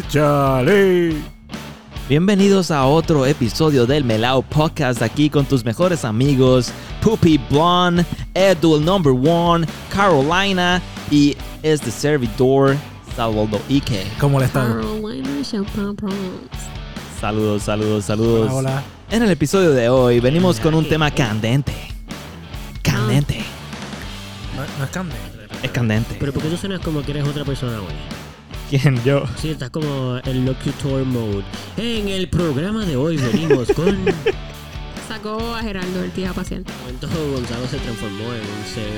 Échale. Bienvenidos a otro episodio del Melao Podcast aquí con tus mejores amigos Poopy Blonde, Edu el Number One, Carolina y este servidor Salvador Ike. ¿Cómo le está? Carolina. Saludos, saludos, saludos. Hola, hola. En el episodio de hoy venimos con un tema. Candente. No, es candente. Es candente. Pero ¿por qué tú suenas como que eres otra persona hoy? ¿Quién? Yo. Sí, estás como en locutor mode. En el programa de hoy venimos con... Sacó a Gerardo el tía pacial. momento Gonzalo se transformó en un ser...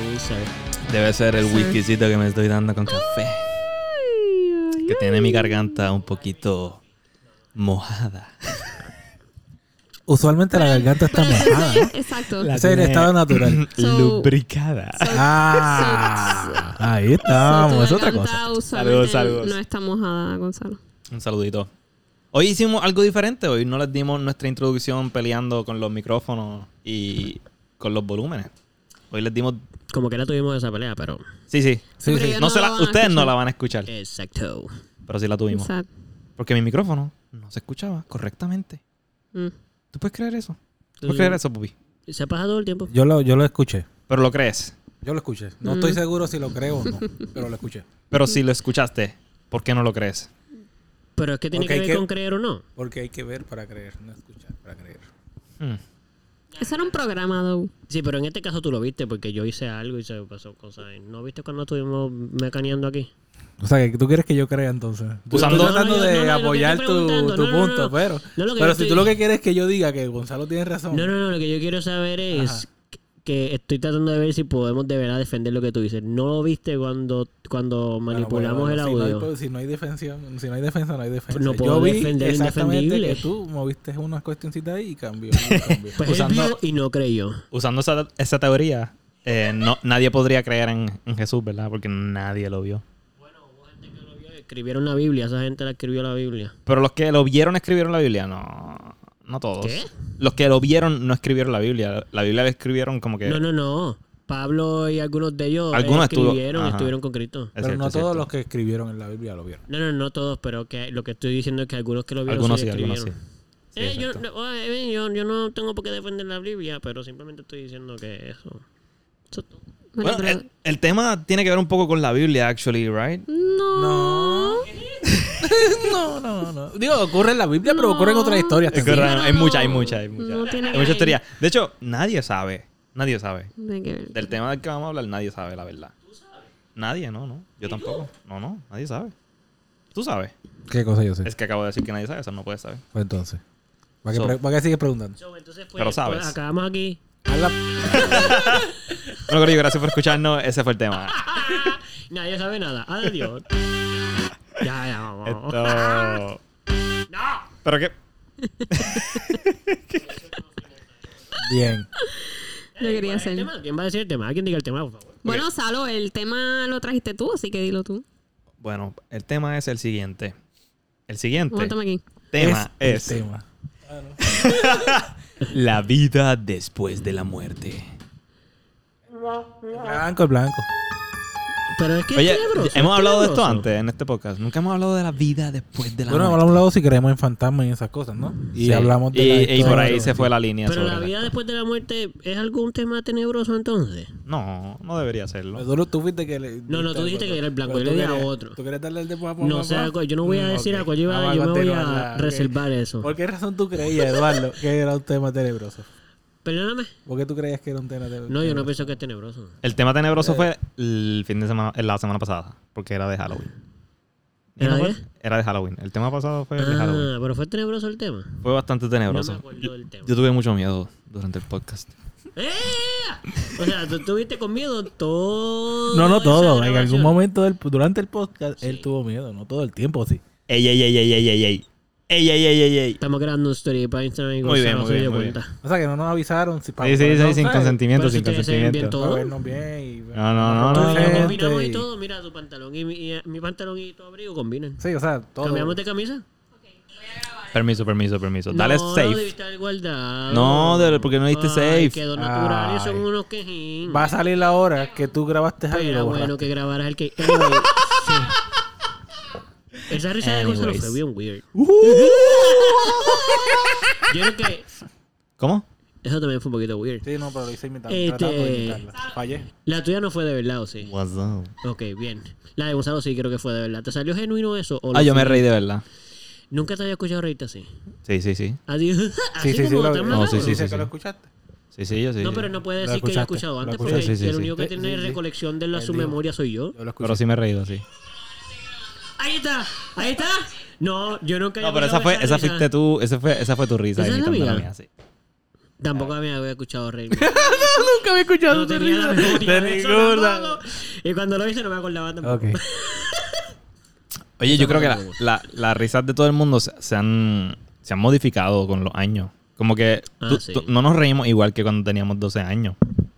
En un ser. Debe ser el whiskycito que me estoy dando con café. Que tiene mi garganta un poquito mojada. Usualmente la garganta está mojada. ¿no? Exacto. La- es el estado natural. So- Lubricada. Ah, ahí So, estamos. tu Es otra cosa. Saludos, saludos. No está mojada, Gonzalo. Un saludito. Hoy hicimos algo diferente. Hoy no les dimos nuestra introducción peleando con los micrófonos y con los volúmenes. Hoy les dimos. Como que la tuvimos esa pelea, pero... Sí, sí. Sí, sí. No no se la ustedes no escuchar. la van a escuchar. Exacto. Pero sí la tuvimos. Exacto. Porque mi micrófono no se escuchaba correctamente. Mm. ¿Tú puedes creer eso? ¿Tú puedes creer eso, Pupi? Se ha pasado todo el tiempo. Yo lo, yo lo escuché. Pero lo crees. Yo lo escuché. No Mm. estoy seguro si lo creo o no, pero lo escuché. Pero si lo escuchaste, ¿por qué no lo crees? Pero es que tiene que ver con creer o no. Porque hay que ver para creer, no escuchar para creer. Hmm. Eso era un programa, though. Sí, pero en este caso tú lo viste porque yo hice algo y se pasó cosas. ¿No viste cuando estuvimos mecaneando aquí? O sea, que tú quieres que yo crea entonces. Usando- tratando No, no, yo- de apoyar tu, punto, no. pero. Pero si estoy- tú lo que quieres es que yo diga que Gonzalo tiene razón. No, no, no, lo que yo quiero saber es Ajá. que estoy tratando de ver si podemos de verdad defender lo que tú dices. ¿No lo viste cuando, cuando Bueno, manipulamos bueno, el si no hay- audio? si no hay defensa, si no hay defensa, no hay defensa. No puedo yo vi defender exactamente indefendible. que tú moviste unas cuestioncitas ahí y cambió. Pues Usando- él vio y no creyó. Usando esa, esa teoría, eh, no, nadie podría creer en, en Jesús, ¿verdad? Porque nadie lo vio. Escribieron la Biblia, esa gente la escribió la Biblia. Pero los que lo vieron escribieron la Biblia, no. No todos. ¿Qué? Los que lo vieron no escribieron la Biblia. La Biblia la escribieron como que. No, no, no. Pablo y algunos de ellos Algunos eh, estuvo- escribieron, estuvieron con Cristo. Es pero cierto, no todos los que escribieron en la Biblia lo vieron. No, no, no todos, pero que lo que estoy diciendo es que algunos que lo vieron Algunos sí sí, algunos sí. Eh, yo, no, eh, yo, yo no tengo por qué defender la Biblia, pero simplemente estoy diciendo que eso. eso es todo. Bueno, Bueno, pero- el, el tema tiene que ver un poco con la Biblia, actually, right? No. No, no, no. Digo, ocurre en la Biblia, pero ocurre en otras historias. Es también. que no, hay no. muchas, hay muchas, hay muchas. No tiene hay muchas teorías. De hecho, nadie sabe. Nadie sabe. Que ver. Del tema del que vamos a hablar, nadie sabe la verdad. Nadie, no, no. Yo tampoco. No, no, nadie sabe. ¿Tú sabes? ¿Qué cosa yo sé? Es que acabo de decir que nadie sabe, eso no puedes saber. Pues entonces. ¿Para qué, So- pre- para qué sigues preguntando? So, entonces fue, Pero sabes. pues, acabamos aquí. Hazla- Bueno, Corillo, gracias por escucharnos. Ese fue el tema. Nadie sabe nada. Adiós. Ya, ya, vamos. Esto... ¡No! ¿Pero qué? Bien. Quería ¿Cuál es el hacer. tema? ¿Quién va a decir el tema? Alguien diga el tema, por favor. Bueno, Salo, el tema lo trajiste tú, así que dilo tú. Bueno, el tema es el siguiente. El siguiente aquí. tema el es, tema. la vida después de la muerte. Blanco, el blanco. Pero es que es Oye, tenebroso, hemos es hablado de esto antes en este podcast. Nunca hemos hablado de la vida después de la Bueno, muerte. hablamos si creemos en fantasmas y esas cosas, ¿no? Y Sí. hablamos de y, la y por ahí de- se fue la línea Pero sobre la la- vida después de la muerte es algún tema tenebroso entonces. No, no debería serlo. Tú, tú fuiste que le... No, no, tú dijiste que era el blanco, Pero yo le di a otro. ¿Tú quieres darle el de papá? No sé, yo no voy a decir a cuál yo iba a dar, yo me voy a reservar eso. ¿Por qué razón tú creías, Eduardo, que era un tema tenebroso? Perdóname. ¿Por qué tú creías que era un tema tenebroso? No, yo no pienso que es tenebroso. El tema tenebroso fue el fin de semana, la semana pasada, porque era de Halloween. ¿Era ¿No de fue? Era de Halloween. El tema pasado fue de Halloween. Ah, pero fue tenebroso el tema. Fue bastante tenebroso. No me acuerdo yo, del tema. yo tuve mucho miedo durante el podcast. ¡Eh! O sea, tú estuviste con miedo todo. No, no esa todo. En grabación. algún momento del- durante el podcast, él tuvo miedo. No todo el tiempo, sí. Ey, ey, ey, ey, ey, ey, ey. Ey, ey, ey, ey, ey. Estamos creando un story para Instagram y Muy bien, muy bien, muy bien. cuenta. O sea, que no nos avisaron. Si para Sí, sí, sí, sin ¿sabes? consentimiento, sin consentimiento. todo. Bien. Y, No, no, no, no, no. Combinamos y todo. Mira, tu pantalón y mi, y mi pantalón y tu abrigo combinan. Sí, o sea, todo. ¿Cambiamos de camisa? Permiso, permiso, permiso. Dale no, safe. No, debiste haber guardado. No, de- porque no diste Ay, safe. Quedó natural y son unos quejín. Va a salir la hora que tú grabaste algo lo bueno que grabaras el que. Anyway. Esa risa de Gonzalo fue bien weird. Yo creo que ¿Cómo? eso también fue un poquito weird. Sí, no, pero lo hice imitando. Este- Tratando de imitarla. Fallé. La tuya no fue de verdad, ¿o sí? What's up? Ok, bien. La de Gonzalo sí creo que fue de verdad. ¿Te salió genuino eso? o Ah, yo me reí de verdad. Nunca te había escuchado reírte así. Sí, sí, sí. Así, Sí, así sí, sí. como Lo, No, sí, sí, dice sí, que sí. lo escuchaste. Sí, sí, yo sí. No, pero no puede decir que haya escuchaste, escuchado antes porque Sí, sí, el sí. único que Sí, tiene sí, sí. recolección de la, su memoria soy yo. Yo. Pero sí me he reído, sí. Ahí está, ahí está. No, yo nunca No, pero esa escuchado fue, esa risa. fuiste tú, esa fue, esa fue tu risa ¿Esa es la la mía? mía, sí. Tampoco me había escuchado reír. Nunca había escuchado No la memoria de ninguna. tampoco. Y cuando lo hice no me acordaba tampoco. Oye, yo creo que la- tampoco. la- las risas de todo el mundo se, se han, se han modificado con los años. Como que Ah, tú- sí. tú- no nos reímos igual que cuando teníamos 12 años.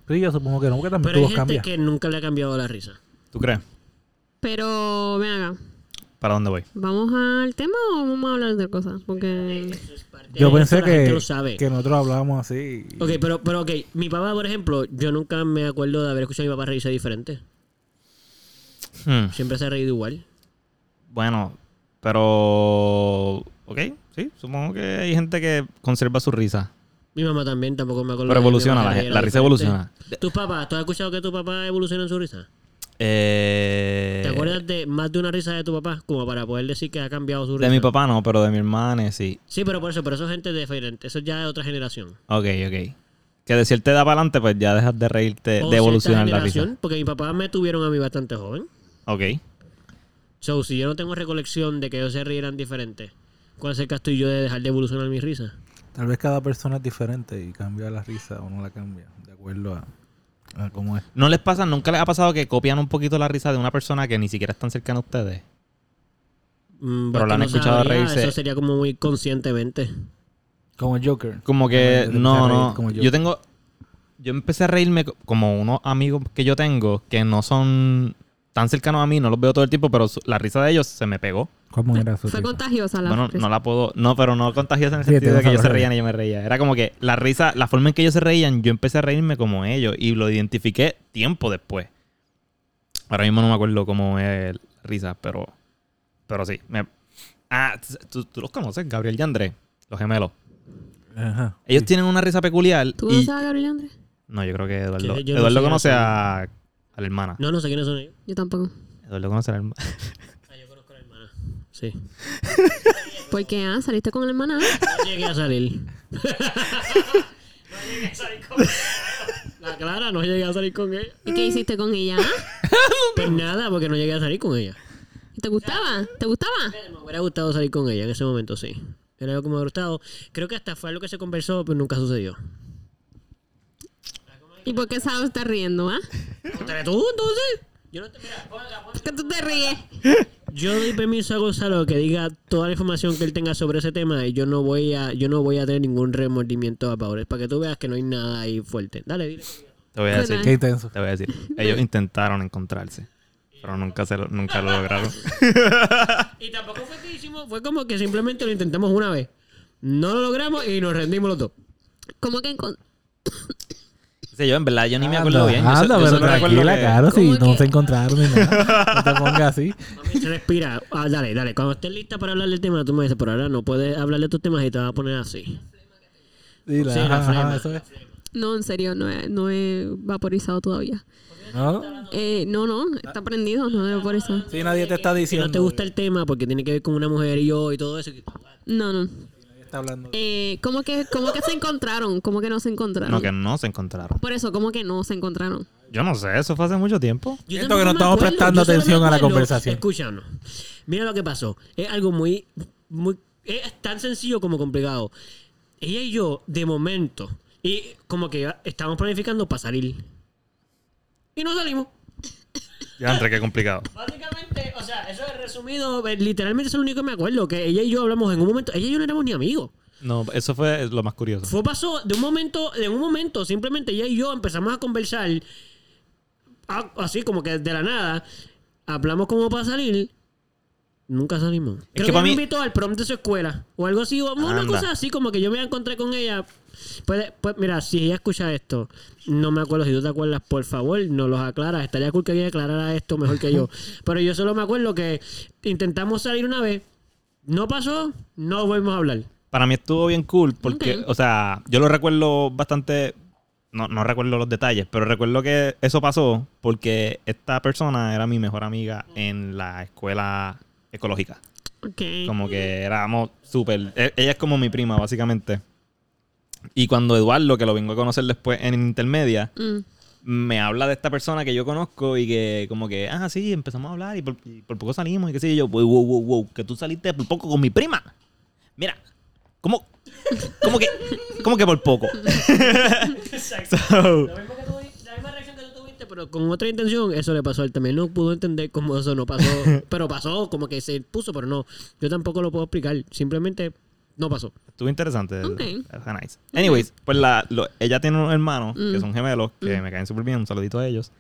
Sí, yo supongo que no, porque también Pero hay gente cambia. que nunca le ha cambiado la risa. ¿Tú crees? Pero, ven acá. ¿Para dónde voy? ¿Vamos al tema o vamos a hablar de cosas? Porque... Yo pensé que, lo sabe. que nosotros hablábamos así. y- Ok, pero, pero ok, mi papá, por ejemplo, yo nunca me acuerdo de haber escuchado a mi papá reírse diferente. Hmm, Siempre se ha reído igual. Bueno, pero... Ok, sí, supongo que hay gente que conserva su risa. Mi mamá también, tampoco me acuerdo. Pero evoluciona, la, la risa diferente. evoluciona. ¿Tus papás? ¿Tú has escuchado que tu papá evoluciona en su risa? Eh, ¿Te acuerdas de más de una risa de tu papá? Como para poder decir que ha cambiado su risa. De mi papá no, pero de mi hermana sí. Sí, pero por eso, pero eso es gente diferente. Eso ya es otra generación. Ok, ok. Que de cierta edad para adelante, pues ya dejas de reírte, O de evolucionar la risa. Porque mi papá me tuvieron a mí bastante joven. Ok. So, si yo no tengo recolección de que ellos se rieran diferente, ¿cuál es el caso yo de dejar de evolucionar mi risa? Tal vez cada persona es diferente y cambia la risa o no la cambia, de acuerdo a, a cómo es. ¿No les pasa, nunca les ha pasado que copian un poquito la risa de una persona que ni siquiera es tan cercana a ustedes? Mm, Pero la han no escuchado sabría, reírse. Eso sería como muy conscientemente. Como Joker. Como que, Como no, no. como yo. Tengo, yo empecé a reírme co- como unos amigos que yo tengo que no son tan cercanos a mí, no los veo todo el tiempo, pero la risa de ellos se me pegó. ¿Cómo era su Fue risa? contagiosa la Bueno, risa. no la puedo, no, pero no contagiosa en el Sí, sentido de que ellos se reían y yo me reía. Era como que la risa, la forma en que ellos se reían, yo empecé a reírme como ellos y lo identifiqué tiempo después. Ahora mismo no me acuerdo cómo es la risa, pero, pero sí. me- ah, tú, tú los conoces, Gabriel y Andrés, los gemelos. Ajá. Ellos tienen una risa peculiar. ¿Tú y- conoces a Gabriel Andrés? No, yo creo que Eduardo. Que yo no Eduardo sé conoce a, a la hermana. No, no sé quiénes son ellos. Yo tampoco. Eduardo conoce a la hermana. Ah, yo conozco a la Sí. Porque, ah, saliste con la hermana. No llegué a salir. no llegué a salir con La Clara, no llegué a salir con ella. ¿Y qué hiciste con ella? Pues nada, porque no llegué a salir con ella. ¿Te gustaba? ¿Te gustaba? Me hubiera gustado salir con ella en ese momento, sí. Era algo que me hubiera gustado. Creo que hasta fue algo que se conversó, pero nunca sucedió. ¿Y por qué sabes estás riendo, ah? ¿Contra tú, entonces? Yo no te... Mira, ponga, ponga. ¿Por qué tú te ríes? Yo doy permiso a Gonzalo que diga toda la información que él tenga sobre ese tema y yo no voy a, yo no voy a tener ningún remordimiento a Power. Para que tú veas que no hay nada ahí fuerte. Dale, dile. Te voy a decir. Qué intenso. Te voy a decir. Ellos intentaron encontrarse. Pero nunca, se lo, nunca lo lograron. Y tampoco fue que hicimos, fue como que simplemente lo intentamos una vez. No lo logramos y nos rendimos los dos. ¿Cómo que encon- Sí, yo en verdad yo ni me acuerdo Anda, bien. Yo, anda, yo pero tranquila, que- claro, si ¿Cómo no que? se encontraron ni nada. No te pongas así. Mami, Respira. Ah, dale, dale. Cuando estés lista para hablar del tema, tú me dices, pero ahora no puedes hablar de tus temas y te vas a poner así. Sí, la- Sí, la ajá, ajá, eso es. No, en serio, no he, no he vaporizado todavía. ¿No? Eh, no, no, está prendido, no he vaporizado. Sí, nadie te está Si diciendo. no te gusta el tema porque tiene que ver con una mujer y yo y todo eso. No, no. Nadie está hablando. Eh, ¿cómo, que, ¿Cómo que se encontraron? ¿Cómo que no se encontraron? No, que no se encontraron. Por eso, ¿cómo que no se encontraron? Yo no sé, eso fue hace mucho tiempo. Yo Siento que no estamos acuerdo, prestando atención a la conversación. Escúchanos. Mira lo que pasó. Es algo muy, muy. Es tan sencillo como complicado. Ella y yo, de momento, y como que estábamos planificando para salir. Y no salimos. Ya entre qué complicado. Básicamente, o sea, eso es resumido. Literalmente es lo único que me acuerdo. Que ella y yo hablamos en un momento. Ella y yo no éramos ni amigos. No, eso fue lo más curioso. Fue pasó de un momento, de un momento, simplemente ella y yo empezamos a conversar a- así como que de la nada. Hablamos como para salir. nunca salimos. Creo que que, para me mí- invitó al prom de su escuela. O algo así. O una Anda. cosa así, como que yo me encontré con ella. Pues, pues mira, si ella escucha esto, no me acuerdo si tú te acuerdas, por favor, nos los aclaras. Estaría cool que ella aclarara esto mejor que yo. Pero yo solo me acuerdo que intentamos salir una vez, no pasó, no volvimos a hablar. Para mí estuvo bien cool porque, o sea, yo lo recuerdo bastante. No, no recuerdo los detalles, pero recuerdo que eso pasó porque esta persona era mi mejor amiga en la escuela ecológica. Ok. Como que éramos súper. e- Ella es como mi prima, básicamente. Y cuando Eduardo, que lo vengo a conocer después en intermedia, Mm. me habla de esta persona que yo conozco y que, como que, ah, sí, empezamos a hablar y por, y por poco salimos y qué sé yo. Wow, wow, wow, wow, que tú saliste por poco con mi prima. Mira, ¿cómo? ¿Cómo que? ¿Cómo que por poco? Exacto. So, Lo mismo que tú vi- la misma reacción que tú tuviste, pero con otra intención, eso le pasó a él también. No pudo entender cómo eso no pasó. pero pasó, como que se puso, pero no. Yo tampoco lo puedo explicar. Simplemente no pasó. estuvo interesante. Ok. Está nice. Anyways, pues la, lo- ella tiene unos hermanos que Mm. son gemelos, que me caen súper bien. Un saludito a ellos.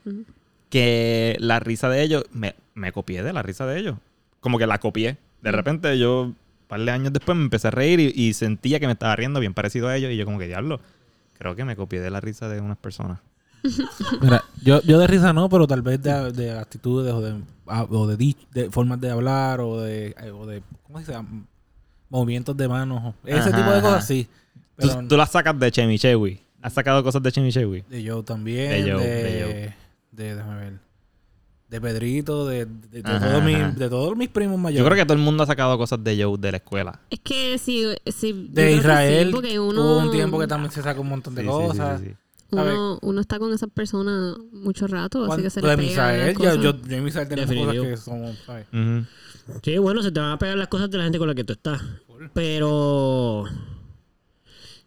Que la risa de ellos, me, me copié de la risa de ellos. Como que la copié. De repente yo, un par de años después, me empecé a reír y, y sentía que me estaba riendo bien parecido a ellos. Y yo como que, diablo, creo que me copié de la risa de unas personas. Mira, yo, yo de risa no, pero tal vez de, de actitudes o de, ah, o de, dich- de formas de hablar o de, eh, o de ¿cómo se llama? Movimientos de manos. Ese Ajá, tipo de ajá. cosas sí. Tú, Pero tú las sacas de Chemichewi. ¿Has sacado cosas de Chemichewi? de Joe también. De De, Joe, de, de déjame ver. De Pedrito, de, de, de Ajá, todos mis, ajá. de todos mis primos mayores. Yo creo que todo el mundo ha sacado cosas de Joe de la escuela. Es que yo creo de Israel sí, porque uno, hubo un tiempo que también se sacó un montón de Sí, sí, sí, cosas. sí, sí. Uno, uno está con esas personas mucho rato, así que se le pegan yo, cosas. yo, yo y Misael tenemos Definitivo. cosas que. Ujú. Sí, bueno, se te van a pegar las cosas de la gente con la que tú estás. Pero.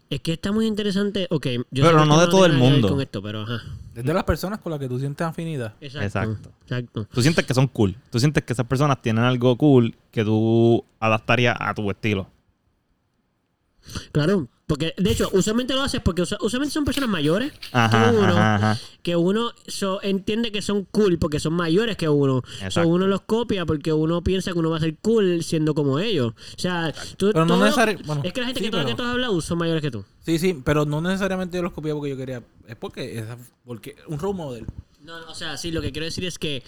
Es que está muy interesante. Ok, yo Pero no de todo el mundo. Con esto, pero ajá. Es de las personas con las que tú sientes afinidad. Exacto. Exacto. Exacto. Tú sientes que son cool. Tú sientes que esas personas tienen algo cool que tú adaptarías a tu estilo. Claro, porque de hecho, usualmente lo haces porque usualmente son personas mayores Ajá, que uno, ajá, ajá. que uno so- entiende que son cool porque son mayores que uno. So, uno los copia porque uno piensa que uno va a ser cool siendo como ellos. O sea, tú, Pero no todo- necesari- bueno, es que la gente sí, que, pero- que tú has hablado son mayores que tú. Sí, sí, pero no necesariamente yo los copié porque yo quería. Es porque. Es porque un role model. No, no, o sea, sí, lo que quiero decir es que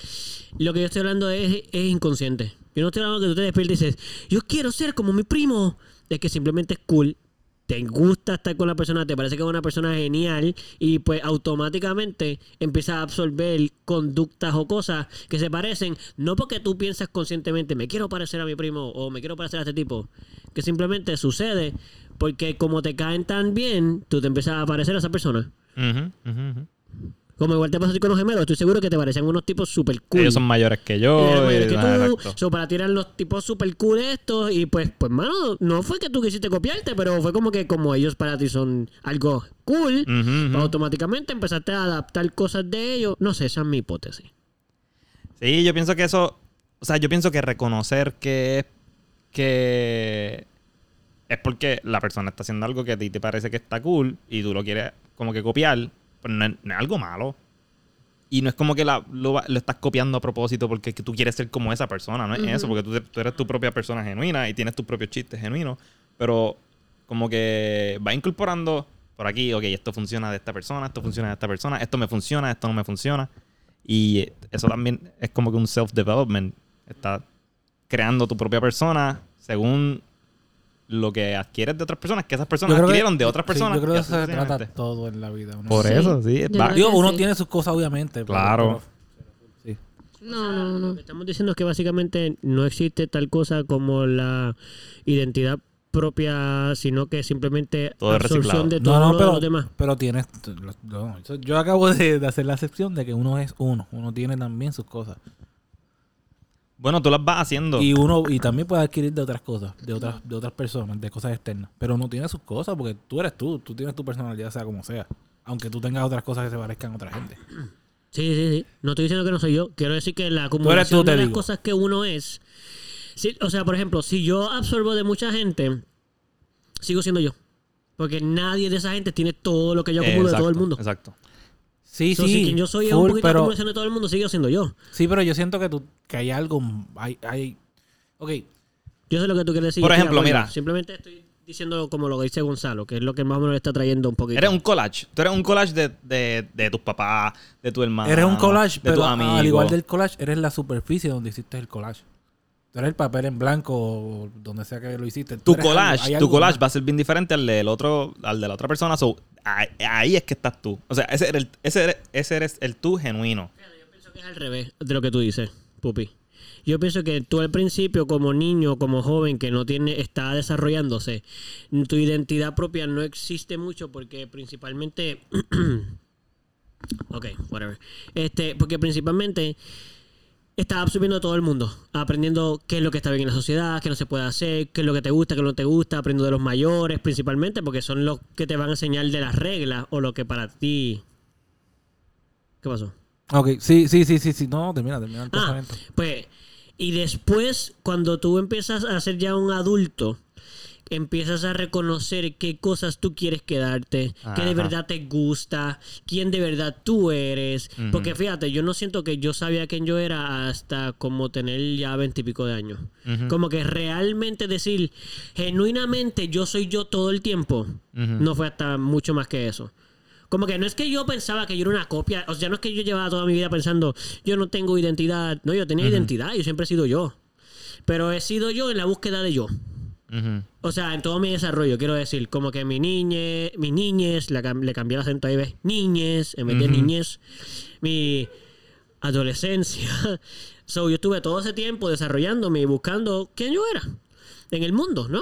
lo que yo estoy hablando es, es inconsciente. Yo no estoy hablando que tú te despiertes y dices, yo quiero ser como mi primo. Es que simplemente es cool. Te gusta estar con la persona, te parece que es una persona genial y pues automáticamente empiezas a absorber conductas o cosas que se parecen, no porque tú piensas conscientemente, me quiero parecer a mi primo o me quiero parecer a este tipo, que simplemente sucede porque como te caen tan bien, tú te empiezas a parecer a esa persona. Como igual te a ti con los gemelos, estoy seguro que te parecen unos tipos super cool. Ellos son mayores que yo. Eran mayores que y- ajá, tú. So, para tirar los tipos super cool estos. Y pues, pues, mano, no fue que tú quisiste copiarte, pero fue como que como ellos para ti son algo cool, pues, automáticamente empezaste a adaptar cosas de ellos. No sé, esa es mi hipótesis. Sí, yo pienso que eso. O sea, yo pienso que reconocer que es. Que. Es porque la persona está haciendo algo que a ti te parece que está cool y tú lo quieres como que copiar, pues no es, no es algo malo. Y no es como que la- lo, va- lo estás copiando a propósito porque que tú quieres ser como esa persona, no es eso, porque tú, tú eres tu propia persona genuina y tienes tus propios chistes genuinos, pero como que va incorporando por aquí, ok, esto funciona de esta persona, esto funciona de esta persona, esto me funciona, esto no me funciona. Y eso también es como que un self-development. Estás creando tu propia persona según lo que adquieres de otras personas, que esas personas adquirieron de otras sí, personas. yo creo que eso se trata todo en la vida. uno- Por Sí, eso, sí. Digo, uno sí. tiene sus cosas, obviamente. Claro. pero- sí. No, no, Lo no. que estamos diciendo es que básicamente no existe tal cosa como la identidad propia, sino que simplemente Todo reciclado. absorción de todo No, no, lo de pero, los demás. pero tienes. no, yo- yo acabo de, de hacer la excepción de que uno es uno. Uno tiene también sus cosas. Bueno, tú las vas haciendo. Y uno y también puede adquirir de otras cosas, de otras de otras personas, de cosas externas. Pero uno tiene sus cosas porque tú eres tú. Tú tienes tu personalidad, sea como sea. Aunque tú tengas otras cosas que se parezcan a otra gente. Sí, sí, sí. No estoy diciendo que no soy yo. Quiero decir que la eres tú, acumulación te de las digo. cosas que uno es. O sea, por ejemplo, si yo absorbo de mucha gente, sigo siendo yo. Porque nadie de esa gente tiene todo lo que yo acumulo de todo el mundo. Exacto. Sí, So, sí. si quien yo soy es full, un poquito pero, acumulación de todo el mundo, sigo siendo yo. sí, pero yo siento que tú que hay algo hay hay Ok, Yo sé lo que tú quieres decir. Por ejemplo, mira. Simplemente estoy diciendo como lo que dice Gonzalo, que es lo que más o menos le está trayendo un poquito. Eres un collage. Tú eres un collage de, de, de tus papás, de tu hermano. eres un collage, de pero tus amigos. al igual del collage, eres la superficie donde hiciste el collage. Tú eres el papel en blanco o donde sea que lo hiciste. Tu algo- collage, tu collage va a ser bien diferente al del otro, al de la otra persona. So, ahí, ahí es que estás tú. O sea, ese eres, el- ese eres, ese eres el tú genuino. Yo pienso que es al revés de lo que tú dices, Pupi. Yo pienso que tú al principio, como niño, como joven que no tiene, está desarrollándose, tu identidad propia no existe mucho porque principalmente. ok, whatever. Este, porque principalmente estás absorbiendo a todo el mundo, aprendiendo qué es lo que está bien en la sociedad, qué no se puede hacer, qué es lo que te gusta, qué no te gusta, aprendiendo de los mayores, principalmente porque son los que te van a enseñar de las reglas o lo que para ti. ¿Qué pasó? Ok, sí, sí, sí, sí, sí. No, termina, termina el Ah, pues, y después, cuando tú empiezas a ser ya un adulto, empiezas a reconocer qué cosas tú quieres quedarte, qué de Ajá. verdad te gusta, quién de verdad tú eres. Porque fíjate, yo no siento que yo sabía quién yo era hasta como tener ya veintipico de años. Como que realmente decir, genuinamente yo soy yo todo el tiempo, no fue hasta mucho más que eso. Como que no es que yo pensaba que yo era una copia, o sea, no es que yo llevaba toda mi vida pensando, yo no tengo identidad, no, yo tenía identidad, yo siempre he sido yo. Pero he sido yo en la búsqueda de yo. O sea, en todo mi desarrollo, quiero decir, como que mi niñez, mi niñez, la le cambié el acento ahí, ¿ves? Niñez, en vez de Ujú. niñez, mi adolescencia. So, yo estuve todo ese tiempo desarrollándome y buscando quién yo era en el mundo, ¿no?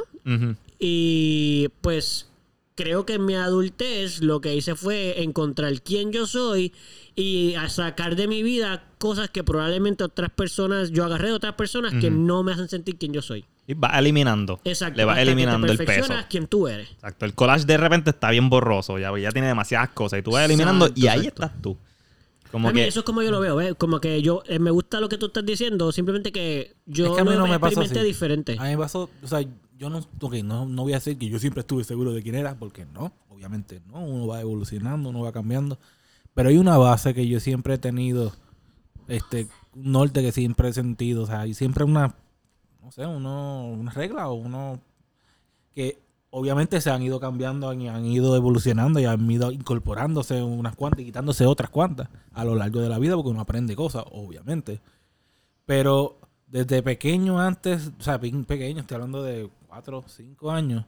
Y pues creo que en mi adultez lo que hice fue encontrar quién yo soy y a sacar de mi vida cosas que probablemente otras personas, yo agarré de otras personas que no me hacen sentir quién yo soy. Y vas eliminando. Exacto. Le vas hasta que te eliminando el peso. quién tú eres. Exacto. El collage de repente está bien borroso. Ya, ya tiene demasiadas cosas. Y tú vas eliminando Exacto, y ahí exacto. estás tú. Como a mí que. eso es como yo lo veo, ¿ves? Como que yo eh, me gusta lo que tú estás diciendo, simplemente que yo Es que a mí no me pasó experimenté así. diferente. A mí me pasó, o sea, yo no, no, no voy a decir que yo siempre estuve seguro de quién era, porque no, obviamente no, uno va evolucionando, uno va cambiando, pero hay una base que yo siempre he tenido, este, un norte que siempre he sentido, o sea, hay siempre una, no sé, uno, una regla o uno que obviamente se han ido cambiando, han, han ido evolucionando y han ido incorporándose unas cuantas y quitándose otras cuantas a lo largo de la vida porque uno aprende cosas, obviamente. Pero desde pequeño antes, o sea, pequeño, estoy hablando de 4 5 años,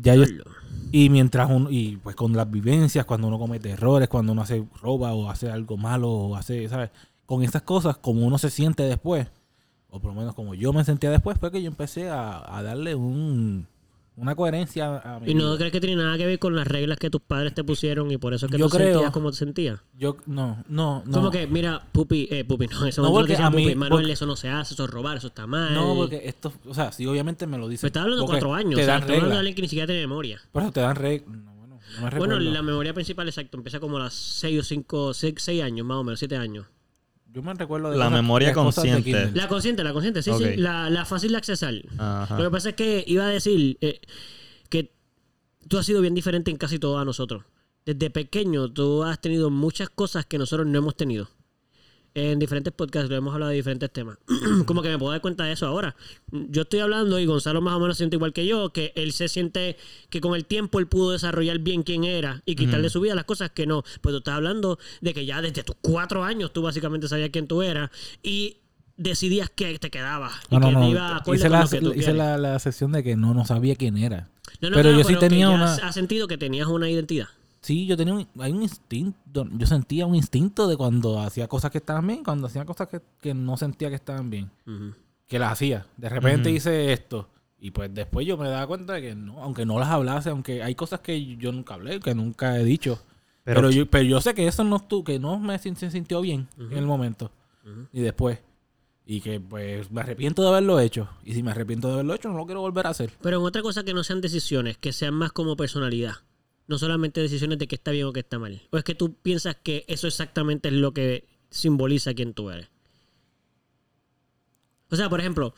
ya yo, y mientras uno, y pues con las vivencias, cuando uno comete errores, cuando uno hace roba o hace algo malo o hace, ¿sabes? Con esas cosas, como uno se siente después, o por lo menos como yo me sentía después, fue que yo empecé a, a darle un, una coherencia a mi ¿Y no vida. crees que tiene nada que ver con las reglas que tus padres te pusieron y por eso es que Yo tú creo- sentías como te sentías? Yo, no, no, no. Como que, mira, Pupi, eh, Pupi, no, eso No, no, porque a mí- Pupi, Manuel, porque- eso no se hace, eso es robar, eso está mal. No, porque esto, o sea, sí, obviamente me lo dicen. estaba hablando de cuatro años, Te o sea, estamos hablando de alguien que ni siquiera tiene memoria. Por eso te dan reglas. No, bueno, no me Bueno, la memoria principal, exacto, empieza como a las 6 o 5, 6, años, más o menos, 7 años. Yo me recuerdo de La cosas- memoria de cosas de consciente. La consciente, la consciente, sí, sí, la, la fácil de accesar. Ajá. Lo que pasa es que iba a decir eh, que tú has sido bien diferente en casi todo a nosotros. Desde pequeño tú has tenido muchas cosas que nosotros no hemos tenido. En diferentes podcasts lo hemos hablado de diferentes temas. Como que me puedo dar cuenta de eso ahora. Yo estoy hablando y Gonzalo más o menos siente igual que yo, que él se siente que con el tiempo él pudo desarrollar bien quién era y quitarle su vida las cosas que no. Pues tú estás hablando de que ya desde tus cuatro años tú básicamente sabías quién tú eras y decidías que te quedabas. Y No, no, que te no. iba acorde Hice, la, que tú hice la, la sección de que no, no sabía quién era. No, no, pero yo sí tenía una. has sentido que tenías una identidad. Sí, yo tenía un, hay un instinto. Yo sentía un instinto de cuando hacía cosas que estaban bien, cuando hacía cosas que, que no sentía que estaban bien. Que las hacía. De repente hice esto. Y pues después yo me daba cuenta de que no, aunque no las hablase, aunque hay cosas que yo nunca hablé, que nunca he dicho. Pero- Pero, yo, pero yo sé que eso no estuvo, que no me se sintió bien en el momento. Y después. Y que pues me arrepiento de haberlo hecho. Y si me arrepiento de haberlo hecho, no lo quiero volver a hacer. Pero en otra cosa que no sean decisiones, que sean más como personalidad. No solamente decisiones de que está bien o que está mal. O es que tú piensas que eso exactamente es lo que simboliza quién tú eres. O sea, por ejemplo,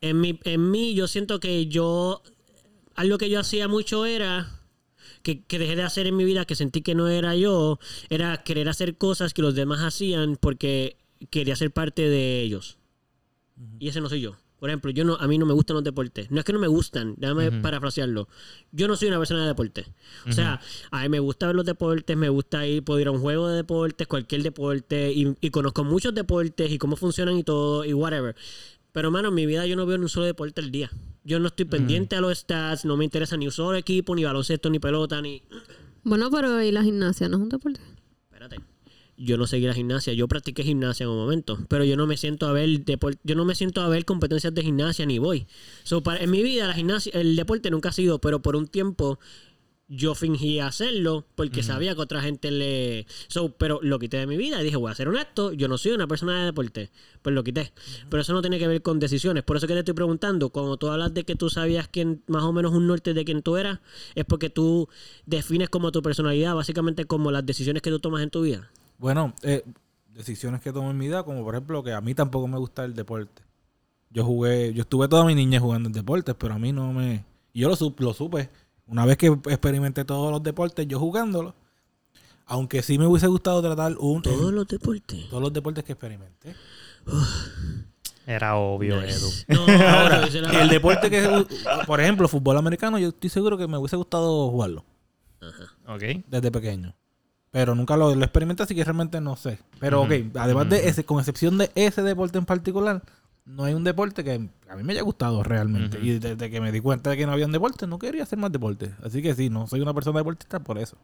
en mi, en mí yo siento que yo... Algo que yo hacía mucho era... Que, que dejé de hacer en mi vida, que sentí que no era yo, era querer hacer cosas que los demás hacían porque quería ser parte de ellos. Y ese no soy yo. Por ejemplo, yo no, a mí no me gustan los deportes. No es que no me gustan, déjame parafrasearlo. Yo no soy una persona de deporte. O sea, a mí me gusta ver los deportes, me gusta ir, puedo ir a un juego de deportes, cualquier deporte, y, y conozco muchos deportes y cómo funcionan y todo, y whatever. Pero, mano, en mi vida yo no veo ni un solo deporte al día. Yo no estoy pendiente a los stats, no me interesa ni un solo equipo, ni baloncesto, ni pelota, ni... Bueno, pero ¿y la gimnasia no es un deporte? Espérate. Yo no seguí la gimnasia, yo practiqué gimnasia en un momento, pero yo no me siento a ver depor- yo no me siento a ver competencias de gimnasia ni voy. So, para- en mi vida la gimnasia, el deporte nunca ha sido, pero por un tiempo yo fingí hacerlo porque sabía que otra gente le so, pero lo quité de mi vida y dije, voy a ser honesto, yo no soy una persona de deporte, pues lo quité. Pero eso no tiene que ver con decisiones, por eso que te estoy preguntando, cuando tú hablas de que tú sabías quién más o menos un norte de quién tú eras, es porque tú defines como tu personalidad, básicamente como las decisiones que tú tomas en tu vida. Bueno, eh, decisiones que tomo en mi vida, como por ejemplo que a mí tampoco me gusta el deporte. Yo jugué, yo estuve toda mi niñez jugando en deportes, pero a mí no me... Y yo lo, lo supe. Una vez que experimenté todos los deportes, yo jugándolos, aunque sí me hubiese gustado tratar un, Todos los deportes. todos los deportes que experimenté. Era obvio, Edu. No, Ahora, el deporte que, por ejemplo, fútbol americano, yo estoy seguro que me hubiese gustado jugarlo Ok. desde pequeño. Pero nunca lo, lo experimenté, así que realmente no sé. Pero ok, además de ese, con excepción de ese deporte en particular, no hay un deporte que a mí me haya gustado realmente. Y desde que me di cuenta de que no había un deporte, no quería hacer más deporte. Así que sí, no soy una persona deportista por eso.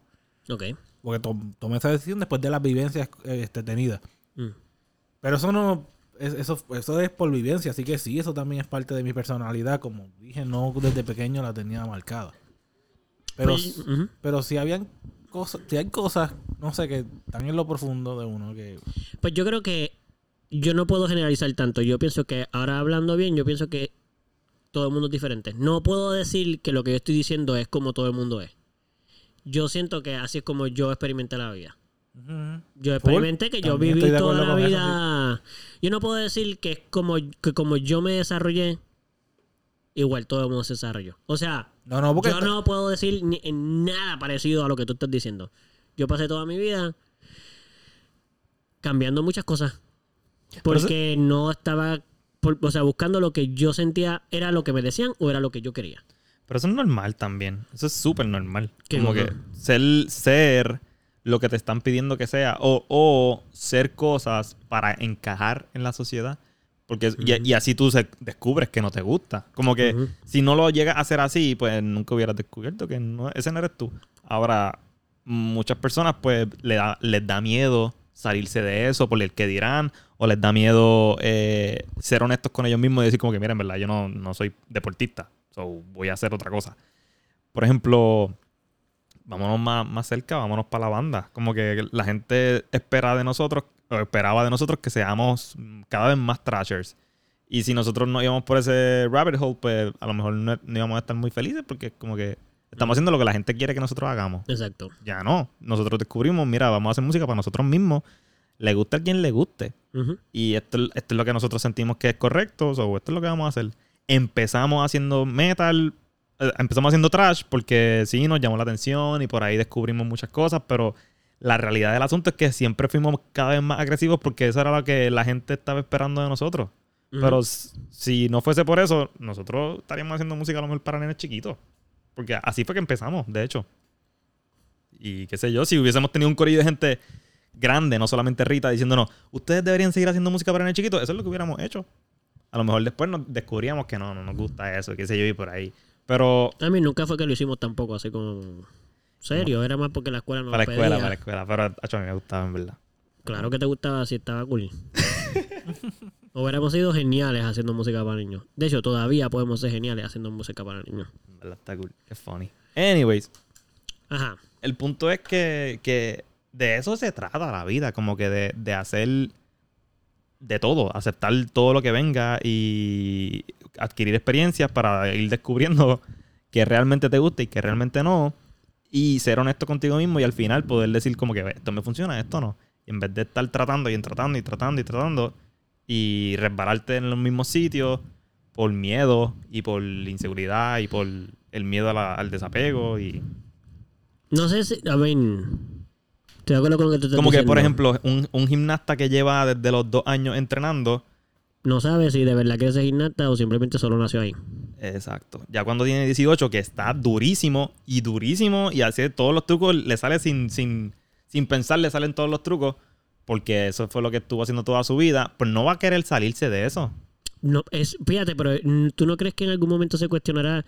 Ok. Porque to- tomé esa decisión después de las vivencias eh, este, tenidas. Mm. Pero eso no. es- eso, eso es por vivencia, así que sí, eso también es parte de mi personalidad. Como dije, no desde pequeño la tenía marcada. Pero, Pues, ujú. pero si habían cosas, si hay cosas, no sé, que están en lo profundo de uno que. Pues yo creo que yo no puedo generalizar tanto. Yo pienso que, ahora hablando bien, yo pienso que todo el mundo es diferente. No puedo decir que lo que yo estoy diciendo es como todo el mundo es. Yo siento que así es como yo experimenté la vida. Yo experimenté que yo También viví toda la eso, vida. Yo no puedo decir que es como que como yo me desarrollé, igual todo el mundo se desarrolló. O sea, No, no, porque. yo no puedo decir ni- nada parecido a lo que tú estás diciendo. Yo pasé toda mi vida cambiando muchas cosas. Eso- Porque no estaba, por- o sea, buscando lo que yo sentía era lo que me decían o era lo que yo quería. Pero eso es normal también. Eso es súper normal. ¿Qué Como cosa? que ser, ser lo que te están pidiendo que sea. O, o ser cosas para encajar en la sociedad. Porque, y, y así tú se- descubres que no te gusta. Como que si no lo llegas a hacer así, pues nunca hubieras descubierto que no, ese no eres tú. Ahora, muchas personas pues le da- les da miedo salirse de eso por el que dirán. O les da miedo eh, ser honestos con ellos mismos y decir como que, miren, en verdad, yo no, no soy deportista. So, voy a hacer otra cosa. Por ejemplo, vámonos más, más cerca, vámonos para la banda. Como que la gente espera de nosotros, o esperaba de nosotros que seamos mm, cada vez más trashers. Y si nosotros no íbamos por ese rabbit hole, pues a lo mejor no, no íbamos a estar muy felices porque como que estamos haciendo lo que la gente quiere que nosotros hagamos. Exacto. Ya no. Nosotros descubrimos, mira, vamos a hacer música para nosotros mismos. Le gusta a quien le guste. Ujú. Y esto, esto es lo que nosotros sentimos que es correcto. O esto es lo que vamos a hacer. Empezamos haciendo metal. eh, empezamos haciendo trash porque sí, nos llamó la atención y por ahí descubrimos muchas cosas. Pero la realidad del asunto es que siempre fuimos cada vez más agresivos porque eso era lo que la gente estaba esperando de nosotros. Pero si no fuese por eso, nosotros estaríamos haciendo música a lo mejor para nenes chiquitos. Porque así fue que empezamos, de hecho. Y qué sé yo, si hubiésemos tenido un corillo de gente grande, no solamente Rita, diciéndonos, ustedes deberían seguir haciendo música para nenes chiquitos, eso es lo que hubiéramos hecho. A lo mejor después nos descubríamos que no, no nos gusta eso, qué sé yo, y por ahí. Pero A mí nunca fue que lo hicimos tampoco así como serio, era más porque la escuela no para la lo escuela, pedía. para la escuela. Pero a mí me gustaba, en verdad. Claro que te gustaba si estaba cool. Hubiéramos sido geniales haciendo música para niños. De hecho, todavía podemos ser geniales haciendo música para niños. En verdad está cool. Qué funny. Anyways, Ajá. el punto es que, que de eso se trata la vida, como que de, de hacer de todo, aceptar todo lo que venga y adquirir experiencias para ir descubriendo que realmente te gusta y que realmente no. Y ser honesto contigo mismo y al final poder decir como que "Ve, esto me funciona, esto no. Y en vez de estar tratando y en tratando y tratando y tratando y resbalarte en los mismos sitios por miedo y por inseguridad y por el miedo la- al desapego y No sé si. A ver. Estoy de acuerdo con lo que tú estás Como que, por ejemplo, un, un gimnasta que lleva desde los dos años entrenando no sabe si de verdad quiere ser gimnasta o simplemente solo nació ahí. Exacto. Ya cuando tiene 18, que está durísimo y durísimo y hace todos los trucos, le sale sin, sin, sin pensar, le salen todos los trucos, porque eso fue lo que estuvo haciendo toda su vida, pues no va a querer salirse de eso. No, es, fíjate, pero mm, ¿tú no crees que en algún momento se cuestionará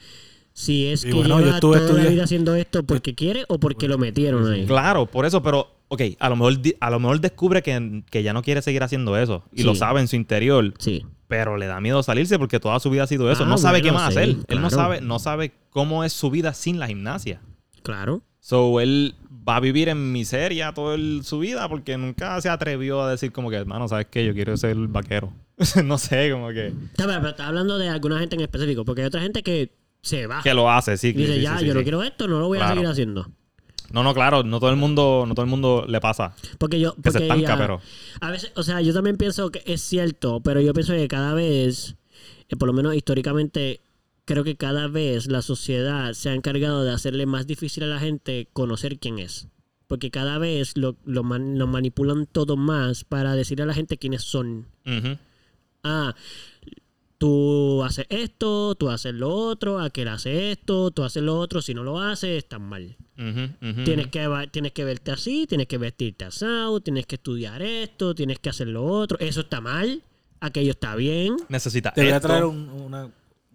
si es Y que bueno, lleva estuve toda la estudiando- vida haciendo esto porque quiere o porque lo metieron ahí? Claro, por eso, pero, ok, a lo mejor, a lo mejor descubre que, que ya no quiere seguir haciendo eso y lo sabe en su interior, Sí. Pero le da miedo salirse porque toda su vida ha sido eso. Ah, no sabe qué más sí, hacer. Él no sabe, no sabe cómo es su vida sin la gimnasia. Claro. So, él va a vivir en miseria toda el- su vida porque nunca se atrevió a decir como que, hermano, ¿sabes qué? Yo quiero ser vaquero. no sé, como que... Está, pero, pero está hablando de alguna gente en específico, porque hay otra gente que se va. Que lo hace, sí. y dice, sí, ya, sí, yo no quiero esto, no lo voy a seguir haciendo. No, no, claro, no todo el mundo, no todo el mundo le pasa. Porque yo. Que se Porque estanca, ya- pero... A veces, o sea, yo también pienso que es cierto, pero yo pienso que cada vez, eh, por lo menos históricamente, creo que cada vez la sociedad se ha encargado de hacerle más difícil a la gente conocer quién es. Porque cada vez lo, lo, man- lo manipulan todo más para decirle a la gente quiénes son. Ah, tú haces esto, tú haces lo otro, aquel hace esto, tú haces lo otro, si no lo haces, estás mal. Tienes que, tienes que verte así, tienes que vestirte asado, tienes que estudiar esto, tienes que hacer lo otro. Eso está mal, aquello está bien. Necesita Te voy a traer un- una...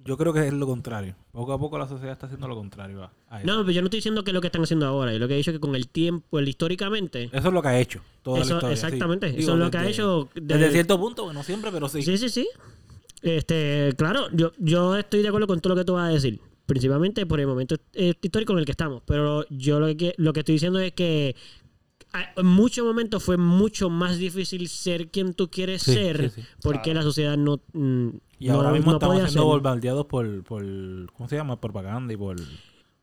Yo creo que es lo contrario. Poco a poco la sociedad está haciendo lo contrario. a- a eso. No, pero yo no estoy diciendo que es lo que están haciendo ahora. Yo lo que he dicho es que con el tiempo, el históricamente. Eso es lo que ha hecho. Toda Eso- la historia, exactamente, sí. eso es lo que ha hecho Desde, desde- cierto punto, bueno, siempre, pero sí. Sí, sí, sí. Este, claro, yo, yo estoy de acuerdo con todo lo que tú vas a decir. Principalmente por el momento eh, histórico en el que estamos. Pero yo lo que, lo que estoy diciendo es que a- en muchos momentos fue mucho más difícil ser quien tú quieres Sí, ser sí, sí. porque la sociedad no mm, Y no- ahora mismo no estamos podía siendo bombardeados por, por, ¿cómo se llama? Propaganda y por,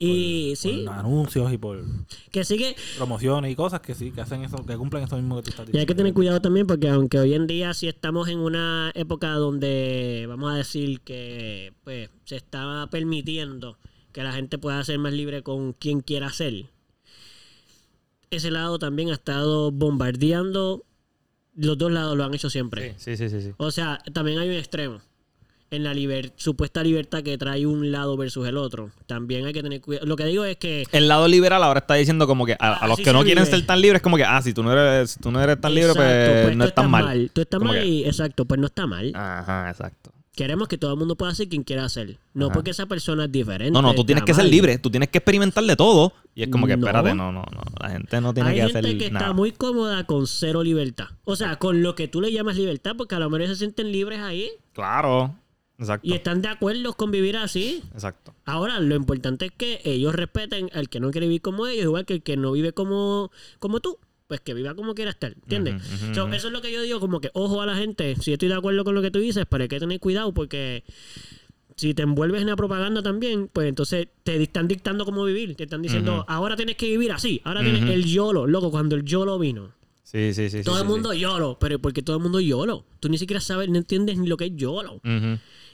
y por sí anuncios y por que sigue promociones y cosas que sí, que hacen eso, que cumplen eso mismo que tú estás y diciendo. hay que tener cuidado también porque aunque hoy en día sí estamos en una época donde vamos a decir que pues se está permitiendo que la gente pueda ser más libre con quien quiera ser ese lado también ha estado bombardeando los dos lados lo han hecho siempre Sí, sí, sí, sí. o sea también hay un extremo en la liber- supuesta libertad que trae un lado versus el otro también hay que tener cuidado lo que digo es que El lado liberal ahora está diciendo como que a, a Ah, los que no quieren vive. ser tan libres, como que, ah, si tú no eres, si tú no eres tan libre, pues, pues no estás mal. Tú estás mal que- y exacto, pues no está mal. Ajá, exacto. Queremos que todo el mundo pueda ser quien quiera ser. No Ajá. porque esa persona es diferente. No, no, tú tienes que ser mal. libre, tú tienes que experimentar de todo. Y es como que, No. espérate, no, no, no. La gente no tiene Hay que gente hacer que nada. está muy cómoda con cero libertad. O sea, con lo que tú le llamas libertad, porque a lo mejor se sienten libres ahí Claro. Exacto. y están de acuerdo con vivir así. Exacto. Ahora, lo importante es que ellos respeten al que no quiere vivir como ellos, igual que el que no vive como, como tú. Pues que viva como quiera estar, ¿entiendes? So, ujú. Eso es lo que yo digo, como que ojo a la gente. Si estoy de acuerdo con lo que tú dices, pero hay que tener cuidado porque si te envuelves en la propaganda también, pues entonces te están dictando cómo vivir. Te están diciendo, ahora tienes que vivir así. Ahora tienes el YOLO. Loco, cuando el YOLO vino. Sí, sí, sí. todo sí, el sí, mundo YOLO. Pero porque todo el mundo YOLO. Tú ni siquiera sabes, no entiendes ni lo que es YOLO.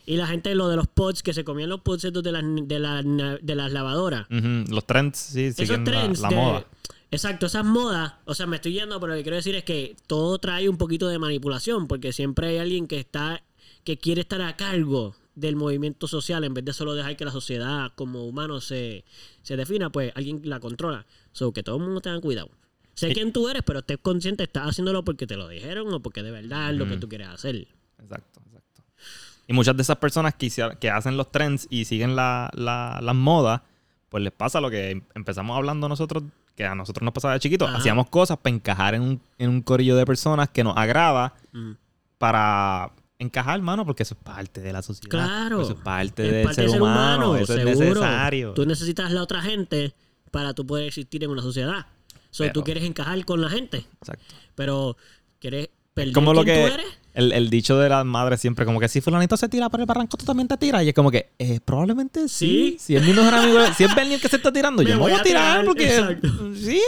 Y la gente, lo de los pods, que se comían los pods estos de las, de las, de las lavadoras. Los trends, sí, Esos la, trends la de- moda. Exacto, esas modas, o sea, me estoy yendo, pero lo que quiero decir es que todo trae un poquito de manipulación, porque siempre hay alguien que está, que quiere estar a cargo del movimiento social, en vez de solo dejar que la sociedad como humano se, se defina, pues alguien la controla. So, que todo el mundo tenga cuidado. Sé Sí. quién tú eres, pero estés consciente, estás haciéndolo porque te lo dijeron o porque de verdad es lo que tú quieres hacer. Exacto. Y muchas de esas personas que, que hacen los trends y siguen la, la, las modas, pues les pasa lo que em- empezamos hablando nosotros, que a nosotros nos pasaba de chiquitos. Hacíamos cosas para encajar en un, en un corillo de personas que nos agrada Mm. para encajar, mano, porque eso es parte de la sociedad. Claro. Eso es parte Es del parte ser, del humano. Eso seguro. es necesario. Tú necesitas la otra gente para tú poder existir en una sociedad. So, Pero- tú quieres encajar con la gente, Exacto. pero quieres perder Como lo quién que tú eres. El, el dicho de las madres siempre, como que si fulanito se tira por el barranco, tú también te tiras. Y es como que, eh, probablemente sí. Sí. Si es mi mejor amigo, si es Bernie el que se está tirando, Me yo me voy voy a tirar, porque. exacto. Sí.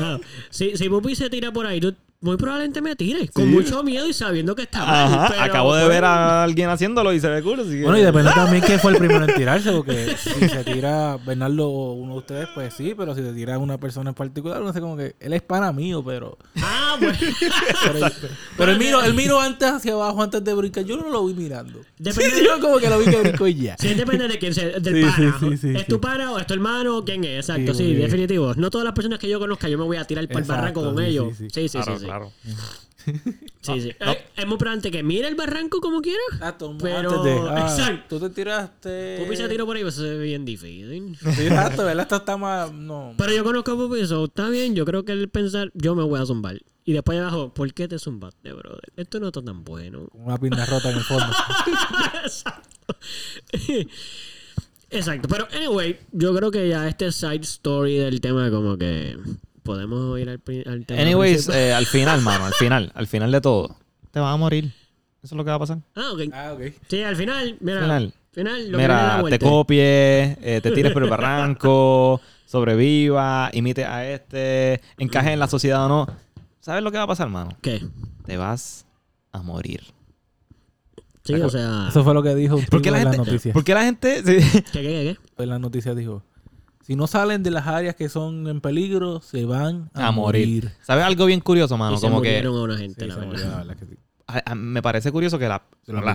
Ah, si, si Pupi se tira por ahí, tú muy probablemente me tires. Con mucho miedo y sabiendo que está mal. Ajá. pero, Acabo de ver a alguien haciéndolo y se ve cool. así que- Bueno, y depende también quién fue el primero en tirarse, porque si se tira Bernardo o uno de ustedes, pues sí, pero si se tira una persona en particular, uno sé como que él es pana mío, pero Ah, Ah, pues. Pero él miro, él miro antes hacia abajo, antes de brincar. Yo no lo vi mirando. Depende de- Yo como que lo vi que brincó y ya. Sí, depende de quién sea, del Sí, pana. sí, sí, sí, ¿Es sí. tu pana o es tu hermano? ¿Quién es? Exacto, Sí, sí, definitivo. No todas las personas que yo conozca yo me voy a tirar para el barranco con sí, ellos. sí, Sí, sí. Claro, sí. sí. Eh, es muy probable que mire el barranco como quiera. Exacto, Pero- de- ah, exacto. Tú te tiraste. Pupi se tiró por ahí, pues eso es bien difícil. Exacto, ¿verdad? Esto está más. No. Pero yo conozco a Pupi, eso está bien. Yo creo que él pensar, yo me voy a zumbar. Y después abajo, ¿por qué te zumbaste, brother? Esto no está tan bueno. Una pierna rota en el fondo. Exacto. Exacto. Pero, anyway, yo creo que ya este side story del tema, como que podemos ir al, al tema. Anyways, eh, al final, mano, al final, al final de todo, te vas a morir. Eso es lo que va a pasar. ah, ok. Ah, ok. Sí, al final, mira. Final. Final, lo que la Mira, te copies, eh, te tires por el barranco, sobreviva, imite a este, encaje en la sociedad o no. ¿Sabes lo que va a pasar, mano? ¿Qué? Te vas a morir. Sí, o sea. Eso fue lo que dijo un ¿Por qué la en las gente? noticias. ¿Por qué la gente? sí. ¿Qué, qué, qué? En las noticias dijo: Si no salen de las áreas que son en peligro, se van a, a morir. morir. ¿Sabes algo bien curioso, mano? y se Como que murieron a una gente, Sí, la se verdad. murió, la verdad que sí. a- a- me parece curioso que la,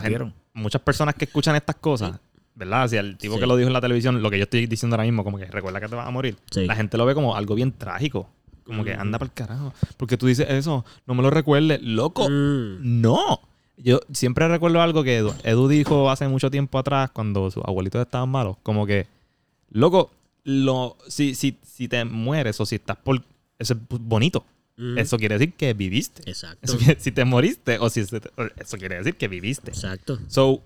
gente, muchas personas que escuchan estas cosas, ¿verdad? Si el tipo Sí. que lo dijo en la televisión, lo que yo estoy diciendo ahora mismo, como que recuerda que te vas a morir, Sí. la gente lo ve como algo bien trágico. Como que Mm. anda para el carajo. Porque tú dices eso, no me lo recuerdes. Loco, Mm. no. Yo siempre recuerdo algo que Edu, Edu dijo hace mucho tiempo atrás cuando sus abuelitos estaban malos. Como que, loco, lo, si, si, si te mueres o si estás por... Eso es bonito. Mm. Eso quiere decir que viviste. Exacto. Eso quiere- si te moriste o si eso quiere decir que viviste. Exacto. So,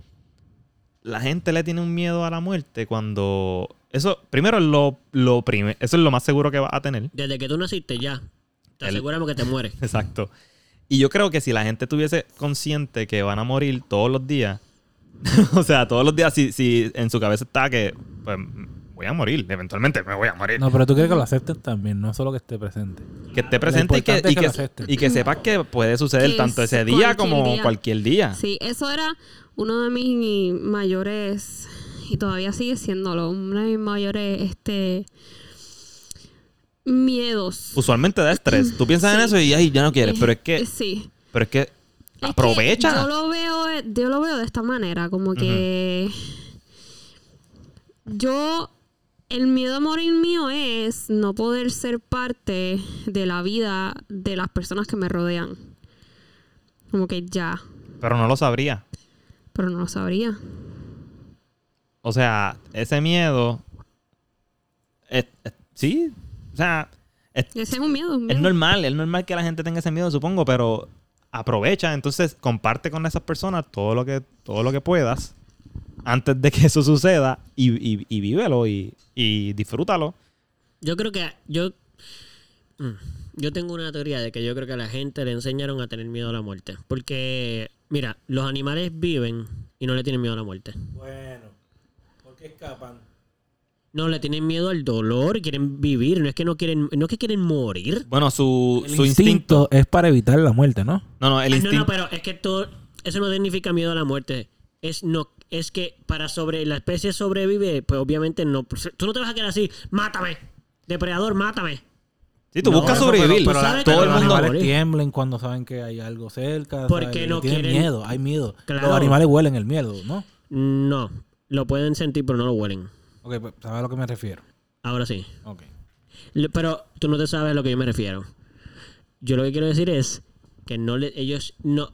la gente le tiene un miedo a la muerte cuando eso primero lo, lo eso es lo más seguro que vas a tener. Desde que tú naciste ya, te El- aseguramos que te mueres. Exacto. Y yo creo que si la gente tuviese consciente que van a morir todos los días, o sea, todos los días, si, si en su cabeza está que pues, voy a morir, eventualmente me voy a morir. No, pero tú quieres que lo acepten también, no solo que esté presente. Que esté presente y que, y que que, lo acepten. y que sepas que puede suceder Que tanto es ese día cualquier como día. cualquier día. Sí, eso era uno de mis mayores, y todavía sigue siéndolo, uno de mis mayores este, miedos. Usualmente da estrés. Tú piensas en eso y ay, ya no quieres, pero es que, Sí. pero es que Es que aprovecha. yo lo veo, yo lo veo de esta manera, como que yo el miedo a morir mío es no poder ser parte de la vida de las personas que me rodean. Como que ya, Pero no lo sabría. pero no lo sabría. O sea, ese miedo. es- es- sí. O sea, es, Ese es un miedo. un es normal. Es normal que la gente tenga ese miedo, supongo, pero aprovecha. Entonces, comparte con esas personas todo lo que, todo lo que puedas antes de que eso suceda y, y, y vívelo y, y disfrútalo. Yo creo que yo mm, yo tengo una teoría de que yo creo que a la gente le enseñaron a tener miedo a la muerte, porque mira, los animales viven y no le tienen miedo a la muerte. Bueno, ¿por qué escapan? No le tienen miedo al dolor, quieren vivir, no es que no quieren no es que quieren morir. Bueno, su, su instinto, instinto. es para evitar la muerte, ¿no? No, no, el Ah, no, instinto. no, pero es que todo eso no significa miedo a la muerte. Es no es que para sobre la especie sobrevive, pues obviamente no tú no te vas a quedar así, mátame. Depredador, mátame. Sí, tú No, buscas pero- sobrevivir. pero- que todo el mundo. Los animales morir. tiemblen cuando saben que hay algo cerca. Porque ¿sabes? no Tienen quieren- miedo, hay miedo. Claro. Los animales huelen el miedo, ¿no? No, lo pueden sentir pero no lo huelen. Ok, pues, ¿sabes a lo que me refiero? Ahora sí. Ok. Le- Pero tú no te sabes a lo que yo me refiero. Yo lo que quiero decir es que no le, ellos no.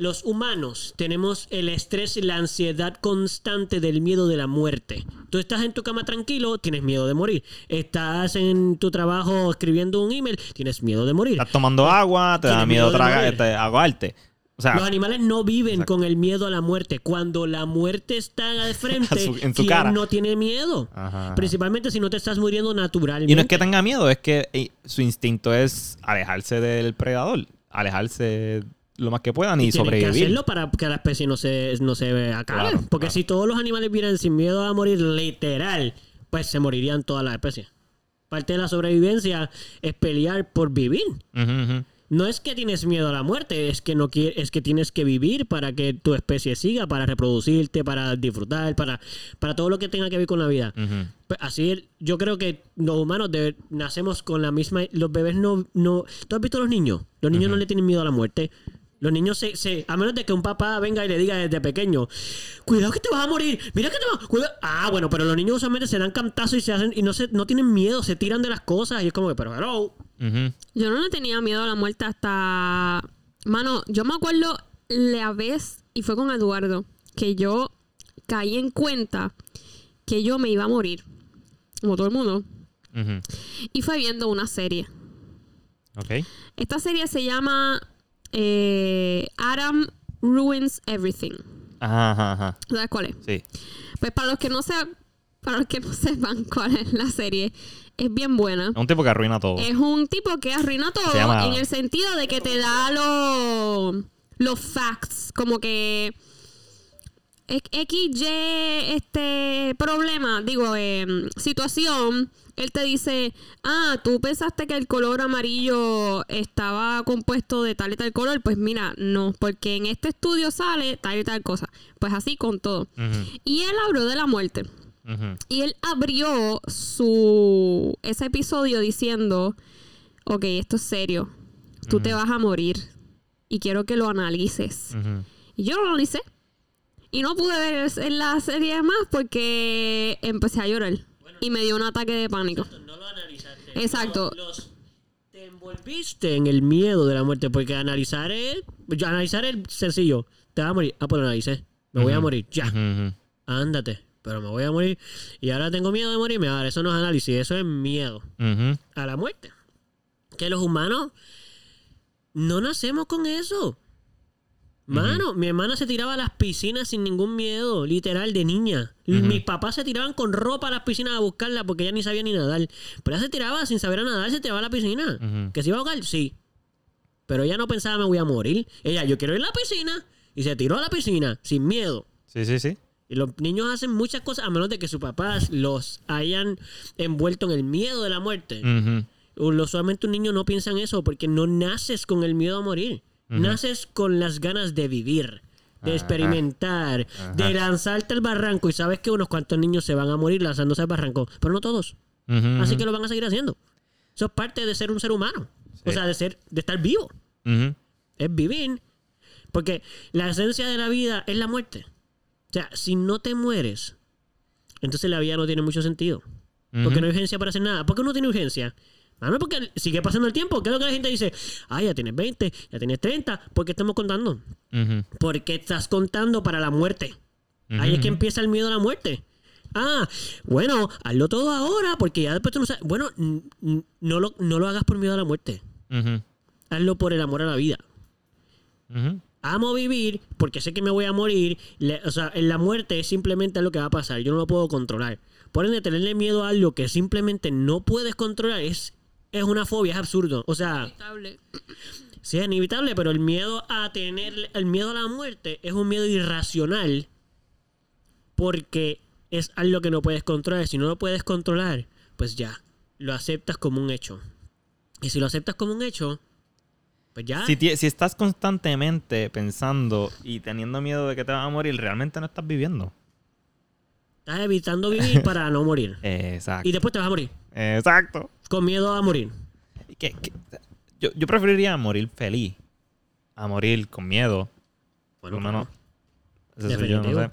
Los humanos tenemos el estrés y la ansiedad constante del miedo de la muerte. Tú estás en tu cama tranquilo, tienes miedo de morir. Estás en tu trabajo escribiendo un email, tienes miedo de morir. Estás tomando agua, te da miedo miedo de tragar, este, ahogarte. O sea, Los animales no viven Exacto. con el miedo a la muerte. Cuando la muerte está de frente, su- en su ¿quién cara. no tiene miedo? Ajá. Principalmente si no te estás muriendo naturalmente. Y no es que tenga miedo, es que su instinto es alejarse del predador, alejarse lo más que puedan y, que sobrevivir. hacerlo para que la especie no se, no se acabe. Claro, Porque claro. si todos los animales vieran sin miedo a morir literal, pues se morirían todas las especies. Parte de la sobrevivencia es pelear por vivir. No es que tienes miedo a la muerte, es que no quie- es que tienes que vivir para que tu especie siga, para reproducirte, para disfrutar, para, para todo lo que tenga que ver con la vida. Pues Así yo creo que los humanos nacemos con la misma. Los bebés no, no. ¿Tú has visto a los niños? Los niños no le tienen miedo a la muerte. Los niños se, se- A menos de que un papá venga y le diga desde pequeño: Cuidado que te vas a morir. Mira que te vas. cuida-". Ah, bueno, pero los niños usualmente se dan cantazos y se hacen. Y no, se, no tienen miedo, se tiran de las cosas. Y es como que, pero hello. Yo no le tenía miedo a la muerte hasta. Mano, yo me acuerdo la vez, y fue con Eduardo, que yo caí en cuenta que yo me iba a morir. Como todo el mundo. Y fue viendo una serie. Ok. Esta serie se llama eh, Adam Ruins Everything. Ajá, ajá, ajá. ¿Sabes cuál es? Sí. Pues para los que no sepan, para los que no sepan cuál es la serie, es bien buena. Es un tipo que arruina todo. Es un tipo que arruina todo llama- en el sentido de que te da los los facts, como que XY este problema, digo, em, situación, él te dice, ah, tú pensaste que el color amarillo estaba compuesto de tal y tal color, pues mira, no, porque en este estudio sale tal y tal cosa. Pues así con todo. Y él habló de la muerte. Y él abrió su ese episodio diciendo, ok, esto es serio, tú te vas a morir y quiero que lo analices. Y yo lo analicé. Y no pude ver en la serie más porque empecé a llorar. Y me dio un ataque de pánico. No lo analizaste. Exacto. Los- los- te envolviste en el miedo de la muerte. Porque analizar es. Analizar es sencillo. Te vas a morir. Ah, pues lo analicé. Me voy a morir. Ya. Ujú. Ándate. Pero me voy a morir. Y ahora tengo miedo de morirme. Ahora, eso no es análisis. Eso es miedo a la muerte. Que los humanos no nacemos con eso. Mano, mi hermana se tiraba a las piscinas sin ningún miedo, literal, de niña. Mis papás se tiraban con ropa a las piscinas a buscarla porque ella ni sabía ni nadar. Pero ella se tiraba sin saber a nadar, se tiraba a la piscina. ¿Que se iba a ahogar? Sí. Pero ella no pensaba me voy a morir. Ella, yo quiero ir a la piscina. Y se tiró a la piscina sin miedo. Sí, sí, sí. Y los niños hacen muchas cosas a menos de que sus papás los hayan envuelto en el miedo de la muerte. Usualmente un niño no piensa en eso porque no naces con el miedo a morir. Naces con las ganas de vivir, de experimentar, de lanzarte al barranco. Y sabes que unos cuantos niños se van a morir lanzándose al barranco, pero no todos. Así que lo van a seguir haciendo. Eso es parte de ser un ser humano. Sí. O sea, de ser, de estar vivo. Es vivir. Porque la esencia de la vida es la muerte. O sea, si no te mueres, entonces la vida no tiene mucho sentido. Porque no hay urgencia para hacer nada. ¿Por qué no tiene urgencia? Mano, porque sigue pasando el tiempo. ¿Qué es lo que la gente dice? Ah, ya tienes 20, ya tienes 30. ¿Por qué estamos contando? Porque estás contando para la muerte. Ahí es que empieza el miedo a la muerte. Ah, bueno, hazlo todo ahora porque ya después tú no sabes. Bueno, no lo, no lo hagas por miedo a la muerte. Ujú. Hazlo por el amor a la vida. Amo vivir porque sé que me voy a morir. Le- o sea, en la muerte es simplemente lo que va a pasar. Yo no lo puedo controlar. Por ende, tenerle miedo a algo que simplemente no puedes controlar es, es una fobia, es absurdo. O sea, sí es inevitable, pero el miedo a tener, el miedo a la muerte es un miedo irracional porque es algo que no puedes controlar. Si no lo puedes controlar, pues ya, lo aceptas como un hecho. Y si lo aceptas como un hecho, pues ya. Si, si estás constantemente pensando y teniendo miedo de que te vas a morir, realmente no estás viviendo. Estás evitando vivir para no morir. Exacto. Y después te vas a morir. Exacto. Con miedo a morir. ¿Qué- qué? Yo, yo preferiría morir feliz a morir con miedo. Por lo menos. Eso soy yo, no sé.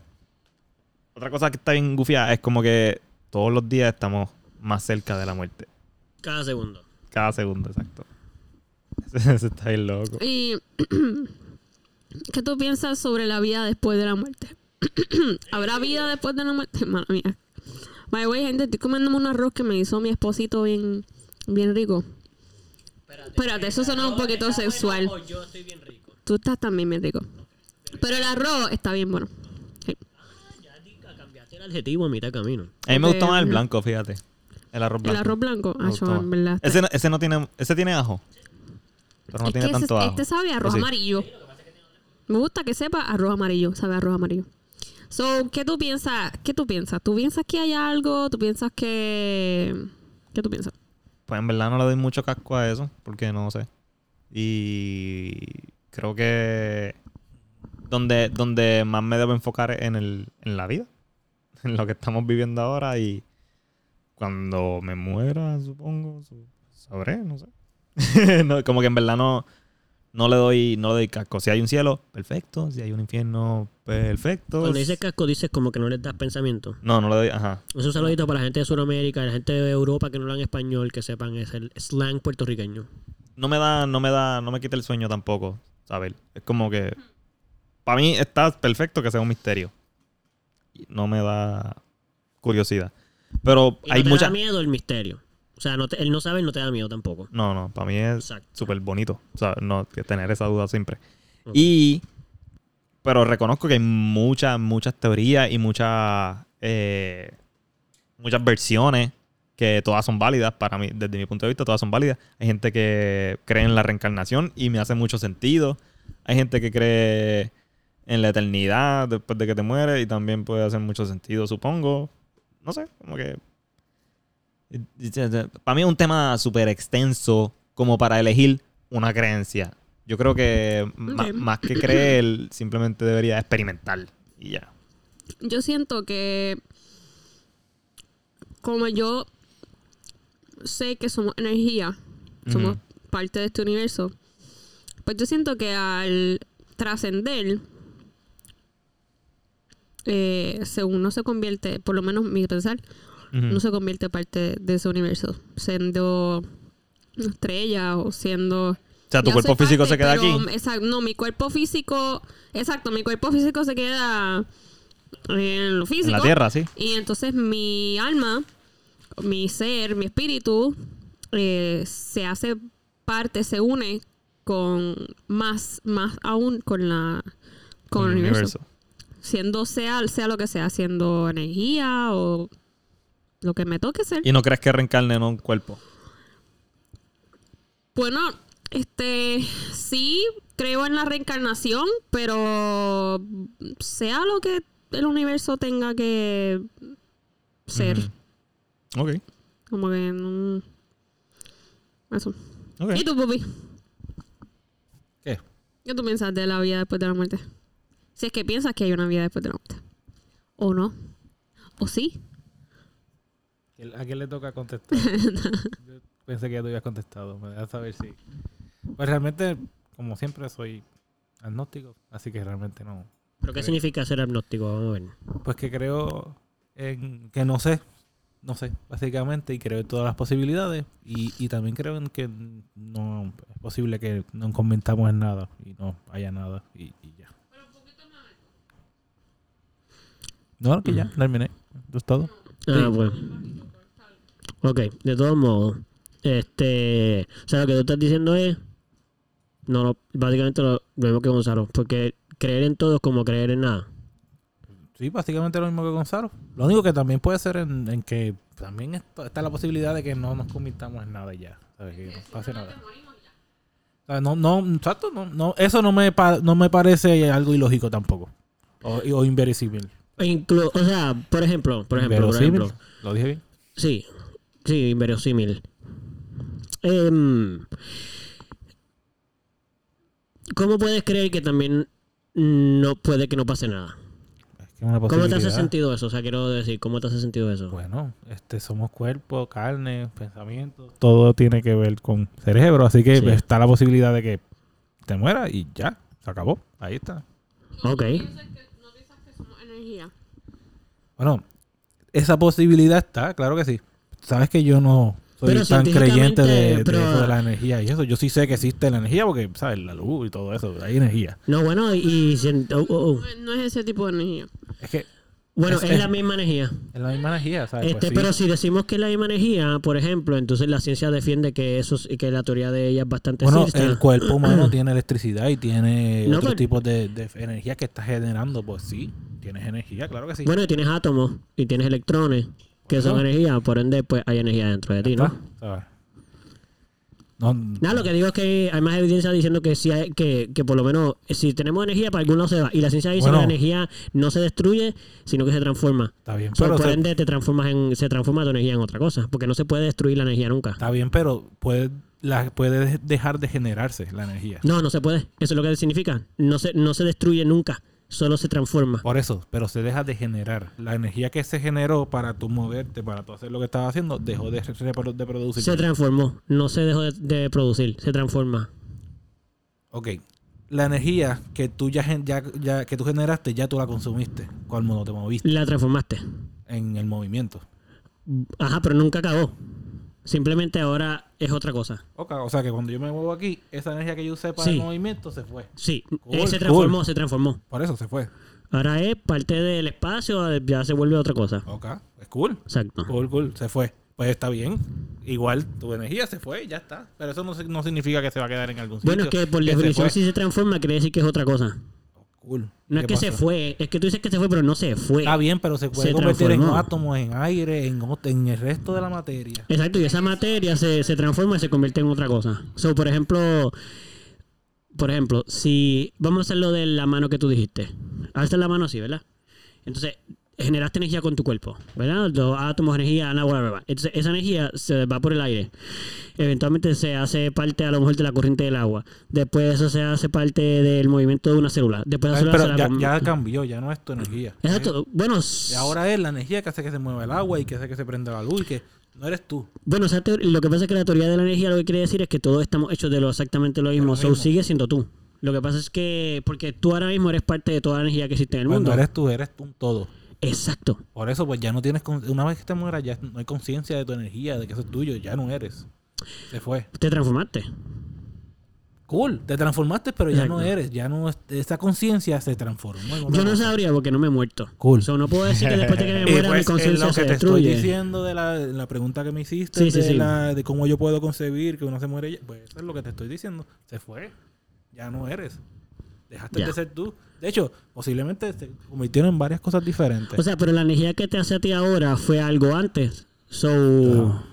Otra cosa que está bien gufiada es como que todos los días estamos más cerca de la muerte. Cada segundo. Cada segundo, exacto. Eso, eso está bien loco. ¿Y qué tú piensas sobre la vida después de la muerte? ¿Habrá vida después de la muerte? Mala mía. By the way, gente, estoy comiéndome un arroz que me hizo mi esposito bien, bien rico. Espérate, eso suena un poquito sexual. yo estoy bien rico. Tú estás también bien rico. Pero el arroz está bien bueno. Sí. Ya di- cambiaste el adjetivo a mitad camino. A mí me gusta Ok, más el blanco, fíjate. El arroz El blanco. arroz blanco. Ah, yo, en verdad. Ese, no- ese no tiene, ese tiene ajo. Pero no es tiene que tanto ese- ajo. este sabe a arroz ¿O sí? amarillo. Me gusta que sepa arroz amarillo, sabe a arroz amarillo. So, ¿qué tú piensas? ¿Qué tú piensas? ¿Tú piensas que hay algo? ¿Tú piensas que qué tú piensas? Pues en verdad no le doy mucho casco a eso, porque no sé. Y creo que donde, donde más me debo enfocar es en, el, en la vida, en lo que estamos viviendo ahora y cuando me muera, supongo, su- sabré, no sé. No, como que en verdad no, no le doy no le doy casco. Si hay un cielo, perfecto. Si hay un infierno, perfecto. Cuando dices casco, dices como que no les das pensamiento. No, no le doy, ajá. Es un saludito para la gente de Sudamérica, la gente de Europa que no hablan español, que sepan, es el slang puertorriqueño. no me da, no me da, no me quita el sueño tampoco, ¿sabes? Es como que para mí está perfecto que sea un misterio. No me da curiosidad. Pero Y hay no te mucha da miedo el misterio. O sea, no te- el no saber no te da miedo tampoco. No, no, para mí es súper bonito, o sea, no tener esa duda siempre. Y pero reconozco que hay muchas muchas teorías y muchas eh, muchas versiones que todas son válidas para mí, desde mi punto de vista, todas son válidas. Hay gente que cree en la reencarnación y me hace mucho sentido. Hay gente que cree en la eternidad después de que te mueres y también puede hacer mucho sentido, supongo. No sé, como que... Para mí es un tema súper extenso como para elegir una creencia. Yo creo que más que creer, simplemente debería experimentar y ya. Yo siento que como yo sé que somos energía, somos parte de este universo, pues yo siento que al trascender, eh, se- uno se convierte, por lo menos mi pensar, Ujú. uno se convierte parte de ese universo, siendo estrella o siendo... o sea, tu cuerpo físico se queda pero, aquí. Exacto, no, mi cuerpo físico, exacto, mi cuerpo físico se queda en lo físico. En la tierra, sí. Y entonces mi alma, mi ser, mi espíritu, eh, se hace parte, se une con más, más aún con la con el universo. Siendo sea, sea lo que sea, siendo energía o lo que me toque ser. Y no crees que reencarne en un cuerpo. Bueno, este sí creo en la reencarnación, pero sea lo que el universo tenga que ser. Ujú. Ok, Como que no. Eso. ok. ¿Y tú, Pupi? ¿Qué? ¿Qué tú piensas de la vida después de la muerte? Si es que piensas que hay una vida después de la muerte. ¿O no? ¿O sí? ¿A quién le toca contestar? Yo pensé que ya te habías contestado. Me dejas saber si. Pues realmente, como siempre, soy agnóstico. Así que realmente no. ¿Pero qué significa ser agnóstico? Vamos a ver. Pues que creo en que no sé. No sé, básicamente. Y creo en todas las posibilidades. Y, y también creo en que no es posible que no conventamos en nada. Y no haya nada. Y, y ya. No, que ya, terminé. Eso es todo. Ah, pues. Ok, de todos modos. Este. O sea, lo que tú estás diciendo es. No, no, básicamente lo, lo mismo que Gonzalo. Porque creer en todo es como creer en nada. Sí, básicamente lo mismo que Gonzalo. Lo único que también puede ser en, en que también est- está la posibilidad de que no nos convirtamos en nada ya. ¿sabes? Que no pase nada. O sea, no, no, exacto, no, no, eso no me, pa- no me parece algo ilógico tampoco. O, o inverosímil. E inclu- o sea, por ejemplo, por ejemplo, por ejemplo. ¿Lo dije bien? Sí, sí, inverosímil. Em, ¿Cómo puedes creer que también no puede que no pase nada? Es que una ¿Cómo te hace sentido eso? O sea, quiero decir, ¿cómo te hace sentido eso? Bueno, este, somos cuerpo, carne, pensamiento. Todo tiene que ver con cerebro, así que Sí. está la posibilidad de que te mueras y ya, se acabó. Ahí está. Ok. ¿No piensas que somos energía? Bueno, esa posibilidad está, claro que sí. Sabes que yo no soy Pero tan creyente de, eso de la energía y eso. Yo sí sé que existe la energía porque, ¿sabes? La luz y todo eso, hay energía. No, bueno, y... oh, oh, oh. No, es ese tipo de energía. Es que Bueno, Es- es, es- la misma energía. es la misma energía, ¿sabes? Este, Pues sí. Pero si decimos que es la misma energía, por ejemplo, entonces la ciencia defiende que eso es- y que la teoría de ella es bastante Bueno, cierta. el cuerpo humano tiene electricidad y tiene No, otro pero- tipo de, de energía que está generando. Pues sí, tienes energía, claro que sí. Bueno, y tienes átomos y tienes electrones que son energía, por ende, pues hay energía dentro de ti, ¿no? No, Nada, lo que digo es que hay más evidencia diciendo que sí hay, que, que por lo menos si tenemos energía para algún lado se va. Y la ciencia dice Bueno. que la energía no se destruye, sino que se transforma. está bien, So, pero por se- ende te transformas en, se transforma tu energía en otra cosa. Porque no se puede destruir la energía nunca. está bien, pero puedes la puede de- dejar de generarse la energía. No, no se puede. Eso es lo que significa. No se, no se destruye nunca. Solo se transforma. Por eso, pero se deja de generar. La energía que se generó para tú moverte, para tú hacer lo que estabas haciendo, dejó de, de producir. Se transformó. No se dejó de, de producir. Se transforma. Ok. La energía que tú ya, gen- ya, ya- que tú generaste, ya tú la consumiste cuando te moviste La transformaste. en el movimiento. Ajá, pero nunca acabó. Simplemente ahora es otra cosa. Ok, O sea que cuando yo me muevo aquí, esa energía que yo usé para Sí. el movimiento se fue. Sí, Cool, eh, se transformó, se transformó. Por eso se fue. Ahora es parte del espacio, ya se vuelve otra cosa. Ok. Es cool. Exacto. Cool, cool. Se fue. Pues está bien. Igual tu energía se fue y ya está. Pero eso no, no significa que se va a quedar en algún sitio. Bueno, es que por se definición fue. si se transforma quiere decir que es otra cosa. Cool. No es ¿Qué que se fue, es que tú dices que se fue, pero no se fue. Está bien, pero se puede Se convertir en átomos, en aire, en, en el resto de la materia. Exacto, y esa materia se, se transforma y se convierte en otra cosa. So, por ejemplo, por ejemplo, si vamos a hacer lo de la mano que tú dijiste. Alza la mano así, ¿verdad? Entonces, generaste energía con tu cuerpo, ¿verdad? Los átomos, energía, bla. Entonces, esa energía se va por el aire. Eventualmente se hace parte a lo mejor de la corriente del agua. Después eso se hace parte del movimiento de una célula. Después la Ay, pero la ya, com- ya cambió, ya no es tu energía. Exacto. Bueno, ahora es la energía que hace que se mueva el agua y que hace que se prenda la luz y que no eres tú. Bueno, lo que pasa es que la teoría de la energía lo que quiere decir es que todos estamos hechos de lo exactamente lo mismo. lo So, sigue siendo tú. Lo que pasa es que, porque tú ahora mismo eres parte de toda la energía que existe en el Cuando mundo. eres tú, eres un todo. Exacto. Por eso, pues ya no tienes. con- Una vez que te mueras, ya no hay conciencia de tu energía, de que eso es tuyo. Ya no eres. Se fue. Te transformaste. Cool. Te transformaste, pero ya no eres. Ya no. es- Esa conciencia se transformó. Yo no sabría porque no me he muerto. Cool. So, no puedo decir que después de que me muera pues, mi conciencia en lo se que te estoy diciendo de la, la pregunta que me hiciste, Sí, de, sí. la- de cómo yo puedo concebir que uno se muere, pues eso es lo que te estoy diciendo. Se fue. Ya no eres. Dejaste Ya. de ser tú. De hecho, posiblemente se convirtieron en varias cosas diferentes. O sea, pero la energía que te hace a ti ahora fue algo antes. So, Claro.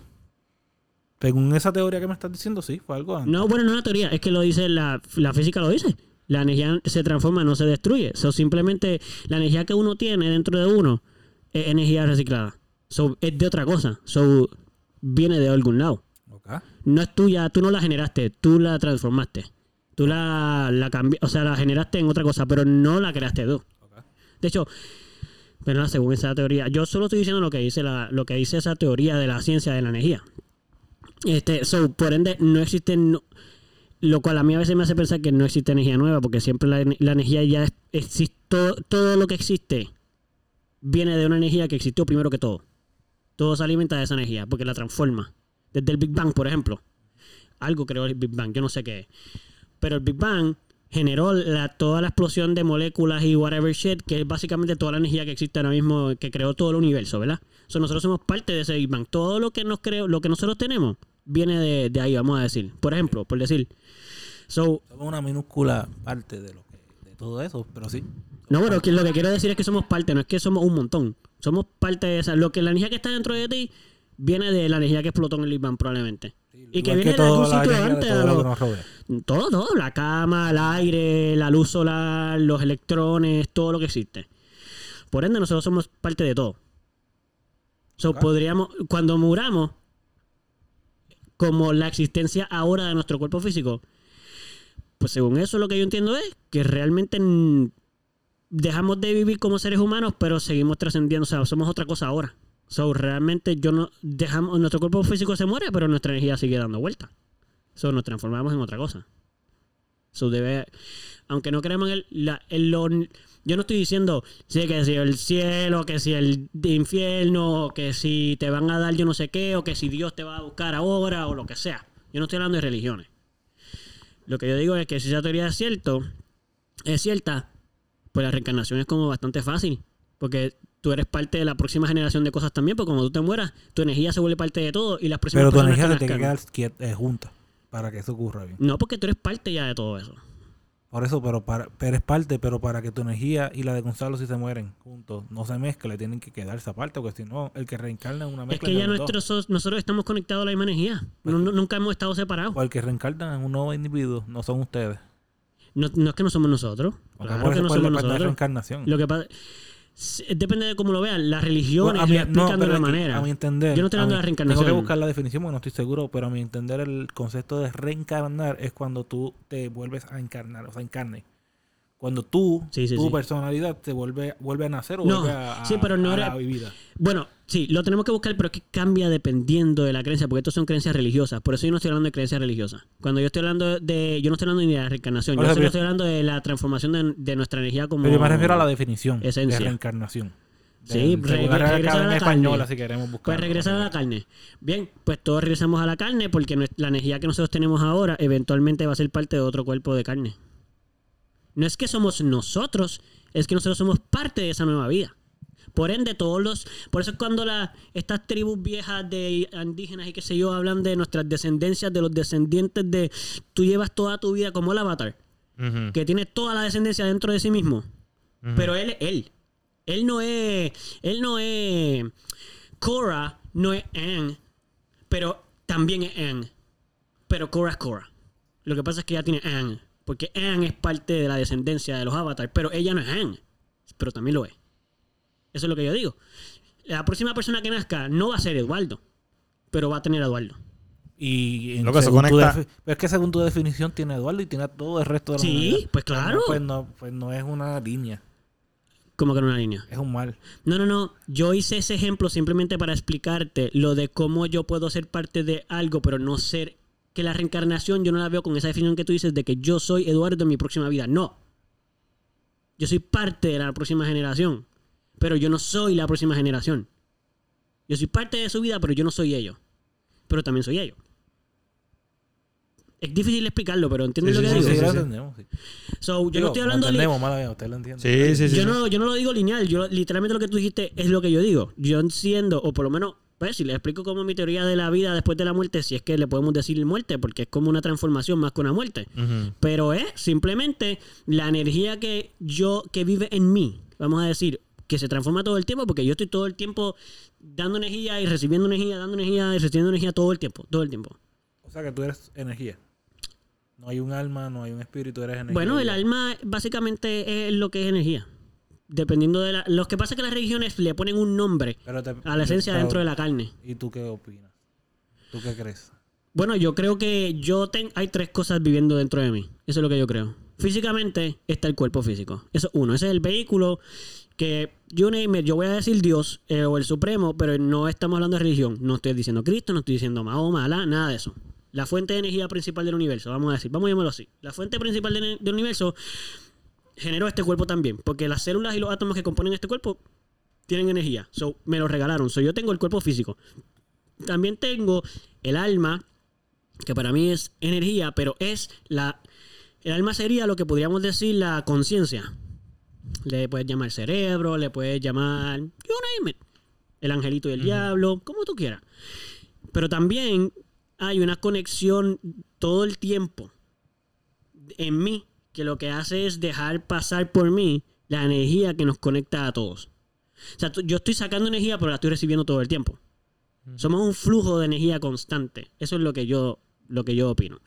Según esa teoría que me estás diciendo, sí, fue algo antes. No, bueno, no es una teoría, es que lo dice la, la física, lo dice. La energía se transforma, no se destruye. So, simplemente la energía que uno tiene dentro de uno es energía reciclada. So, es de otra cosa. So, viene de algún lado. No es tuya, tú no la generaste, tú la transformaste. Tú la, la cambi- o sea, la generaste en otra cosa, pero no la creaste tú. De hecho, pero según esa teoría, yo solo estoy diciendo lo que dice la, lo que dice esa teoría de la ciencia de la energía. Este, so, por ende, no existe, no- lo cual a mí a veces me hace pensar que no existe energía nueva, porque siempre la, la energía ya existe, todo, todo lo que existe viene de una energía que existió primero que todo. Todo se alimenta de esa energía, porque la transforma. Desde el Big Bang, por ejemplo. Algo creó el Big Bang, yo no sé qué es. Pero el Big Bang generó la- toda la explosión de moléculas y whatever shit, que es básicamente toda la energía que existe ahora mismo, que creó todo el universo, ¿verdad? So, nosotros somos parte de ese Big Bang. Todo lo que nos creó, lo que nosotros tenemos, viene de, de ahí, vamos a decir. Por ejemplo, por decir. So, Somos una minúscula parte de lo que, de todo eso, pero sí. no, que lo que quiero decir es que somos parte, no es que somos un montón. Somos parte de esa. Lo que la energía que está dentro de ti viene de la energía que explotó en el Big Bang, probablemente. Y que viene de algún sitio antes. todo lo lo- que. Todo, todo, la cama, el aire, la luz solar, los electrones, todo lo que existe. Por ende, nosotros somos parte de todo. So, podríamos, cuando muramos, como la existencia ahora de nuestro cuerpo físico, pues según eso lo que yo entiendo es que realmente dejamos de vivir como seres humanos, pero seguimos trascendiendo, o sea, somos otra cosa ahora. So, realmente yo no dejamos, nuestro cuerpo físico se muere, pero nuestra energía sigue dando vuelta. So, nos transformamos en otra cosa. So, debe, aunque no creemos en el, yo no estoy diciendo sí, que si el cielo, que si el infierno, que si te van a dar yo no sé qué, o que si Dios te va a buscar ahora, o lo que sea. Yo no estoy hablando de religiones. Lo que yo digo es que si esa teoría es cierto, es cierta, pues la reencarnación es como bastante fácil. Porque tú eres parte de la próxima generación de cosas también, porque cuando tú te mueras, tu energía se vuelve parte de todo y las próximas Pero tu energía que se tiene que quedar quieta, eh, junta para que eso ocurra bien. No, porque tú eres parte ya de todo eso. Por eso, pero para, eres parte, pero para que tu energía y la de Gonzalo si se mueren juntos, no se mezcle, tienen que quedarse aparte, porque si no, el que reencarna es una Es mezcla que de ya los dos. nuestros, nosotros estamos conectados a la misma energía. No- no- nunca hemos estado separados. O el que reencarna en un nuevo individuo, no son ustedes. No, no es que no somos nosotros. Claro que no somos no es nosotros. reencarnación. Lo que pasa, depende de cómo lo vean. Las religiones Bueno, explican no, de una manera. A mi entender. Yo no estoy hablando de la reencarnación. Tengo que buscar la definición porque no estoy seguro, pero a mi entender el concepto de reencarnar es cuando tú te vuelves a encarnar, o sea, encarne. Cuando tú, Sí, sí, tu sí. personalidad te vuelve, vuelve a nacer o No, vuelve a, sí, pero no a era- la vida. Bueno, sí, lo tenemos que buscar, pero es que cambia dependiendo de la creencia, porque estos son creencias religiosas. Por eso yo no estoy hablando de creencias religiosas. Cuando yo estoy hablando de. Yo no estoy hablando ni de la reencarnación, yo solo estoy hablando de la transformación de, de nuestra energía como. Pero yo me refiero a la definición esencia. de reencarnación. Sí, De- re- Real regresar a la Española, carne. si queremos buscar. Pues regresar a la carne. Bien, pues todos regresamos a la carne porque la energía que nosotros tenemos ahora eventualmente va a ser parte de otro cuerpo de carne. No es que somos nosotros, es que nosotros somos parte de esa nueva vida. Por ende, todos los. Por eso es cuando la, estas tribus viejas de indígenas y qué sé yo hablan de nuestras descendencias, de los descendientes de. Tú llevas toda tu vida como el avatar, que tiene toda la descendencia dentro de sí mismo. Pero él es él. Él no es. Él no es. Korra no es Aang. Pero también es Aang. Pero Korra es Korra. Lo que pasa es que ella tiene Aang. Porque Aang es parte de la descendencia de los avatars. Pero ella no es Aang. Pero también lo es. Eso es lo que yo digo. La próxima persona que nazca no va a ser Eduardo. Pero va a tener a Eduardo. Y en- Lo que se conecta- es que según tu definición tiene Eduardo y tiene a todo el resto de la Sí, humanidad. pues claro. Pues no, pues no es una línea, Como que en una línea. es un mal. No, no, no. Yo hice ese ejemplo simplemente para explicarte lo de cómo yo puedo ser parte de algo, pero no ser. Que la reencarnación yo no la veo con esa definición que tú dices de que yo soy Eduardo en mi próxima vida. No. Yo soy parte de la próxima generación, pero yo no soy la próxima generación. Yo soy parte de su vida, pero yo no soy ellos. Pero también soy ellos. Es difícil explicarlo, pero ¿entiendes Sí, lo sí, que Sí, digo? sí, sí. entendemos. sí. So, yo Digo, no estoy lo hablando li- entendemos, mala mía, usted lo entiende. Sí, sí, sí. yo, sí. no, yo no lo digo lineal, yo literalmente lo que tú dijiste es lo que yo digo. Yo entiendo, o por lo menos, pues si le explico como mi teoría de la vida después de la muerte, si es que le podemos decir muerte, porque es como una transformación más que una muerte. Pero es simplemente la energía que yo, que vive en mí, vamos a decir, que se transforma todo el tiempo, porque yo estoy todo el tiempo dando energía y recibiendo energía, dando energía y recibiendo energía todo el tiempo, todo el tiempo. O sea que tú eres energía. No hay un alma, no hay un espíritu, eres energía. Bueno, el alma básicamente es lo que es energía. Dependiendo de la... Lo que pasa es que las religiones le ponen un nombre te- a la esencia dentro de la carne. ¿Y tú qué opinas? ¿Tú qué crees? Bueno, yo creo que yo ten- hay tres cosas viviendo dentro de mí. Eso es lo que yo creo. Físicamente está el cuerpo físico. Eso es uno. Ese es el vehículo que it, yo voy a decir Dios eh, o el Supremo, pero no estamos hablando de religión. No estoy diciendo Cristo, no estoy diciendo Mahoma, Alá, nada de eso. La fuente de energía principal del universo, vamos a decir, vamos a llamarlo así. La fuente principal de- del universo generó este cuerpo también, porque las células y los átomos que componen este cuerpo tienen energía. So, me lo regalaron. So, yo tengo el cuerpo físico. También tengo el alma, que para mí es energía, pero es la... El alma sería lo que podríamos decir la conciencia. Le puedes llamar cerebro, le puedes llamar... You name it. El angelito y el diablo, como tú quieras. Pero también hay una conexión todo el tiempo en mí que lo que hace es dejar pasar por mí la energía que nos conecta a todos. O sea, yo estoy sacando energía, pero la estoy recibiendo todo el tiempo. Somos un flujo de energía constante. Eso es lo que yo, lo que yo opino.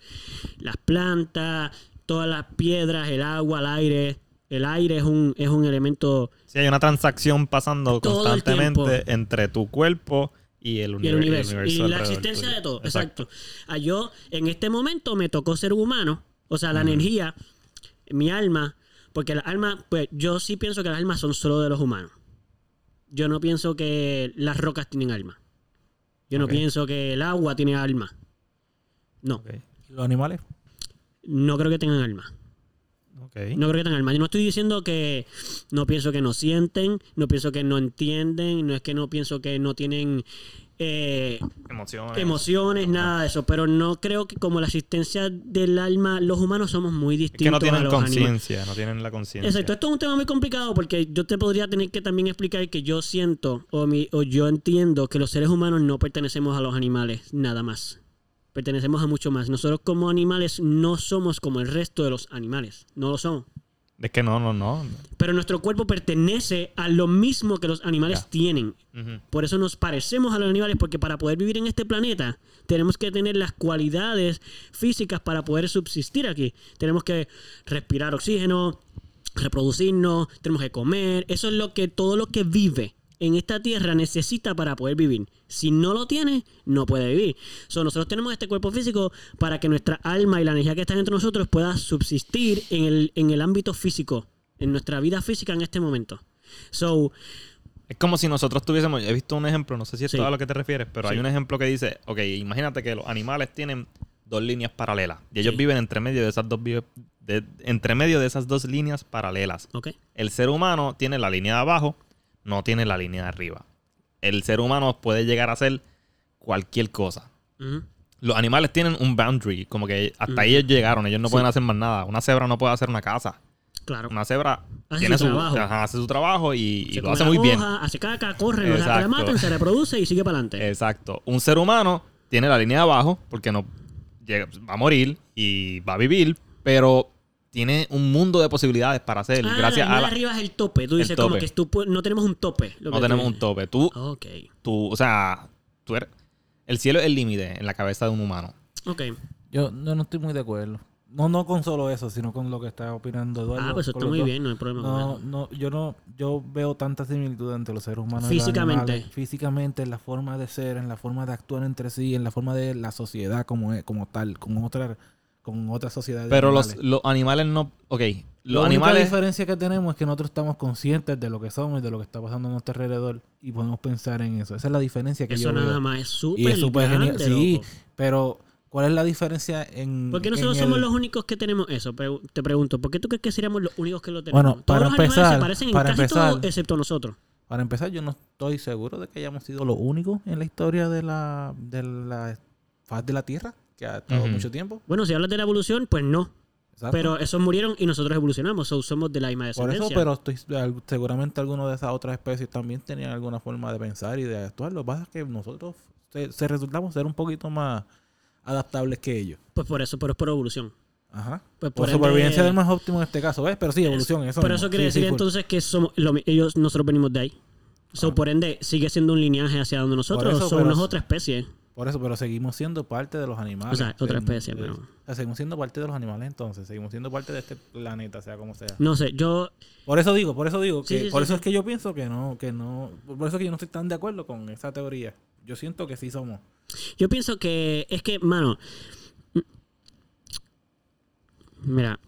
Las plantas, todas las piedras, el agua, el aire. El aire es un, es un elemento Sí, hay una transacción pasando constantemente entre tu cuerpo y el, y univer- el universo. Y la alrededor existencia tuyo. de todo. Exacto. Ah, yo, en este momento, me tocó ser humano. O sea, la energía, mi alma. Porque la alma, pues yo sí pienso que las almas son solo de los humanos. Yo no pienso que las rocas tienen alma. Yo no pienso que el agua tiene alma. No, ¿Los animales? no creo que tengan alma. ok. No creo que tengan alma. Yo no estoy diciendo que no pienso que no sienten, no pienso que no entienden, no es que no pienso que no tienen eh, Emociones. emociones, nada de eso. Pero no creo que como la existencia del alma, los humanos somos muy Es distintos que no tienen conciencia, no tienen la conciencia. Exacto, esto es un tema muy complicado porque yo te podría tener que también explicar que yo siento o, mi, o yo entiendo que los seres humanos no pertenecemos a los animales, nada más. Pertenecemos a mucho más. Nosotros como animales no somos como el resto de los animales, no lo somos. Es que no, no, no. Pero nuestro cuerpo pertenece a lo mismo que los animales tienen. Por eso nos parecemos a los animales, porque para poder vivir en este planeta tenemos que tener las cualidades físicas para poder subsistir aquí. Tenemos que respirar oxígeno, reproducirnos, tenemos que comer. Eso es lo que todo lo que vive en esta tierra necesita para poder vivir. Si no lo tiene, no puede vivir. So, nosotros tenemos este cuerpo físico para que nuestra alma y la energía que está dentro de nosotros pueda subsistir en el, en el ámbito físico, en nuestra vida física en este momento. So, Es como si nosotros tuviésemos, he visto un ejemplo, no sé si es Sí. a lo que te refieres, pero hay un ejemplo que dice, ok, imagínate que los animales tienen dos líneas paralelas y ellos Sí. viven entre medio de esas dos de- entre medio de esas dos líneas paralelas. ¿ok? El ser humano tiene la línea de abajo, no tiene la línea de arriba. El ser humano puede llegar a hacer cualquier cosa. Los animales tienen un boundary, como que hasta ahí ellos llegaron, ellos no Sí. pueden hacer más nada. Una cebra no puede hacer una casa. Claro. Una cebra Hace tiene su su, trabajo. ajá, hace su trabajo y, lo hace muy bien. Hace caca, corre, la maten, se reproduce y sigue para adelante. Exacto. Un ser humano tiene la línea de abajo porque no llega- va a morir y va a vivir, pero tiene un mundo de posibilidades para hacer Ah, gracias la a la- arriba es el tope. Tú el dices como que tú no tenemos un tope. lo no tenemos un tope. Tú, Ok. tú, o sea, tú eres, el cielo es el límite en la cabeza de un humano. Ok. Yo no, no estoy muy de acuerdo. No, no con solo eso, sino con lo que está opinando Eduardo. Ah, pues eso con está muy dos. bien, no hay problema con No, eso. no, yo no, yo veo tanta similitud entre los seres humanos y los Físicamente. animales. Físicamente, en la forma de ser, en la forma de actuar entre sí, en la forma de la sociedad como es, como tal, con otra, con otra sociedad. de Pero los, animales. los animales no, ok, La los única animales, diferencia que tenemos es que nosotros estamos conscientes de lo que somos y de lo que está pasando a nuestro alrededor y podemos pensar en eso. Esa es la diferencia que Eso yo nada veo. más es súper Y es súper genial. grande, Sí, pero ¿cuál es la diferencia en ¿Por qué en nosotros el- somos los únicos que tenemos eso? Te pregunto, ¿por qué tú crees que seríamos los únicos que lo tenemos? Bueno, Todos para los animales empezar- se parecen en para casi empezar- todo excepto nosotros. Para empezar, yo no estoy seguro de que hayamos sido los únicos en la historia de la, de la faz de la Tierra, que ha estado mucho tiempo. Bueno, si hablas de la evolución, pues no. Exacto. Pero esos murieron y nosotros evolucionamos. so somos de la misma Por descendencia. eso, pero estoy seguramente algunas de esas otras especies también tenían alguna forma de pensar y de actuar. Lo que pasa es que nosotros se, se resultamos ser un poquito más adaptables que ellos. Pues por eso, pero es por evolución. Ajá. Pues por por supervivencia del más óptimo en este caso, ¿ves? Pero sí, evolución. Eso Pero mismo. eso quiere Sí, decir sí, entonces que somos lo ellos nosotros venimos de ahí. So, Ah. por ende, sigue siendo un lineaje hacia donde nosotros eso, somos pero- otra especie. Por eso, pero seguimos siendo parte de los animales. O sea, otra especie, pero- o sea, seguimos siendo parte de los animales entonces. Seguimos siendo parte de este planeta, sea como sea. No sé, yo Por eso digo, por eso digo, que Sí, sí, por sí, eso sí. es que yo pienso que no, que no, por eso es que yo no estoy tan de acuerdo con esa teoría. Yo siento que sí somos. Yo pienso que es que, mano. Mira,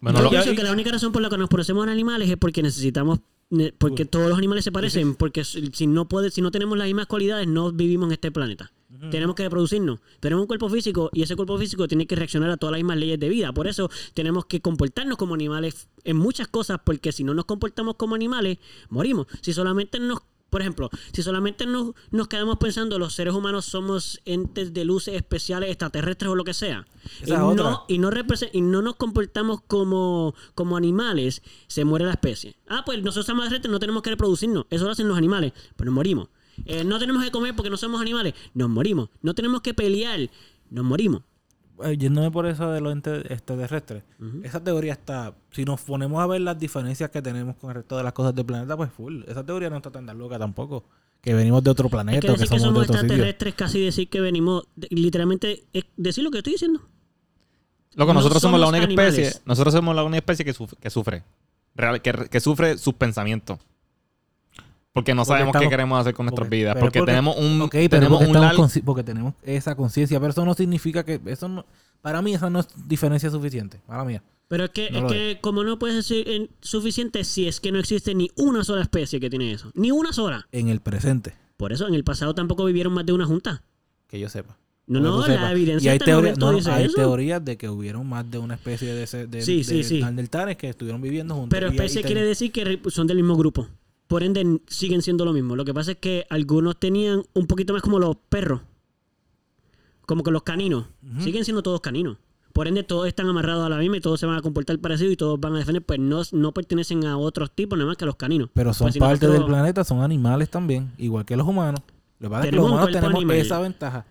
bueno, yo lo- pienso que la única razón por la que nos parecemos a animales es porque necesitamos. Porque todos los animales se parecen. Porque si no puede, si no tenemos las mismas cualidades, no vivimos en este planeta. Tenemos que reproducirnos. Tenemos un cuerpo físico y ese cuerpo físico tiene que reaccionar a todas las mismas leyes de vida. Por eso tenemos que comportarnos como animales en muchas cosas, porque si no nos comportamos como animales, morimos. Si solamente nos, por ejemplo, si solamente nos, nos quedamos pensando los seres humanos somos entes de luces especiales, extraterrestres o lo que sea, y no, y no, y no nos comportamos como, como animales, se muere la especie. Ah, pues nosotros somos extraterrestres, no tenemos que reproducirnos. Eso lo hacen los animales, pues nos morimos. Eh, no tenemos que comer porque no somos animales, nos morimos. No tenemos que pelear, nos morimos. Eh, Yéndome por eso de los extraterrestres. Ujú. Esa teoría está, si nos ponemos a ver las diferencias que tenemos con el resto de las cosas del planeta, pues full. Esa teoría no está tan tan loca tampoco. Que venimos de otro Es planeta que decir que somos, de sitio. extraterrestres, casi decir que venimos, de- literalmente, es decir lo que estoy diciendo. Loco, No nosotros somos la única animales. especie. Nosotros somos la única especie que, suf- que sufre. Real, que, que sufre sus pensamientos. Porque no Porque sabemos qué queremos hacer con nuestras porque- vidas. Porque, porque- tenemos un. Tenemos porque, un estamos lar- consci- porque tenemos esa conciencia, pero eso no significa que eso no, para mí esa no es diferencia suficiente, para mí. Pero es que, No es que como no puedes decir en- suficiente si es que no existe ni una sola especie que tiene eso. Ni una sola. En el presente, Por eso en el pasado tampoco vivieron más de una junta. que yo sepa. No, no, la evidencia y hay, momento no, hay teorías de que hubieron más de una especie de, ese- de, Sí, sí, de sí. que estuvieron viviendo juntos. Pero Y- y especie ten- quiere decir que re- son del mismo grupo. Por ende, siguen siendo lo mismo. Lo que pasa es que algunos tenían un poquito más como los perros. Como que los caninos. Siguen siendo todos caninos. Por ende, todos están amarrados a la misma y todos se van a comportar parecido y todos van a defender. Pues no, no pertenecen a otros tipos, nada más que a los caninos. Pero son Pues parte nosotros- del planeta, son animales también, igual que los humanos. Lo que pasa es que los humanos tenemos animal. esa ventaja.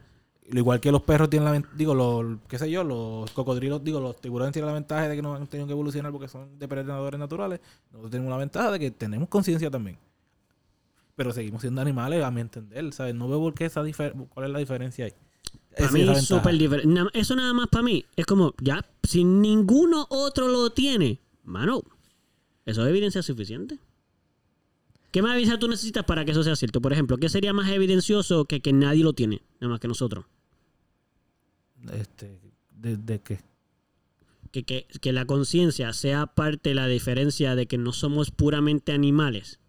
Lo Igual que los perros tienen la digo, los, qué sé yo, los cocodrilos, digo, los tiburones tienen la ventaja de que no han tenido que evolucionar porque son depredadores naturales. Nosotros tenemos la ventaja de que tenemos conciencia también. Pero seguimos siendo animales, a mi entender, ¿sabes? No veo por qué esa cuál es la diferencia ahí. Para mí es súper diferente. Eso nada más para mí es como, ya, si ninguno otro lo tiene, mano, ¿Eso es evidencia suficiente? ¿Qué más evidencia tú necesitas para que eso sea cierto? Por ejemplo, ¿qué sería más evidencioso que que nadie lo tiene, nada más que nosotros? Este, ¿de, de qué? Que, que, que la conciencia sea parte de la diferencia de que no somos puramente animales.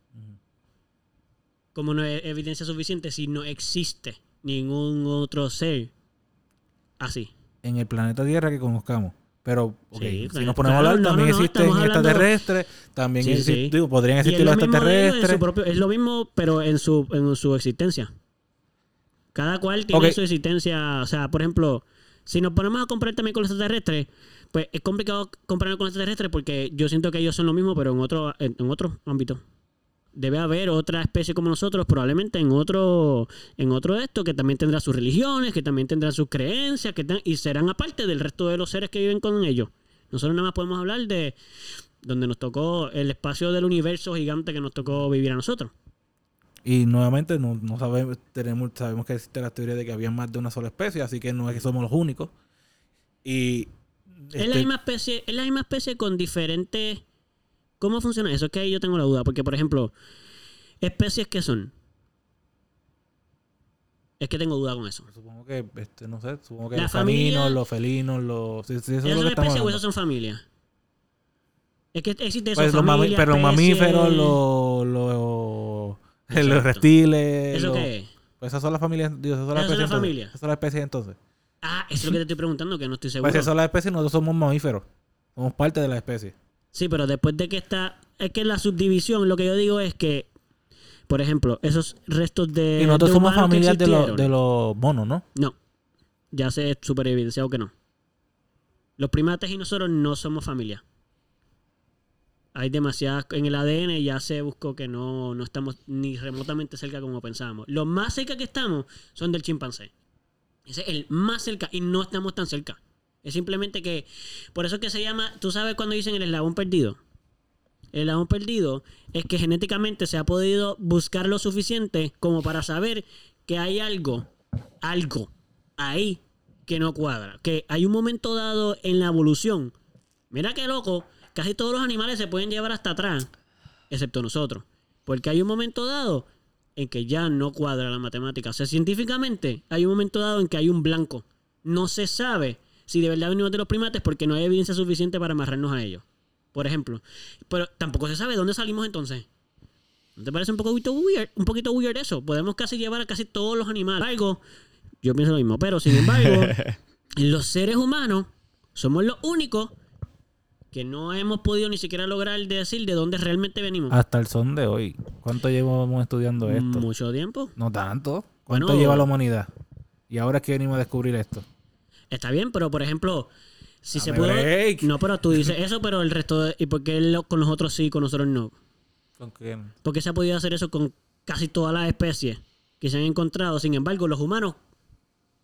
Como no es evidencia suficiente si no existe ningún otro ser así. En el planeta Tierra que conozcamos. Pero, Sí, si nos ponemos a hablar, también no, no, existen extraterrestres, también Sí, exi- sí. digo, podrían existir lo los extraterrestres. propio- es lo mismo, pero en su, en su existencia. Cada cual tiene su existencia. O sea, por ejemplo, si nos ponemos a comparar también con los extraterrestres, pues es complicado compararnos con los extraterrestres porque yo siento que ellos son lo mismo, pero en otro, en, otro ámbito. Debe haber otra especie como nosotros, probablemente en otro, en otro de esto, que también tendrá sus religiones, que también tendrá sus creencias, que y serán aparte del resto de los seres que viven con ellos. Nosotros nada más podemos hablar de donde nos tocó el espacio del universo gigante que nos tocó vivir a nosotros. Y nuevamente no, no sabemos, tenemos, sabemos que existe la teoría de que había más de una sola especie, así que no es que somos los únicos. Y Es la este, misma especie, es la misma especie con diferentes. ¿Cómo funciona eso? Es que ahí yo tengo la duda. Porque, por ejemplo, especies que son. Es que tengo duda con eso. supongo que, este, no sé, supongo que La los familia- caninos, los felinos, los... eso es ¿Esas lo son que estamos especies o esas son familias? Es que existe eso. Pues los mami- familia, pero los mamíferos, los, los, Exacto. los reptiles... ¿Eso los- qué es? Pues esas son las familias, digo, esas son las ¿Esas son especies las entonces. familias? Esas son las especies entonces. Ah, eso es lo que te estoy preguntando, que no estoy seguro. Pues esas son las especies, nosotros somos mamíferos. Somos parte de la especie. Sí, pero después de que está. Es que la subdivisión, lo que yo digo es que. Por ejemplo, esos restos de. y nosotros de somos familias de los, de los monos, ¿no? No. Ya se super evidenciado que no. Los primates y nosotros no somos familia. Hay demasiadas. En el ADN ya se buscó que no, no estamos ni remotamente cerca como pensábamos. Los más cerca que estamos son del chimpancé. Ese es el más cerca y no estamos tan cerca. Es simplemente que. Por eso es que se llama. ¿Tú sabes cuando dicen el eslabón perdido? El eslabón perdido es que genéticamente se ha podido buscar lo suficiente como para saber que hay algo, algo ahí que no cuadra. Que hay un momento dado en la evolución. Mira qué loco, casi todos los animales se pueden llevar hasta atrás, excepto nosotros. Porque hay un momento dado en que ya no cuadra la matemática. O sea, científicamente hay un momento dado en que hay un blanco. No se sabe si de verdad venimos de los primates porque no hay evidencia suficiente para amarrarnos a ellos. Por ejemplo. Pero tampoco se sabe dónde salimos entonces. ¿No te parece un poquito weird? Un poquito weird eso. Podemos casi llevar a casi todos los animales. Algo, yo pienso lo mismo. Pero sin embargo, los seres humanos somos los únicos que no hemos podido ni siquiera lograr decir de dónde realmente venimos. Hasta el son de hoy. ¿Cuánto llevamos estudiando esto? Mucho tiempo. No tanto. ¿Cuánto Bueno. lleva la humanidad? Y ahora es que venimos a descubrir esto. Está bien, pero por ejemplo, si se pudo. break. No, pero tú dices eso, pero el resto. de- ¿Y por qué lo- con nosotros sí y con nosotros no? ¿Con quién? ¿Por qué se ha podido hacer eso con casi todas las especies que se han encontrado? Sin embargo, los humanos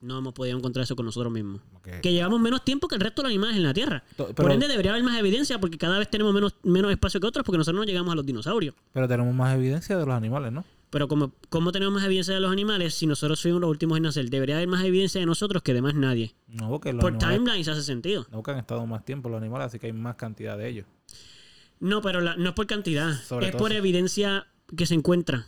no hemos podido encontrar eso con nosotros mismos. Que llevamos menos tiempo que el resto de los animales en la Tierra. Por ende, debería haber más evidencia porque cada vez tenemos menos, menos espacio que otros porque nosotros no llegamos a los dinosaurios. Pero tenemos más evidencia de los animales, ¿no? Pero como, ¿cómo tenemos más evidencia de los animales si nosotros fuimos los últimos en nacer? Debería haber más evidencia de nosotros que de más nadie. No, porque los Por animales timelines hace sentido. no, porque han estado más tiempo los animales, así que hay más cantidad de ellos. No, pero la- no es por cantidad. Sobre es por evidencia que se encuentra.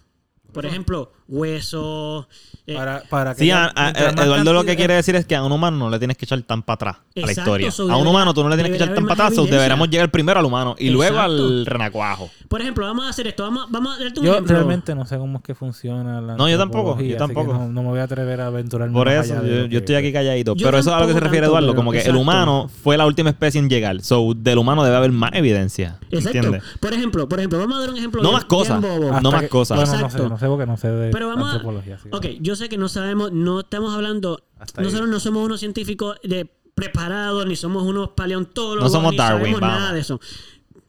Por ejemplo, huesos. eh, Para, para que Sí, a- a- Eduardo lo que quiere decir es que a un humano no le tienes que echar tan para atrás a la historia. so a un humano tú no le tienes que echar tan para atrás, deberíamos llegar primero al humano y luego al renacuajo. Por ejemplo, vamos a hacer esto. Vamos, vamos a darte un Yo ejemplo. realmente no sé cómo es que funciona la No, yo tampoco, yo tampoco. No, no me voy a atrever a aventurarme Por eso, allá yo, estoy aquí calladito. Yo pero eso es a lo que se refiere tanto, Eduardo, como que el humano fue la última especie en llegar. So, del humano debe haber más evidencia. Exacto. ¿Entiendes? Por ejemplo, por ejemplo, vamos a dar un ejemplo. No más cosas. no más cosas. Exacto. Sé, no sé porque no sé de Pero vamos a- antropología. Ok, yo sé que no sabemos, no estamos hablando. Hasta ahí. nosotros no somos unos científicos de preparados, ni somos unos paleontólogos. No somos ni Darwin, sabemos vamos. nada de eso.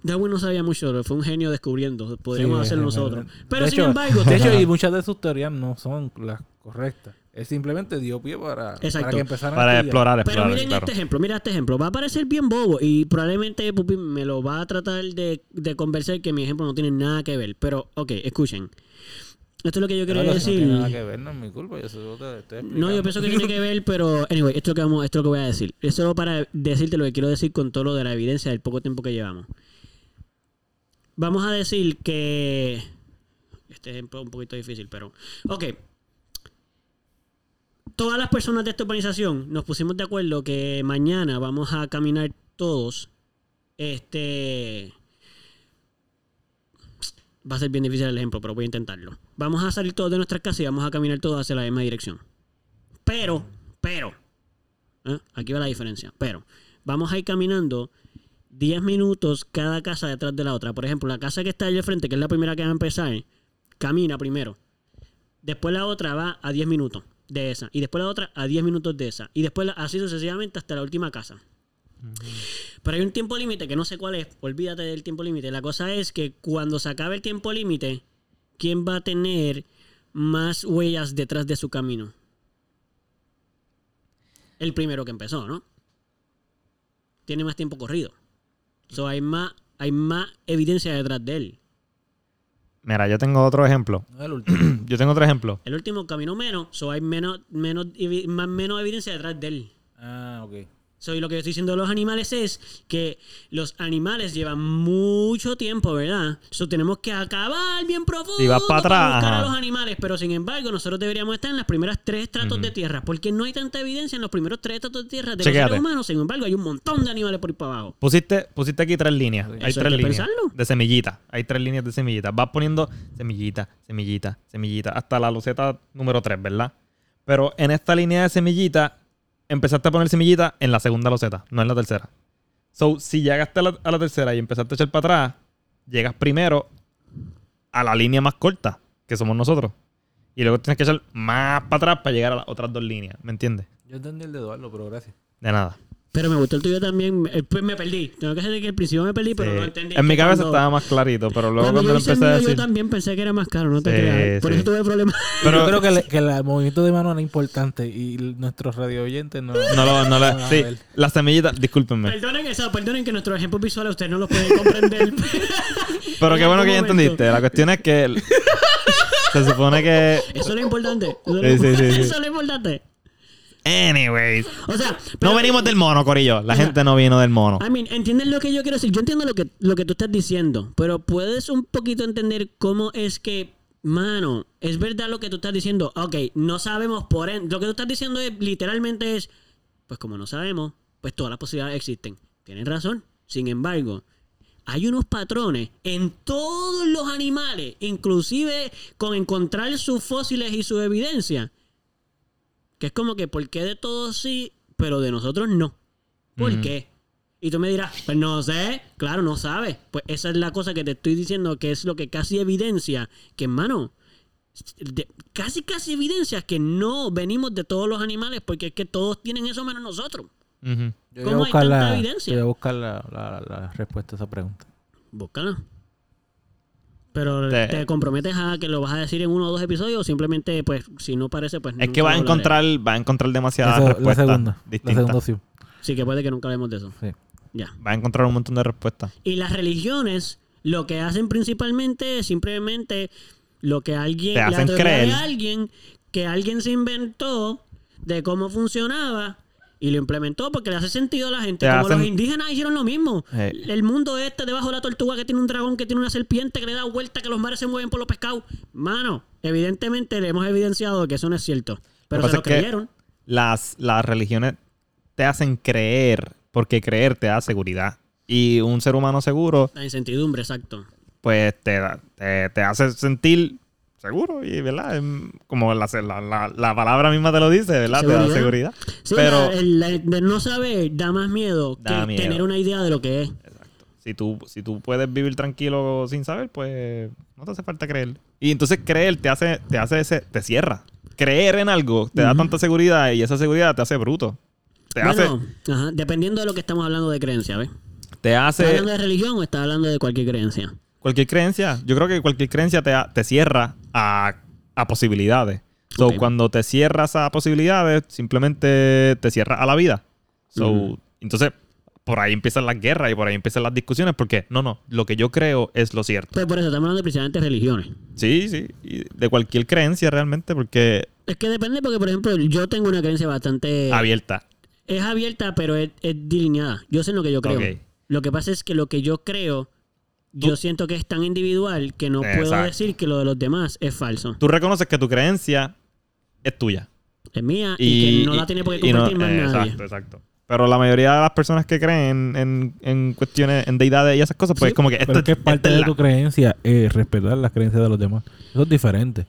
Darwin no sabía mucho, fue un genio descubriendo. Podríamos Sí, hacerlo nosotros. Pero sin hecho- embargo, De hecho, y muchas de sus teorías no son las correctas. Él simplemente dio pie para, Exacto. para que empezaran Para a estudiar. explorar, Pero explorar, miren claro. este ejemplo, mira este ejemplo. Va a parecer bien bobo y probablemente Pupi me lo va a tratar de, de convencer que mi ejemplo no tiene nada que ver. Pero, ok, escuchen. Esto es lo que yo quería decir. No tiene nada que ver, no es mi culpa. Yo solo te estoy No, yo pienso que tiene que ver, pero anyway, esto es lo que vamos, esto es lo que voy a decir. Es solo para decirte lo que quiero decir con todo lo de la evidencia del poco tiempo que llevamos. vamos a decir que... Este ejemplo es un poquito difícil, pero... Ok. Todas las personas de esta urbanización nos pusimos de acuerdo que mañana vamos a caminar todos. Este... Va a ser bien difícil el ejemplo, pero voy a intentarlo. Vamos a salir todos de nuestras casas y vamos a caminar todos hacia la misma dirección. Pero, pero, ¿eh? aquí va la diferencia. Pero, vamos a ir caminando 10 minutos cada casa detrás de la otra. Por ejemplo, la casa que está allá al frente, que es la primera que va a empezar, camina primero. Después la otra va a 10 minutos de esa. Y después la otra a 10 minutos de esa. Y después así sucesivamente hasta la última casa. Pero hay un tiempo límite que no sé cuál es. Olvídate del tiempo límite. La cosa es que cuando se acabe el tiempo límite, ¿quién va a tener más huellas detrás de su camino? El primero que empezó, ¿no? Tiene más tiempo corrido. So hay más, hay más evidencia detrás de él. Mira, yo tengo otro ejemplo. El último. Yo tengo otro ejemplo. El último caminó menos, so hay menos, menos, más, menos evidencia detrás de él. ah, ok. So, y lo que yo estoy diciendo de los animales es que los animales llevan mucho tiempo, ¿verdad? So, tenemos que acabar bien profundo Si vas pa' atrás, buscar a los animales. Pero sin embargo, nosotros deberíamos estar en las primeras tres estratos de tierra. Porque no hay tanta evidencia en los primeros tres estratos de tierra de los Chequéate. seres humanos. Sin embargo, hay un montón de animales por ahí para abajo. Pusiste, pusiste aquí tres líneas. Hay Eso hay tres líneas pensarlo. de semillita. Hay tres líneas de semillita. Vas poniendo semillita, semillita, semillita, hasta la luceta número 3, ¿verdad? Pero en esta línea de semillita, empezaste a poner semillita en la segunda loseta, no en la tercera. So, si llegaste a la, a la tercera y empezaste a echar para atrás, llegas primero a la línea más corta, que somos nosotros. Y luego tienes que echar más para atrás para llegar a las otras dos líneas. ¿Me entiendes? Yo entendí el de Eduardo, pero gracias. De nada. Pero me gustó el tuyo también. Eh, Pues me perdí. Tengo que decir que al principio me perdí, pero Sí. no entendí. en mi cabeza cuando- estaba más clarito, pero luego cuando cuando yo lo empecé a decir... Yo también pensé que era más caro, no te Sí, creas. Por sí. eso tuve problemas. Pero- Yo creo que, le- que la- el movimiento de mano era importante y nuestros radio oyentes no. No lo, no la, sí, a ver. las semillitas, discúlpenme. Perdonen eso, perdonen que nuestros ejemplos visuales ustedes no los pueden comprender. Pero qué En bueno que ya entendiste. La cuestión es que el- se supone que. Eso es lo importante. Eso, Sí, es, lo, sí, sí, sí. eso es lo importante. Anyways. O sea, No venimos del mono, Corillo. La gente no vino del mono. I mean, ¿entiendes lo que yo quiero decir? Yo entiendo lo que, lo que tú estás diciendo, pero puedes un poquito entender cómo es que, mano, es verdad lo que tú estás diciendo. Ok, no sabemos por ende. Lo que tú estás diciendo es, literalmente es, pues como no sabemos, pues todas las posibilidades existen. Tienes razón. Sin embargo, hay unos patrones en todos los animales, inclusive con encontrar sus fósiles y su evidencia, que es como que, ¿por qué de todos sí, pero de nosotros no? ¿Por qué? Y tú me dirás, pues no sé, claro, no sabes. Pues esa es la cosa que te estoy diciendo, que es lo que casi evidencia que, hermano, de- casi casi evidencia que no venimos de todos los animales, porque es que todos tienen eso menos nosotros. Yo voy a ¿Cómo hay buscar, tanta la, evidencia? yo voy a buscar la, la- la respuesta a esa pregunta. Búscala. Pero Te- te... comprometes a que lo vas a decir en uno o dos episodios o simplemente, pues, si no parece, pues Es que va a hablaré. encontrar, va a encontrar demasiadas Eso, la respuestas. La distintas. segunda opción. Sí, que puede que nunca hablemos de eso. Sí. Ya. Va a encontrar un montón de respuestas. Y las religiones lo que hacen principalmente es simplemente lo que alguien Te la hacen teoría creer. de alguien que alguien se inventó de cómo funcionaba y lo implementó porque le hace sentido a la gente. Te Como hacen- los indígenas hicieron lo mismo. El mundo este debajo de la tortuga que tiene un dragón, que tiene una serpiente que le da vuelta, que los mares se mueven por los pescados. Mano, evidentemente le hemos evidenciado que eso no es cierto. Pero Lo se lo creyeron. Las, las religiones te hacen creer, porque creer te da seguridad. Y un ser humano seguro, La incertidumbre, exacto. pues te, da- te, te hace sentir seguro. Y, ¿verdad? Em, Como la, la, la- la palabra misma te lo dice, ¿verdad? Te da Seguridad. seguridad. Sí, Pero, la- el, no saber da más miedo Da que miedo. tener una idea de lo que es. Exacto. Si tú, si tú puedes vivir tranquilo sin saber, pues no te hace falta creer. Y entonces creer te hace, te hace ese, te cierra. Creer en algo te da tanta seguridad y esa seguridad te hace bruto. Te hace, Bueno, ajá, dependiendo de lo que estamos hablando de creencia, ¿ves? te ¿Estás hace hablando de religión o estás hablando de cualquier creencia? Cualquier creencia. Yo creo que cualquier creencia te, te cierra a, a posibilidades. So, cuando te cierras a posibilidades, simplemente te cierras a la vida. So, entonces, por ahí empiezan las guerras y por ahí empiezan las discusiones porque, no, no, lo que yo creo es lo cierto. Pues por eso estamos hablando de religiones. Sí, sí, y de cualquier creencia realmente, porque Es que depende porque, por ejemplo, yo tengo una creencia bastante... abierta. Es abierta, pero es, es delineada. Yo sé en lo que yo creo. Lo que pasa es que lo que yo creo yo siento que es tan individual que no puedo decir que lo de los demás es falso. Tú reconoces que tu creencia es tuya. Es mía y, que no la tiene por qué y no- compartir más eh, nadie. Exacto, exacto. Pero la mayoría de las personas que creen en, en cuestiones, en deidades y esas cosas, pues Sí, es como que Pero esto es que es parte esta es de la- tu creencia es respetar las creencias de los demás. Eso es diferente.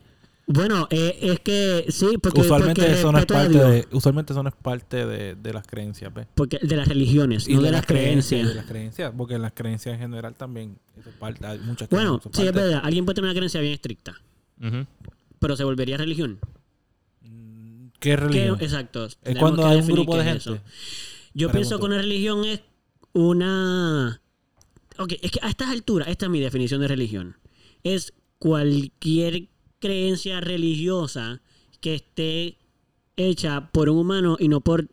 Bueno, eh, es que sí, porque, usualmente porque eso no es parte de, usualmente eso no es parte de, de las creencias, ¿ves? porque de las religiones, no de, las creencias. De las creencias, porque las creencias en general también eso es parte, hay muchas Bueno, sí, es verdad. Alguien puede tener una creencia bien estricta, pero se volvería religión. ¿Qué ¿Qué- religión? exacto. Es tenemos cuando que hay un definir grupo de qué es gente. eso. Yo Pregunto. pienso que una religión es una... Ok, es que a estas alturas, esta es mi definición de religión. Es cualquier creencia religiosa que esté hecha por un humano y no por,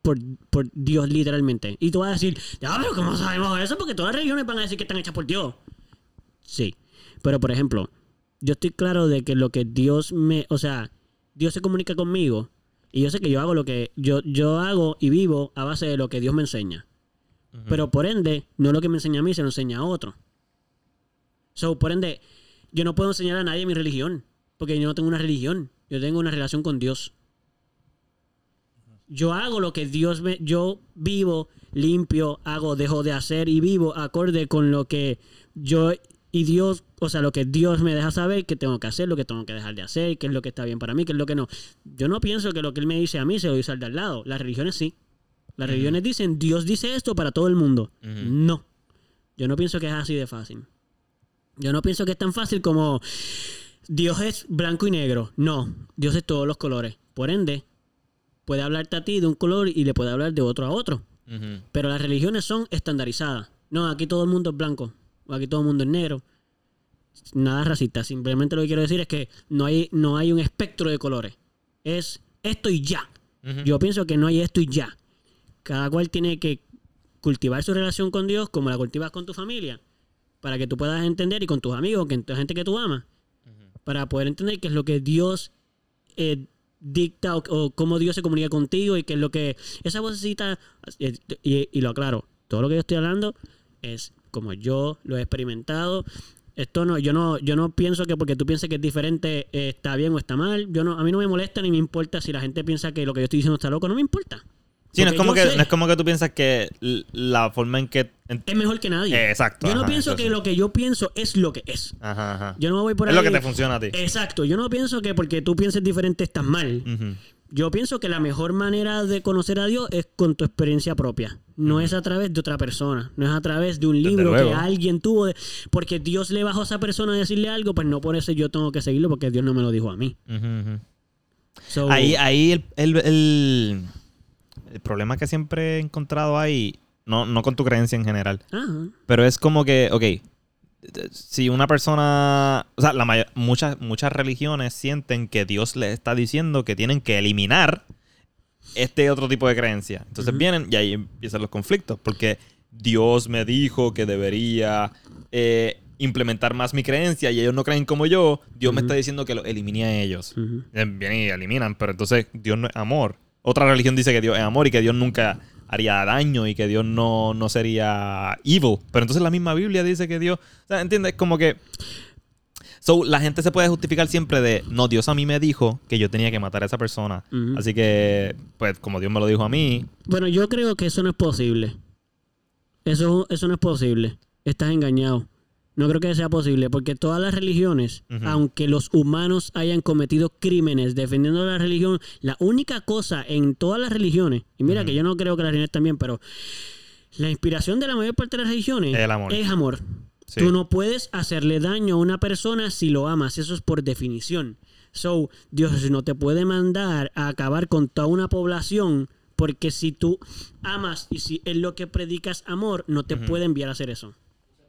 por, por Dios literalmente. Y tú vas a decir, ya, pero ¿cómo sabemos eso? Porque todas las religiones van a decir que están hechas por Dios. Sí. Pero, por ejemplo, yo estoy claro de que lo que Dios me... O sea, Dios se comunica conmigo y yo sé que yo hago lo que... Yo, yo hago y vivo a base de lo que Dios me enseña. Pero por ende, no lo que me enseña a mí, se lo enseña a otro. So, por ende, yo no puedo enseñar a nadie mi religión. Porque yo no tengo una religión. Yo tengo una relación con Dios. Yo hago lo que Dios me... Yo vivo, limpio, hago, dejo de hacer y vivo acorde con lo que yo y Dios, o sea, lo que Dios me deja saber que tengo que hacer, lo que tengo que dejar de hacer, qué es lo que está bien para mí, qué es lo que no. Yo no pienso que lo que Él me dice a mí se lo dice al de al lado. Las religiones sí. Las religiones dicen, Dios dice esto para todo el mundo. No. Yo no pienso que es así de fácil. Yo no pienso que es tan fácil como Dios es blanco y negro. No, Dios es todos los colores. Por ende, puede hablarte a ti de un color y le puede hablar de otro a otro. Pero las religiones son estandarizadas. No, aquí todo el mundo es blanco. O aquí todo el mundo es negro. Nada racista. Simplemente lo que quiero decir es que no hay, no hay un espectro de colores. Es esto y ya. Yo pienso que no hay esto y ya. Cada cual tiene que cultivar su relación con Dios como la cultivas con tu familia. Para que tú puedas entender y con tus amigos, con la gente que tú amas. Para poder entender qué es lo que Dios eh, dicta o, o cómo Dios se comunica contigo y qué es lo que... Esa vocecita, eh, y, y lo aclaro, todo lo que yo estoy hablando es como yo lo he experimentado. Esto no, yo no, yo no pienso que porque tú pienses que es diferente eh, está bien o está mal. Yo no, a mí no me molesta ni me importa si la gente piensa que lo que yo estoy diciendo está loco, no me importa. Sí, no es, como que, sé- no es como que tú piensas que la forma en que... en- es mejor que nadie. Eh, exacto, Yo no ajá, pienso que lo que yo pienso es lo que es. Ajá, ajá. Yo no me voy por es ahí. lo que te funciona a ti. Exacto. Yo no pienso que porque tú pienses diferente estás mal. Ujú. Yo pienso que la mejor manera de conocer a Dios es con tu experiencia propia. No es a través de otra persona. No es a través de un libro que alguien tuvo. de- porque Dios le bajó a esa persona a decirle algo, pues no por eso yo tengo que seguirlo porque Dios no me lo dijo a mí. So, Ahí, ahí el, el, el, el problema que siempre he encontrado ahí, no, no con tu creencia en general, pero es como que, ok, si una persona, o sea, la may- muchas, muchas religiones sienten que Dios les está diciendo que tienen que eliminar este otro tipo de creencia. Entonces vienen y ahí empiezan los conflictos, porque Dios me dijo que debería eh, implementar más mi creencia y ellos no creen como yo, Dios me está diciendo que lo elimine a ellos. Eh, Vienen y eliminan, pero entonces Dios no es amor. Otra religión dice que Dios es amor y que Dios nunca haría daño y que Dios no, no sería evil. Pero entonces la misma Biblia dice que Dios... O sea, ¿entiendes? Como que... So, la gente se puede justificar siempre de, no, Dios a mí me dijo que yo tenía que matar a esa persona. Así que, pues, como Dios me lo dijo a mí, Bueno, yo creo que eso no es posible. Eso, eso no es posible. Estás engañado. No creo que sea posible, porque todas las religiones, aunque los humanos hayan cometido crímenes defendiendo la religión, la única cosa en todas las religiones, y mira que yo no creo que las religiones también, pero la inspiración de la mayor parte de las religiones El amor. es amor. Sí. Tú no puedes hacerle daño a una persona si lo amas, eso es por definición. So, Dios no te puede mandar a acabar con toda una población porque si tú amas y si es lo que predicas amor, no te puede enviar a hacer eso.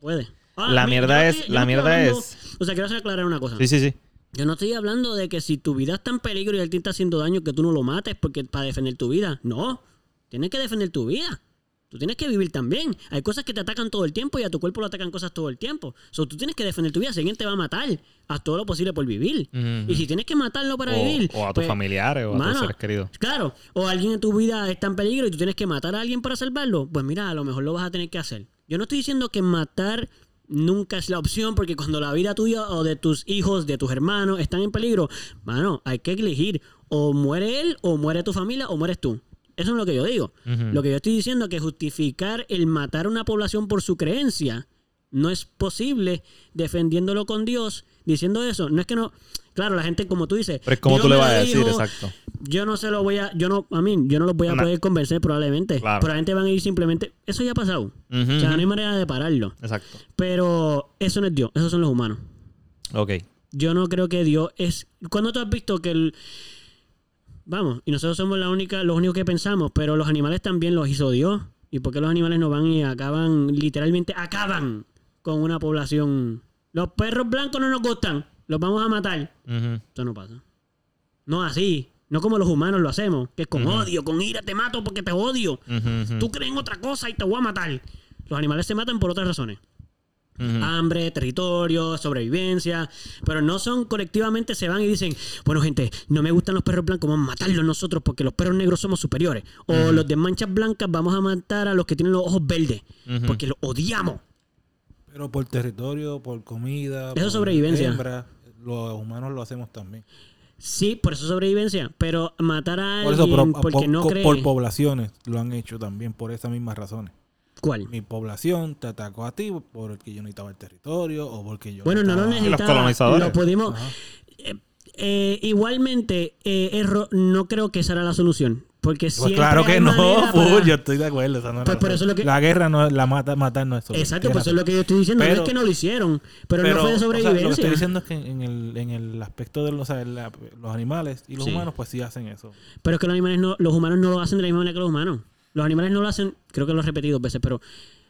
Puede. Ah, La mi- mierda no es- la no mierda hablando- es- O sea, quiero aclarar una cosa. sí, sí, sí. Yo no estoy hablando de que si tu vida está en peligro y alguien está haciendo daño, que tú no lo mates porque para defender tu vida. No. Tienes que defender tu vida. Tú tienes que vivir también. Hay cosas que te atacan todo el tiempo y a tu cuerpo lo atacan cosas todo el tiempo. So, tú tienes que defender tu vida. Si alguien te va a matar, haz todo lo posible por vivir. Y si tienes que matarlo para O, vivir. o a tus pues, familiares o a tus seres queridos. Claro, o alguien en tu vida está en peligro y tú tienes que matar a alguien para salvarlo, pues mira, a lo mejor lo vas a tener que hacer. Yo no estoy diciendo que matar Nunca es la opción porque cuando la vida tuya o de tus hijos, de tus hermanos están en peligro, mano, hay que elegir. O muere él, o muere tu familia, o mueres tú. Eso es lo que yo digo. Lo que yo estoy diciendo es que justificar el matar a una población por su creencia no es posible defendiéndolo con Dios, diciendo eso. No es que no. Claro, la gente, como tú dices. Pero es como tú le vas a decir, dijo, exacto. Yo no se lo voy a. Yo no. A mí, yo no los voy a No. poder convencer probablemente. Claro. Probablemente van a ir simplemente. Eso ya ha pasado. O sea, no hay manera de pararlo. Exacto. Pero eso no es Dios, esos son los humanos. Ok. Yo no creo que Dios es. ¿Cuándo tú has visto que el. Vamos, y nosotros somos la única, los únicos que pensamos, pero los animales también los hizo Dios. ¿Y por qué los animales no van y acaban, literalmente acaban con una población? Los perros blancos no nos gustan, los vamos a matar. Eso no pasa. No así, no como los humanos lo hacemos, que es con odio, con ira te mato porque te odio. Tú crees en otra cosa y te voy a matar. Los animales se matan por otras razones. Hambre, territorio, sobrevivencia. Pero no son colectivamente, se van y dicen, bueno gente, no me gustan los perros blancos, vamos a matarlos nosotros porque los perros negros somos superiores. O los de manchas blancas vamos a matar a los que tienen los ojos verdes porque los odiamos. Pero por territorio, por comida. Eso por es sobrevivencia. hembra, los humanos lo hacemos también. Sí, por eso sobrevivencia. Pero matar a Por eso, alguien pero, porque por, no cree... por poblaciones lo han hecho también por esas mismas razones. ¿Cuál? Mi población te atacó a ti porque yo necesitaba el territorio o porque yo Bueno, no lo necesitaba. colonizadores. Lo pudimos... Ajá. Eh, igualmente, eh, erro- no creo que esa era la solución. Porque Pues siempre claro que no, para- yo estoy de acuerdo. esa no era Pues la por eso solución. lo que- La guerra no la mata, matar no es solución. Exacto, pues eso es lo que yo estoy diciendo. no es que no lo hicieron, pero, no fue de o sea, lo que sobrevivencia. estoy diciendo es que en el, en el aspecto de los, o sea, la- los animales y los Sí. humanos, pues sí hacen eso. Pero es que los animales no, los humanos no lo hacen de la misma manera que los humanos. Los animales no lo hacen, creo que lo he repetido dos veces, pero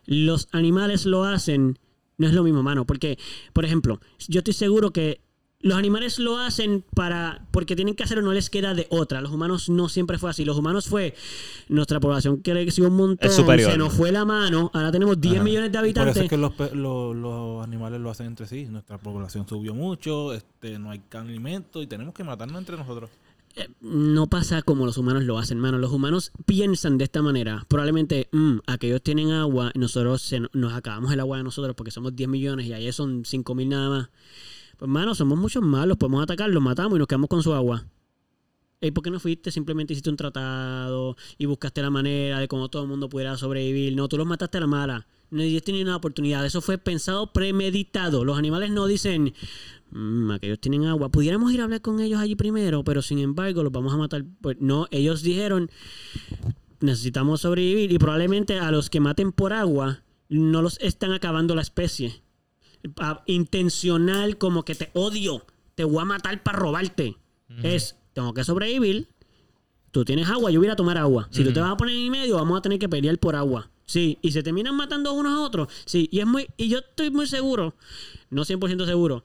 los animales lo hacen, no es lo mismo, mano. Porque, por ejemplo, yo estoy seguro que los animales lo hacen para porque tienen que hacerlo, no les queda de otra. Los humanos no siempre fue así. Los humanos fue nuestra población que creció un montón, Es superior. se nos fue la mano. Ahora tenemos 10 Ajá. millones de Y Por eso habitantes. es que los, los animales lo hacen entre sí. Nuestra población subió mucho, este, no hay alimento y tenemos que matarnos entre nosotros. Eh, no pasa como los humanos lo hacen, mano. Los humanos piensan de esta manera. Probablemente, mm, aquellos tienen agua, y nosotros se- nos acabamos el agua de nosotros porque somos 10 millones y ahí son 5 mil nada más. Pues, mano, somos muchos malos. Podemos atacar, los matamos y nos quedamos con su agua. ¿Y por qué no fuiste? Simplemente hiciste un tratado y buscaste la manera de cómo todo el mundo pudiera sobrevivir. No, tú los mataste a la mala. No diste ni una oportunidad. Eso fue pensado, premeditado. Los animales no dicen, "Mm, aquellos tienen agua. Pudiéramos ir a hablar con ellos allí primero, pero sin embargo los vamos a matar. Pues no, ellos dijeron, necesitamos sobrevivir y probablemente a los que maten por agua no los están acabando la especie. Intencional, como que te odio, te voy a matar para robarte. Es, tengo que sobrevivir. Tú tienes agua, yo voy a tomar agua. Si tú te vas a poner en medio, vamos a tener que pelear por agua. Sí, y se terminan matando unos a otros. Sí, y es muy y yo estoy muy seguro, no 100% seguro,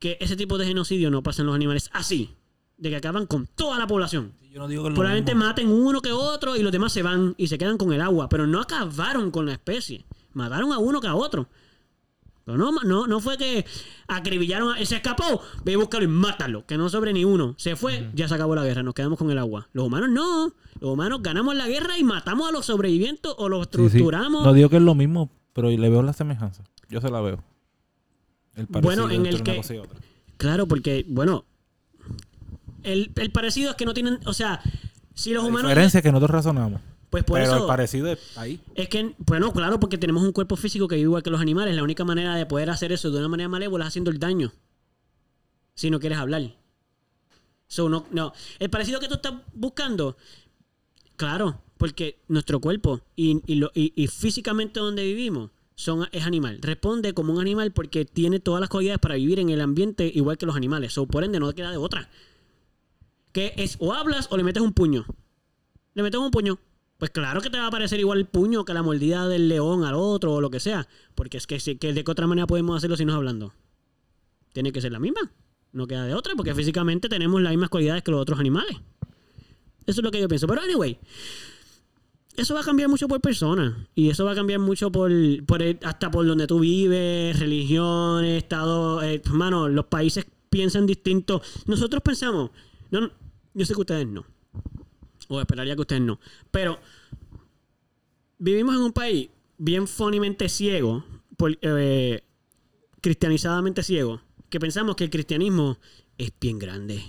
que ese tipo de genocidio no pasa en los animales así, de que acaban con toda la población. Yo no digo que Probablemente maten uno que otro y los demás se van y se quedan con el agua, pero no acabaron con la especie. Mataron a uno que a otro. Pero no, no, no fue que acribillaron, a, se escapó, ve y búscalo y mátalo, que no sobre ni uno. Se fue, ya se acabó la guerra, nos quedamos con el agua. Los humanos no, los humanos ganamos la guerra y matamos a los sobrevivientes o los Sí, sí. estructuramos. No digo que es lo mismo, pero le veo la semejanza. Yo se la veo. El Bueno, parecido en el que-. Claro, porque, bueno, el, el parecido es que no tienen, o sea, si los La humanos... diferencia es que nosotros razonamos. Pues por pero eso... el parecido es ahí. Es que, bueno, claro, porque tenemos un cuerpo físico que vive igual que los animales. La única manera de poder hacer eso de una manera malévola es haciendo el daño. Si no quieres hablar. So, no, no. El parecido que tú estás buscando, claro, porque nuestro cuerpo y, y, lo- y- y físicamente donde vivimos son, es animal. Responde como un animal porque tiene todas las cualidades para vivir en el ambiente igual que los animales. So, por ende, no queda de otra. Que es o hablas o le metes un puño. Le metes un puño. Pues claro que te va a parecer igual el puño que la mordida del león al otro o lo que sea. Porque es que, que de qué otra manera podemos hacerlo si no es hablando. Tiene que ser la misma. No queda de otra porque físicamente tenemos las mismas cualidades que los otros animales. Eso es lo que yo pienso. Pero anyway, eso va a cambiar mucho por persona. Y eso va a cambiar mucho por, por el- hasta por donde tú vives, religiones, estado. Eh, hermano, los países piensan distinto. Nosotros pensamos. No, no, yo sé que ustedes no. O esperaría que ustedes no. Pero vivimos en un país bien funnymente ciego eh, cristianizadamente ciegos, que pensamos que el cristianismo es bien grande.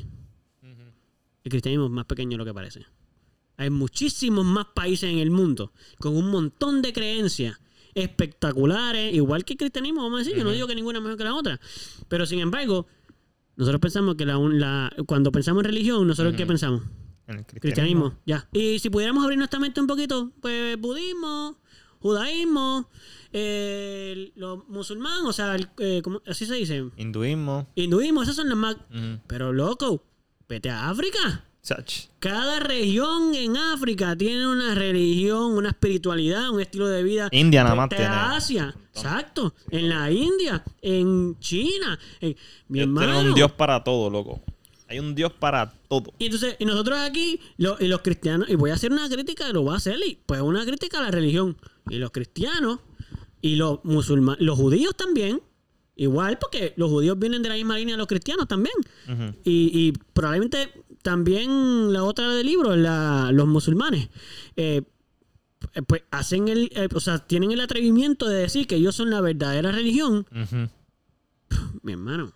El cristianismo es más pequeño de lo que parece. Hay muchísimos más países en el mundo con un montón de creencias espectaculares, igual que el cristianismo, vamos a decir. Yo no digo que ninguna es mejor que la otra. Pero sin embargo, nosotros pensamos que la, la- cuando pensamos en religión, nosotros ¿qué pensamos? En el Cristianismo, ya. Y si pudiéramos abrir nuestra mente un poquito, pues budismo, judaísmo, eh, los musulmanes, o sea, el- eh, ¿cómo- así se dice, Hinduismo. hinduismo, esas son las más... Pero loco, vete a África. Chach. Cada región en África tiene una religión, una espiritualidad, un estilo de vida. India nada más tiene. Asia, exacto. En la India, en China. en- mi hermano. Tienen un Dios para todo, loco. Hay un Dios para todo. Y entonces, y nosotros aquí, lo- y los cristianos, y voy a hacer una crítica, lo voy a hacer, y pues una crítica a la religión. Y los cristianos, y los musulmanes, los judíos también, igual, porque los judíos vienen de la misma línea de los cristianos también. Y, y probablemente también la otra del libro, la- los musulmanes. eh, eh, pues hacen el, eh, o sea, tienen el atrevimiento de decir que ellos son la verdadera religión. Mi hermano,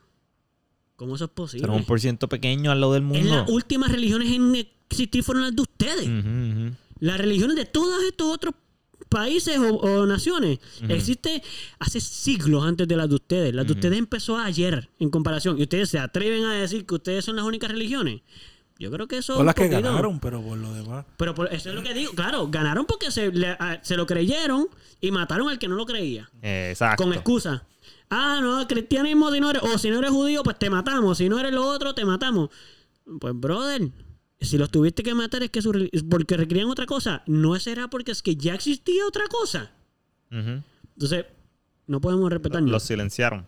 ¿cómo eso es posible? Será un por ciento pequeño al lado del En mundo. las últimas religiones en existir fueron las de ustedes. Las religiones de todos estos otros países o, o naciones existe hace siglos antes de las de ustedes. Las de ustedes empezó ayer en comparación. Y ustedes se atreven a decir que ustedes son las únicas religiones. Yo creo que eso. Son es las que ganaron, pero por lo demás. Pero por- eso es lo que digo. Claro, ganaron porque se, le- a- se lo creyeron y mataron al que no lo creía. Exacto. Con excusa. Ah, no, cristianismo, si no eres, o si no eres judío, pues te matamos. Si no eres lo otro, te matamos. Pues, brother, si los tuviste que matar es que su porque requerían otra cosa. No será porque es que ya existía otra cosa. Entonces, no podemos respetarnos. Los silenciaron.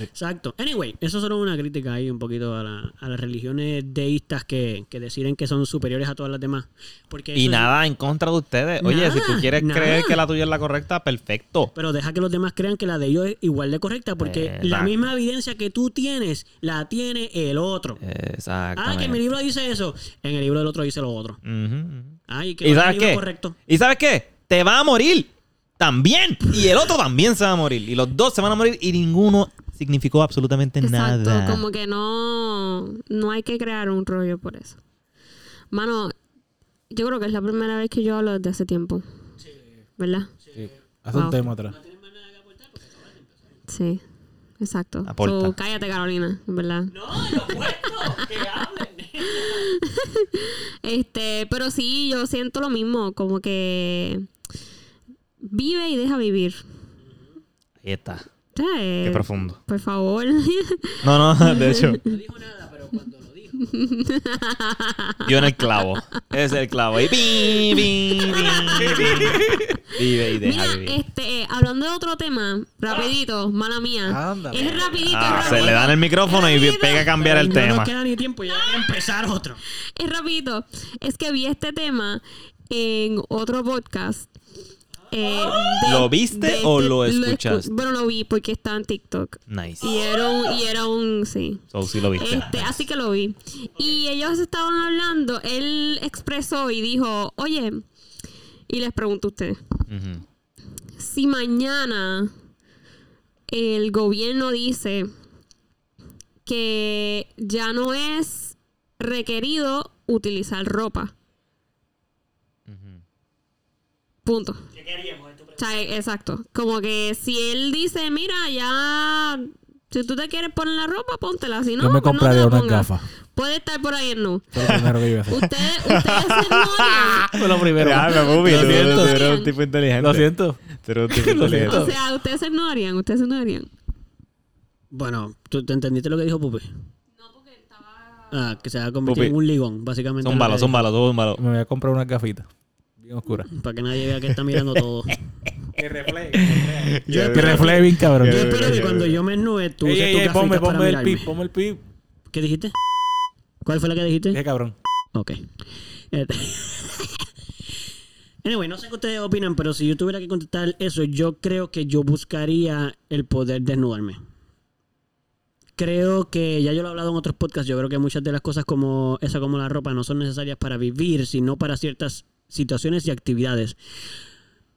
Exacto. Anyway, eso solo es una crítica ahí un poquito a, la- a las religiones deístas que, que deciden que son superiores a todas las demás. Porque Y es- nada en contra de ustedes. Oye, si tú quieres nada. creer que la tuya es la correcta, perfecto. Pero deja que los demás crean que la de ellos es igual de correcta, porque la exacto. misma evidencia que tú tienes, la tiene el otro. Exactamente. Ah, que mi libro dice eso. En el libro del otro dice lo otro. Ujú. Ay, que ¿Y no sabes qué? correcto. ¿Y sabes qué? Te va a morir. También. Y el otro también se va a morir. Y los dos se van a morir y ninguno significó absolutamente Exacto, nada. como que no, no hay que crear un rollo por eso. Mano, yo creo que es la primera vez que yo hablo desde hace tiempo. ¿Verdad? Sí. Haz un tema atrás. Sí, exacto. Aporta. So, cállate, Carolina, ¿verdad? No, yo puesto. que hablen. Este, pero sí, yo siento lo mismo, como que vive y deja vivir. Ahí está. Eh, Qué profundo. Por favor. No, no, de hecho. No dijo nada, pero cuando lo dijo. Yo en el clavo. Ese es el clavo. Y pi, pi, pi, pi. Vive y deja Mira, vivir. este, eh, hablando de otro tema, rapidito, mala mía. Ándale. Es rapidito, Ah, es se rapidito. le dan el micrófono y Rapidito. pega a cambiar el no tema. nos queda ni tiempo ya hay que empezar otro. Es rapidito. Es que vi este tema en otro podcast. Eh, de- ¿Lo viste o lo escu- escuchaste? bueno, lo vi porque está en TikTok. Nice. Y era un, y era un, sí. So, sí lo viste. Este, así que lo vi. Y ellos estaban hablando, él expresó y dijo, oye, y les pregunto a ustedes, si mañana el gobierno dice que ya no es requerido utilizar ropa. Punto. O sea, exacto. Como que si él dice, mira, ya, si tú te quieres poner la ropa, póntela. Si no, Yo me pues no te compraría la pongas. gafas. Puede estar por ahí en nu. Primero que a hacer. Ustedes, ustedes se notan. Eso es lo primero. Ya, me Pupi, Lo tú- siento. tú eres un tipo inteligente. Lo siento. Tú eres un tipo Lo inteligente. siento. O sea, ustedes se no harían, ustedes se no harían. Bueno, ¿tú te entendiste lo que dijo Pupi? No, porque estaba... Ah, que se va a convertir Pupi. en un ligón, básicamente. Que dijo. zúmbalo, zúmbalo. Me voy a comprar unas gafitas. Bien oscuras. Para que nadie vea que está mirando todo. Que refleje. Yo Que espero, refleje bien, cabrón. yo espero que cuando yo me ennube, tú Ey, uses ey, tu ey, ponme, el pip, ponme el pip. ¿Qué dijiste? ¿Cuál fue la que dijiste? Dije, cabrón. Ok. Este- Anyway, no sé qué ustedes opinan, pero si yo tuviera que contestar eso, yo creo que yo buscaría el poder desnudarme. Creo que, ya yo lo he hablado en otros podcasts, yo creo que muchas de las cosas como esa, como la ropa, no son necesarias para vivir, sino para ciertas situaciones y actividades.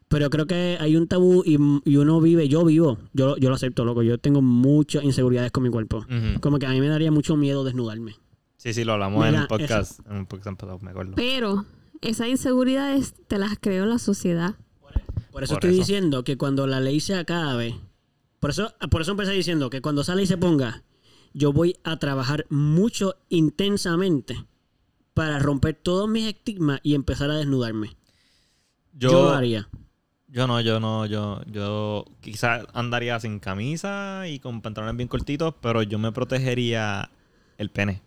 Pero creo que hay un tabú y, y uno vive, yo vivo, yo, yo lo acepto, loco. Yo tengo muchas inseguridades con mi cuerpo. Como que a mí me daría mucho miedo desnudarme. Sí, sí, lo hablamos en Mira, un podcast. En un podcast me acuerdo. Pero esas inseguridades te las creó la sociedad. Por eso Por estoy eso. diciendo que cuando la ley se acabe, por eso, por eso empecé diciendo que cuando esa ley se ponga, yo voy a trabajar mucho intensamente para romper todos mis estigmas y empezar a desnudarme. Yo, Yo, lo haría. yo no, yo no, yo, yo quizás andaría sin camisa y con pantalones bien cortitos, pero yo me protegería el pene.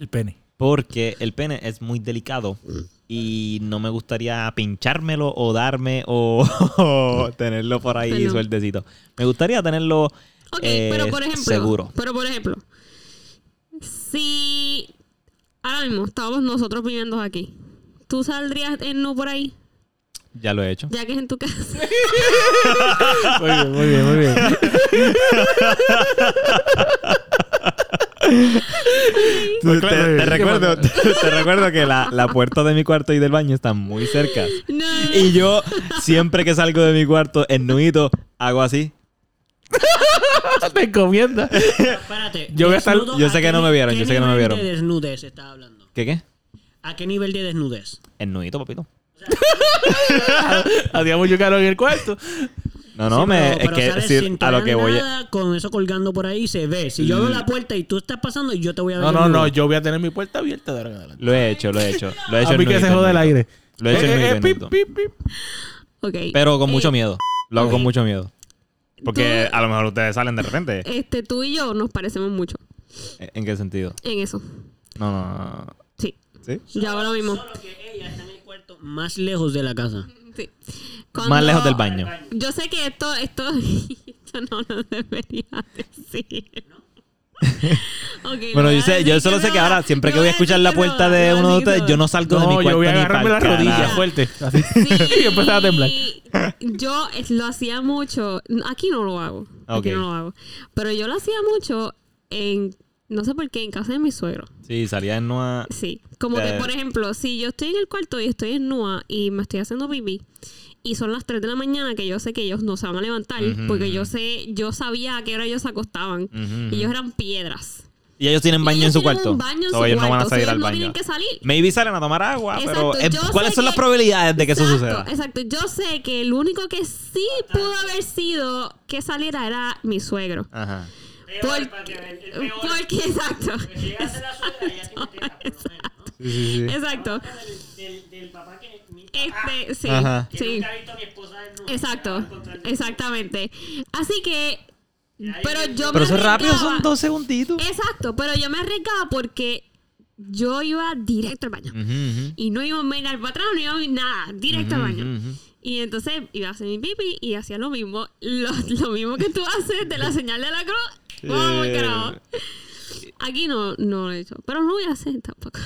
El pene. Porque el pene es muy delicado y no me gustaría pinchármelo o darme o, o tenerlo por ahí Pero- sueltecito. Me gustaría tenerlo eh, pero por ejemplo. seguro. Pero por ejemplo. Si ahora mismo estábamos nosotros viviendo aquí. ¿Tú saldrías en no por ahí? Ya lo he hecho. Ya que es en tu casa. Muy bien, muy bien, muy bien. Te, te recuerdo, te recuerdo que la, la puerta de mi cuarto y del baño están muy cerca. No. Y yo, siempre que salgo de mi cuarto en nudito, hago así. Te encomienda. Espérate. Yo voy a estar- desnudo, yo sé ¿a que qué no me ni- vieron, qué yo sé que no me nivel vieron. de desnudez estás hablando? ¿Qué qué? ¿A qué nivel de desnudez? En nudito, papito. Hacía mucho calor en el cuarto. No, no, Sí, me, pero- es que sales sí, sin a lo tocar que voy. nada, con eso colgando por ahí se ve. Si yo abro Mm. la puerta y tú estás pasando, yo te voy a ver. No, no, desnudo. no. Yo voy a tener mi puerta abierta de ahora en adelante. Lo he hecho, lo he hecho. Lo he hecho A mí que nudito, se jode el nudito. aire. Lo he hecho en Eh, nudito, eh, en pip, nudito. pip, pip. Ok. Pero con mucho Eh, miedo. Lo hago con mucho miedo. Porque Tú- a lo mejor ustedes salen de repente. Este, tú y yo nos parecemos mucho ¿En qué sentido? en eso. No, no, no. Sí. ¿Sí? Ya ahora mismo. Solo que ella está en el cuarto más lejos de la casa. Sí. Más lejos del baño. Yo sé que esto, esto, esto no lo debería decir. Ok, Bueno, yo sé, yo solo sé no que va- ahora, siempre que voy a escuchar la puerta no, de uno de ustedes, yo no. no salgo de mi No, cuarto yo voy a ni agarrarme la rodilla fuerte. Así. Sí, y empezar a temblar. Yo lo hacía mucho. Aquí no lo hago. Aquí no lo hago. Pero yo lo hacía mucho en. No sé por qué, en casa de mi suegro. Sí, salía en Noa. Sí. Como que, por ejemplo, si yo estoy en el cuarto y estoy en Nua y me estoy haciendo pipí y son las 3 de la mañana que yo sé que ellos no se van a levantar Ujú, porque yo sé, yo sabía a qué hora ellos se acostaban Ujú, y ellos eran piedras. Y ellos tienen baño Y en su ellos cuarto. baño en So, su ellos no van a cuarto, salir so al ellos no baño. tienen que salir. Maybe salen a tomar agua, pero Exacto, eh, yo ¿cuáles son las que- probabilidades de que eso Exacto, suceda? Exacto. Yo sé que el único que sí pudo haber sido que saliera era mi suegro. Ajá. Por- porque, exacto. Sí, sí, sí. Exacto. Del, papá que. Este, sí. Ajá. Sí. Exacto. Exactamente. Así que. Pero yo Pero me eso es rápido, son dos segunditos. Exacto, pero yo me arriesgaba porque yo iba directo al baño. Y no iba a mirar para atrás, no iba a mirar nada, directo al baño. Y entonces iba a hacer mi pipi y hacía lo mismo. Lo, lo mismo que tú haces de la señal de la cruz. Vamos, carajo. Aquí no, no lo he hecho. Pero no lo voy a hacer tampoco.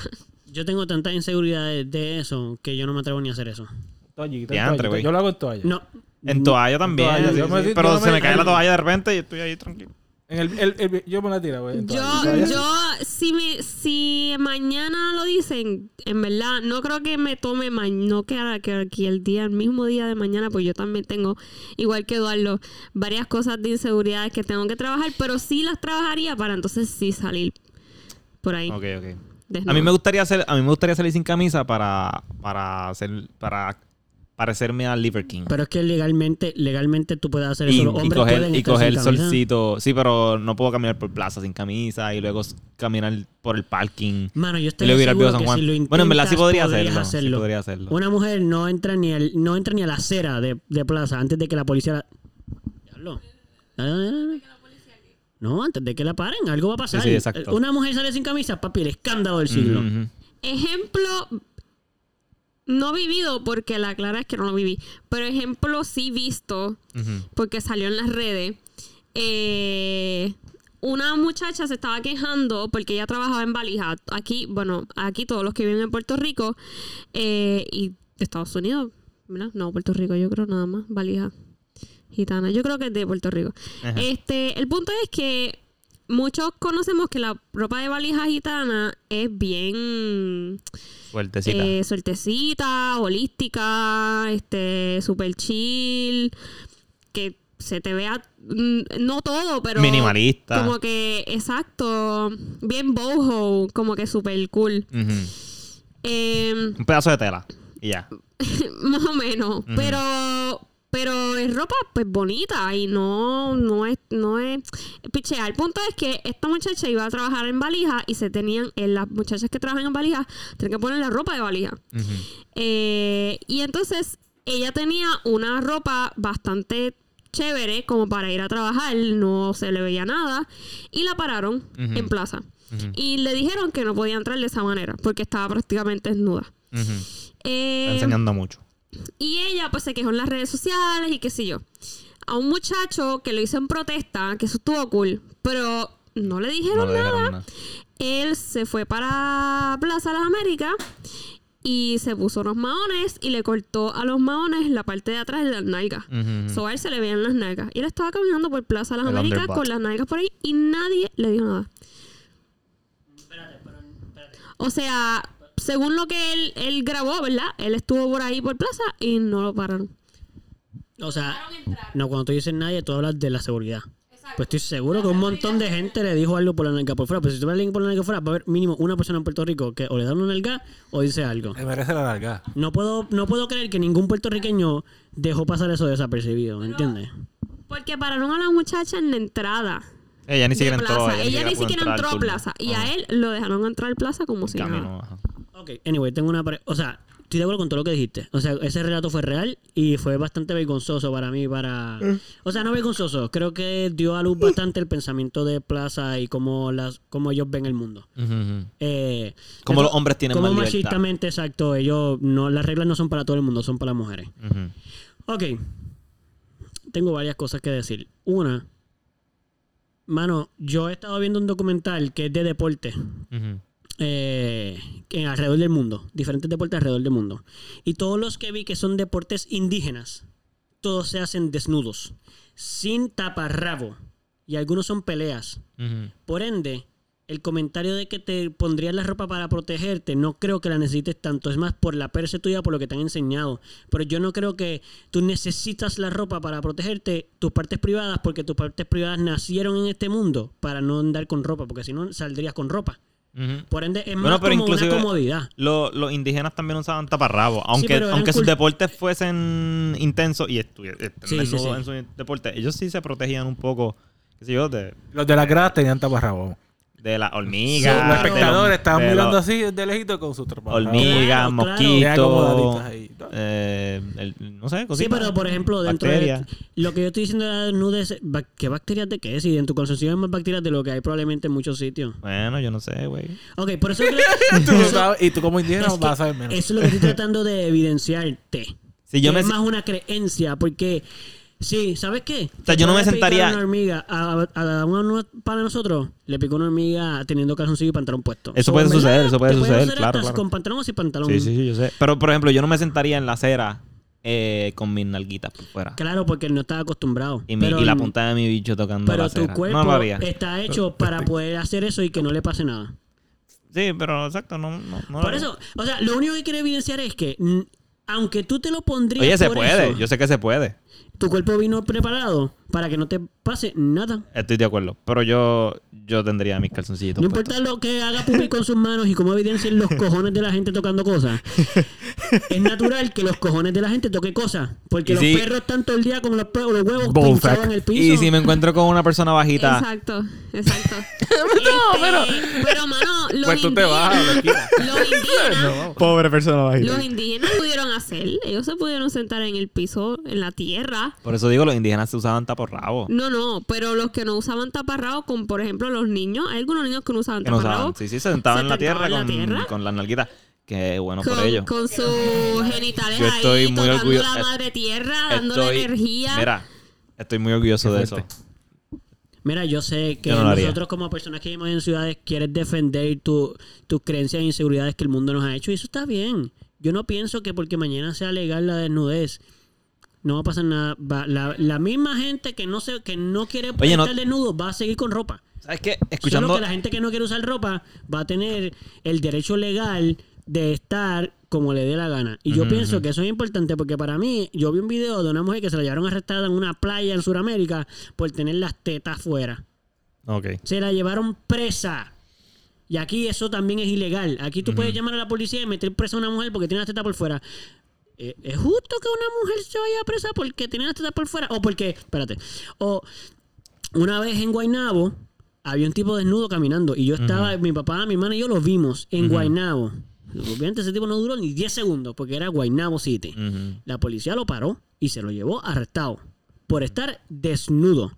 Yo tengo tantas inseguridades de eso que yo no me atrevo ni a hacer eso. Toallita, Diantre, toallita. güey. Yo lo hago en toalla. No. En toalla también. toalla, sí, sí. Pero no se me- me cae la toalla de repente y estoy ahí tranquilo. En el, el- el- yo me la tiro, güey. Yo, yo, si me, si mañana lo dicen, en verdad, no creo que me tome ma- no que que aquí el día, el mismo día de mañana, pues yo también tengo, igual que Eduardo, varias cosas de inseguridades que tengo que trabajar, pero sí las trabajaría para entonces sí salir por ahí. Ok, ok. A mí me gustaría hacer, a mí me gustaría salir sin camisa para, para hacer, para parecerme a Liver King. Pero es que legalmente, legalmente tú puedes hacer eso. y, Los y coger, pueden y estar coger sin camisa. solcito. Sí, pero no puedo caminar por plaza sin camisa y luego caminar por el parking. Mano, yo estoy seguro Viejo San que Juan. si lo bueno, en verdad sí podría hacerlo. Sí podría hacerlo. Una mujer no entra ni al, no entra ni a la acera de, de plaza antes de que la policía la... Diablo. No, antes de que la paren, algo va a pasar. Sí, sí, exacto. Una mujer sale sin camisa, papi, el escándalo del siglo. Ejemplo, no vivido porque la clara es que no lo viví, pero ejemplo sí visto porque salió en las redes. Eh, una muchacha se estaba quejando porque ella trabajaba en valija. Aquí, bueno, aquí todos los que viven en Puerto Rico eh, y Estados Unidos, ¿verdad? No, Puerto Rico, yo creo nada más, valija gitana. Yo creo que es de Puerto Rico. Ajá. Este, el punto es que muchos conocemos que la ropa de valija gitana es bien Suertecita. eh, suertecita, holística, este, super chill, que se te vea, mm, no todo, pero Minimalista. como que, exacto, bien boho, como que super cool. Eh, Un pedazo de tela. Y ya. más o menos, pero pero es ropa pues bonita y no no es no es pichea. El punto es que esta muchacha iba a trabajar en valija y se tenían en las muchachas que trabajan en valija tienen que poner la ropa de valija. Eh, y entonces ella tenía una ropa bastante chévere como para ir a trabajar, no se le veía nada y la pararon en plaza. Y le dijeron que no podía entrar de esa manera porque estaba prácticamente desnuda. Eh, Está enseñando mucho. Y ella pues se quejó en las redes sociales y qué sé yo. A un muchacho que lo hizo en protesta, que eso estuvo cool, pero no le No dijeron le nada. dijeron nada. Él se fue para Plaza Las Américas y se puso unos maones y le cortó a los maones la parte de atrás de las nalgas. So a él se le veían las nalgas. Y él estaba caminando por Plaza Las El Américas con las nalgas por ahí y nadie le dijo nada. O sea, según lo que él, él grabó, ¿verdad? Él estuvo por ahí por Plaza y no lo pararon. O sea, no, cuando tú dices nadie, tú hablas de la seguridad. Pues estoy seguro que un montón de gente le dijo algo por la nalga por fuera. Pero si tú ves a alguien por la nalga por fuera, va a haber mínimo una persona en Puerto Rico que o le da una nalga o dice algo. Le merece la larga. No puedo, no puedo creer que ningún puertorriqueño dejó pasar eso desapercibido, ¿me entiendes? Porque pararon a la muchacha en la entrada. Ella ni siquiera entró. plaza. Ella ni siquiera entró a plaza. Y a él lo dejaron entrar a plaza como si nada. Camino, ajá. Ok, anyway, tengo una... O sea, estoy de acuerdo con todo lo que dijiste. O sea, ese relato fue real y fue bastante vergonzoso para mí, para... O sea, no vergonzoso. Creo que dio a luz bastante el pensamiento de Plaza y cómo, las, cómo ellos ven el mundo. Eh, Como los hombres tienen como más libertad. machistamente, exacto. Ellos, no, las reglas no son para todo el mundo, son para las mujeres. Ujú. Ok. Tengo varias cosas que decir. Una, mano, yo he estado viendo un documental que es de deporte. Ujú. Eh, que alrededor del mundo. Diferentes deportes alrededor del mundo. Y todos los que vi que son deportes indígenas, todos se hacen desnudos. Sin taparrabo. Y algunos son peleas. Por ende, el comentario de que te pondrías la ropa para protegerte, no creo que la necesites tanto. Es más por la perse tuya, por lo que te han enseñado. Pero yo no creo que tú necesitas la ropa para protegerte tus partes privadas, porque tus partes privadas nacieron en este mundo para no andar con ropa, porque si no saldrías con ropa. Por ende, es Bueno, más pero como inclusive una comodidad. lo- los indígenas también usaban taparrabos. Aunque, aunque sus deportes fuesen intensos y estu- estén Sí, sí, desnudos sí. en su deporte, ellos sí se protegían un poco, qué sé yo, de, Los de las gradas tenían taparrabos. De las Sí, hormigas. los de espectadores estaban mirando los así de lejito con sus taparrabos. Hormigas, Claro, mosquitos, eh, el- no sé, Sí, cositas. pero por ejemplo, dentro bacterias. de lo que yo estoy diciendo de la ¿qué bacterias de qué? Si en tu concepción hay más bacterias de lo que hay probablemente en muchos sitios. Bueno, yo no sé, güey. Ok, por eso, Tú eso- sabes, y tú como indígena es vas a saber menos. eso es lo que estoy tratando de evidenciarte. Si yo Que me es más una creencia, porque sí, ¿sabes qué? O sea, yo no me sentaría- Una hormiga a, a, a uno para nosotros le picó una hormiga teniendo calzoncillo y pantalón puesto. Eso So, puede verdad, suceder, eso puede te suceder, claro, claro. Con pantalón o sin pantalón. Sí, sí, sí, yo sé. Pero, por ejemplo, yo no me sentaría en la acera eh, con mis nalguitas por fuera. Claro, porque él no estaba acostumbrado. Y, mi- Pero- y la punta de mi bicho tocando Pero la tu cuerpo no está hecho para poder hacer eso y que no le pase nada. Sí, pero exacto, no, no, no lo Por eso, o sea, lo único que quiero evidenciar es que aunque tú te lo pondrías Oye, se por puede. eso, Yo sé que se puede. Tu cuerpo vino preparado para que no te pase nada. Estoy de acuerdo. Pero yo, yo tendría mis calzoncillitos. No puestos. importa lo que haga Pupi con sus manos y cómo evidencien los cojones de la gente tocando cosas. es natural que los cojones de la gente toque cosas. Porque los si- perros están todo el día con los, los huevos pinchados en el piso. Y si me encuentro con una persona bajita. Exacto, exacto. No, pero- pero, mano, los Pues tú te vas indígenas, los indígenas, Pobre persona bajita. los indígenas pudieron hacer, ellos se pudieron sentar en el piso, en la tierra. Por eso digo, los indígenas se usaban taporrabo. No, no, pero los que no usaban taparrabos, como por ejemplo los niños, hay algunos niños que no usaban no taparrabos. usaban. Sí, sí, se sentaban se en la tierra en con, la tierra. con las nalguitas. Qué bueno por Con, ellos. con sus genitales Yo estoy ahí, muy orgulloso- la madre tierra, dándole Estoy- energía. Mira, estoy muy orgulloso de eso. Mira, yo sé que Yo no nosotros como personas que vivimos en ciudades quieres defender tu- tus creencias e inseguridades que el mundo nos ha hecho y eso está bien. Yo no pienso que porque mañana sea legal la desnudez no va a pasar nada. Va- la, la misma gente que no se, que no quiere Oye, no- estar desnudo va a seguir con ropa. ¿Sabes qué? Solo Escuchando. que la gente que no quiere usar ropa va a tener el derecho legal de estar como le dé la gana. Y yo pienso que eso es importante porque para mí, yo vi un video de una mujer que se la llevaron arrestada en una playa en Sudamérica por tener las tetas fuera. Ok. Se la llevaron presa. Y aquí eso también es ilegal. Aquí tú puedes llamar a la policía y meter presa a una mujer porque tiene las tetas por fuera. Eh, ¿Es justo que una mujer se vaya presa porque tiene las tetas por fuera? O porque, espérate, o una vez en Guaynabo había un tipo desnudo caminando y yo estaba, mi papá, mi hermana y yo lo vimos en Guaynabo. Obviamente ese tipo no duró ni 10 segundos porque era Guaynabo City. La policía lo paró y se lo llevó arrestado por estar desnudo.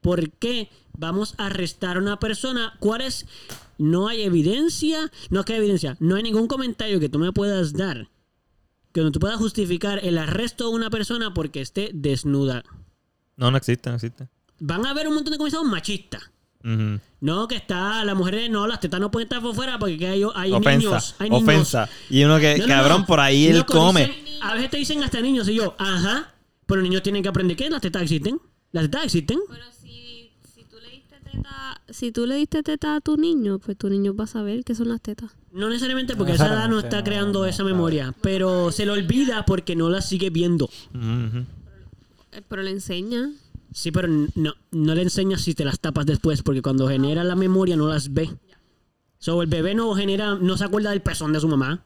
¿Por qué vamos a arrestar a una persona? ¿Cuál es? No hay evidencia. No es que hay evidencia. No hay ningún comentario que tú me puedas dar que donde tú puedas justificar el arresto de una persona porque esté desnuda. No, no existe, no existe. Van a haber un montón de comisados machistas. No, que está, las mujeres, no, las tetas no pueden estar por fuera porque que hay, hay Ofensa, niños. Hay niños. ofensa. Y uno que, No, no, cabrón, no. por ahí él come. dicen- a veces te dicen hasta niños y yo, ajá, pero los niños tienen que aprender que las tetas existen. Las tetas existen. Pero si, si tú le diste teta, si tú le diste teta a tu niño, pues tu niño va a saber qué son las tetas. No necesariamente porque No esa edad no está no, creando no, esa memoria, pero se le olvida porque no la sigue viendo. Eh, Pero le enseña. Sí, pero no, no le enseñas si te las tapas después, porque cuando genera la memoria no las ve. So, el bebé no genera, no se acuerda del pezón de su mamá.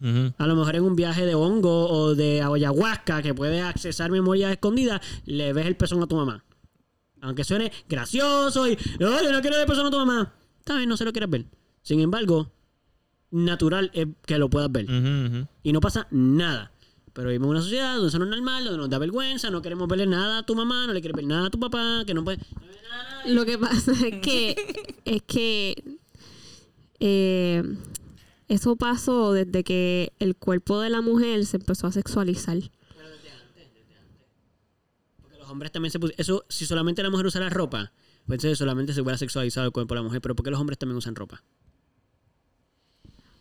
A lo mejor en un viaje de hongo o de ayahuasca que puede accesar memorias escondidas, le ves el pezón a tu mamá. Aunque suene gracioso y, no, yo no quiero ver pezón a tu mamá. Está bien, no se lo quieres ver. Sin embargo, natural es que lo puedas ver. Y no pasa nada. Pero vivimos en una sociedad donde eso no es normal, donde nos da vergüenza, no queremos verle nada a tu mamá, no le quieres ver nada a tu papá, que no puede... Lo que pasa es que es que eh, eso pasó desde que el cuerpo de la mujer se empezó a sexualizar. Los hombres también se pusieron... Eso, si solamente la mujer usa la ropa, pues entonces solamente se hubiera sexualizado el cuerpo de la mujer. Pero ¿por qué los hombres también usan ropa?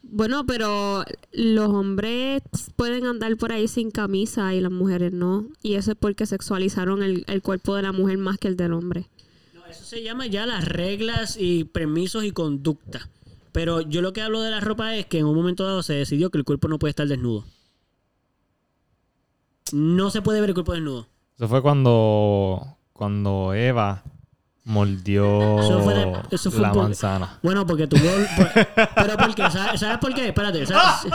Bueno, pero los hombres pueden andar por ahí sin camisa y las mujeres no. Y eso es porque sexualizaron el, el cuerpo de la mujer más que el del hombre. No, eso se llama ya las reglas y permisos y conducta. Pero yo lo que hablo de la ropa es que en un momento dado se decidió que el cuerpo no puede estar desnudo. No se puede ver el cuerpo desnudo. Eso fue cuando, cuando Eva mordió Eso fue de- eso fue la por- manzana. Bueno, porque tuvo... por- pero ¿por qué? ¿Sabes, sabes por qué? Espérate. ¿sabes?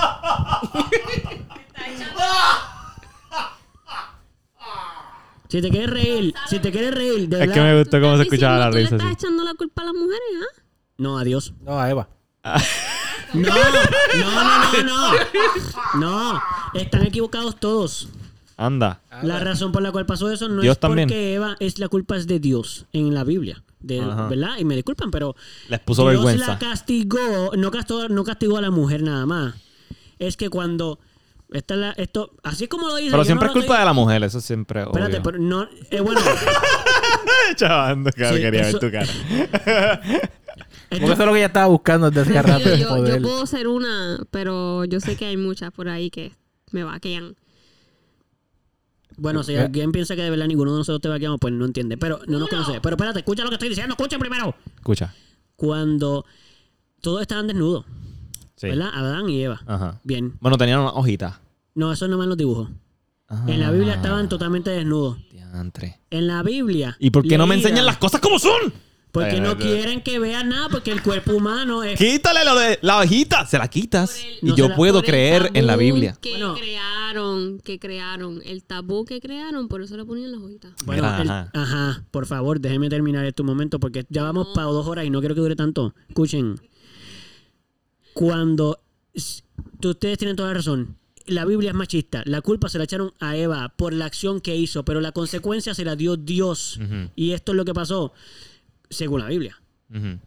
Si te quieres reír, si te quieres reír, de Es que me gustó cómo se ¿Estás escuchaba la risa. ¿Tú le así. estás echando la culpa a las mujeres, ah? No, adiós. No, a Eva. No, no, no, no, no. No, están equivocados todos. Anda. La razón por la cual pasó eso no Dios es también. porque Eva es la culpa es de Dios en la Biblia, de. ¿verdad? Y me disculpan, pero Les puso Dios vergüenza. la castigó, no castigó, no castigó a la mujer nada más. Es que cuando esta es la- esto, así es como lo dice. Pero siempre no es culpa estoy- de la mujer, eso siempre Espérate, obvio. pero no, eh, bueno, Chavando, claro, Sí, quería eso- ver tu cara. Porque eso es lo que ella estaba buscando desde hace rato. Yo, puedo ser una, pero yo sé que hay muchas por ahí que me vaquean. Bueno, si ¿Qué? alguien piensa que de verdad ninguno de nosotros te vaqueamos, pues no entiende, pero no nos conoce. Pero espérate, escucha lo que estoy diciendo, escucha primero. Escucha. Cuando todos estaban desnudos, Sí. ¿verdad? Adán y Eva. Ajá. Bien. Bueno, tenían una hojita. No, eso no me los dibujos. En la Biblia estaban totalmente desnudos. Diantre. En la Biblia. ¿Y por qué no me enseñan las cosas como son? Porque no quieren que vean nada, porque el cuerpo humano es. Quítale lo de la hojita. Se la quitas. y No yo la- puedo creer en la Biblia. Que Bueno. crearon, que crearon, el tabú que crearon, por eso le ponían las hojitas. Bueno, Mira, el- ajá. ajá. por favor, déjenme terminar este momento porque ya vamos para dos horas y no quiero que dure tanto. Escuchen. Cuando. Ustedes tienen toda la razón. La Biblia es machista. La culpa se la echaron a Eva por la acción que hizo, pero la consecuencia se la dio Dios. Y esto es lo que pasó, según la Biblia.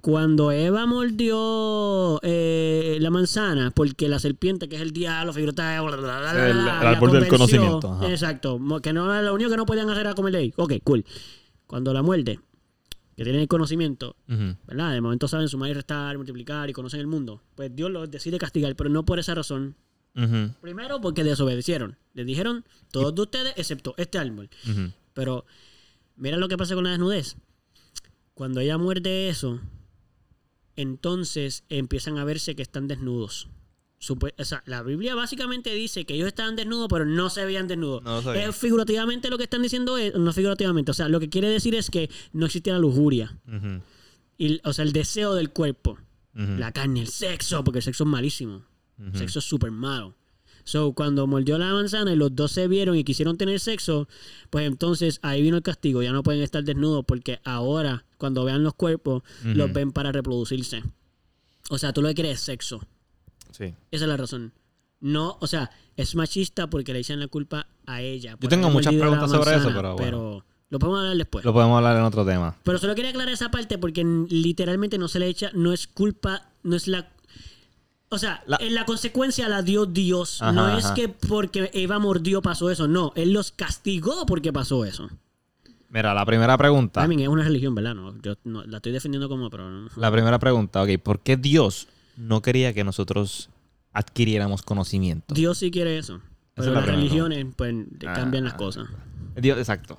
Cuando Eva mordió eh, la manzana, porque la serpiente, que es el diablo, figurita, bla, bla, bla, bla, Sí, el- el árbol del conocimiento, ajá. Exacto. Que no lo único que no podían hacer era comer de ahí. Ok, cool. Cuando la muerde, que tienen el conocimiento. ¿verdad? De momento saben sumar y restar, multiplicar y conocen el mundo. Pues Dios los decide castigar, pero no por esa razón. Primero, porque desobedecieron. Les dijeron, todos de ustedes, excepto este árbol. Pero mira lo que pasa con la desnudez. Cuando ella muerde eso, entonces empiezan a verse que están desnudos. O sea, la Biblia básicamente dice que ellos estaban desnudos, pero no se veían desnudos. No. Eh, figurativamente lo que están diciendo es, no figurativamente, o sea, lo que quiere decir es que no existía la lujuria, y, o sea, el deseo del cuerpo, la carne, el sexo, porque el sexo es malísimo, el sexo es súper malo. So, cuando mordió la manzana y los dos se vieron y quisieron tener sexo, pues entonces ahí vino el castigo. Ya no pueden estar desnudos porque ahora, cuando vean los cuerpos, los ven para reproducirse. O sea, tú lo que quieres es sexo. Sí. Esa es la razón. No, o sea, es machista porque le echan la culpa a ella. por tengo muchas preguntas sobre eso, pero bueno. lo podemos hablar después. Lo podemos hablar en otro tema. Pero solo quería aclarar esa parte porque literalmente no se le echa, no es culpa, no es la... O sea, La- en la consecuencia la dio Dios. Ajá, no es ajá. que porque Eva mordió pasó eso. No, Él los castigó porque pasó eso. Mira, la primera pregunta. También es una religión, ¿verdad? No, yo no- la estoy defendiendo como, pero... no- La primera pregunta, ok. ¿Por qué Dios no quería que nosotros adquiriéramos conocimiento? Dios sí quiere eso. es Pero la las primera religiones, pues, Ah, cambian las cosas. Dios, exacto.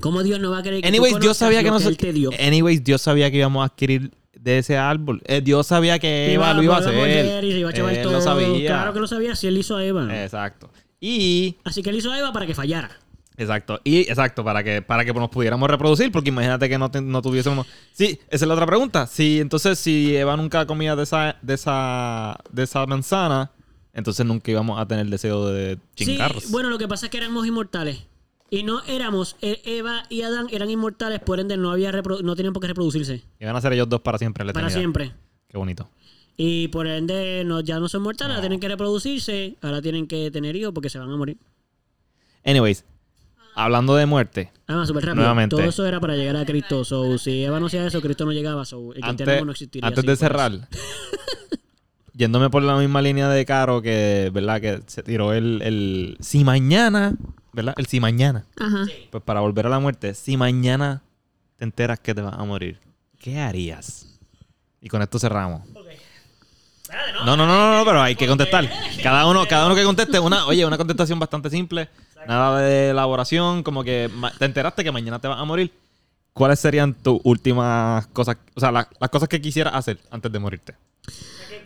¿Cómo Dios no va a querer que tú Anyways, Dios conozcas sabía que. Él te dio? Anyways, Dios sabía que íbamos a adquirir de ese árbol. Eh, Dios sabía que Eva lo iba a hacer. morder y se iba a chaval Él todo. lo sabía. Claro que lo sabía si él hizo a Eva. Exacto. Y Así que él hizo a Eva para que fallara. Exacto. Y exacto, para que, para que nos pudiéramos reproducir, porque imagínate que no, te- no tuviésemos. Sí, esa es la otra pregunta. Si entonces, si Eva nunca comía de esa, de esa, de esa manzana, entonces nunca íbamos a tener deseo de chingarros. Sí, bueno, lo que pasa es que éramos inmortales. Y no éramos, e- Eva y Adán eran inmortales, por ende no había no tenían por qué reproducirse. Iban a ser ellos dos para siempre la Para siempre. Qué bonito. Y por ende no, ya no son mortales, ahora tienen que reproducirse, ahora tienen que tener hijos porque se van a morir. Anyways, hablando de muerte, Además, súper rápido. Nuevamente. Todo eso era para llegar a Cristo. So, si Eva no hacía eso, Cristo no llegaba. So, el antes, no existiría. antes de cerrar, yéndome por la misma línea de Caro que, ¿verdad? Que se tiró el, el si mañana, ¿verdad? El si mañana. Ajá. Pues para volver a la muerte, si mañana te enteras que te vas a morir, ¿qué harías? Y con esto cerramos. No, no, no, no, no, pero hay que contestar. Cada uno, cada uno que conteste una, oye, una contestación bastante simple, nada de elaboración, como que te enteraste que mañana te vas a morir. ¿Cuáles serían tus últimas cosas, o sea, la- las cosas que quisieras hacer antes de morirte? ¿Qué,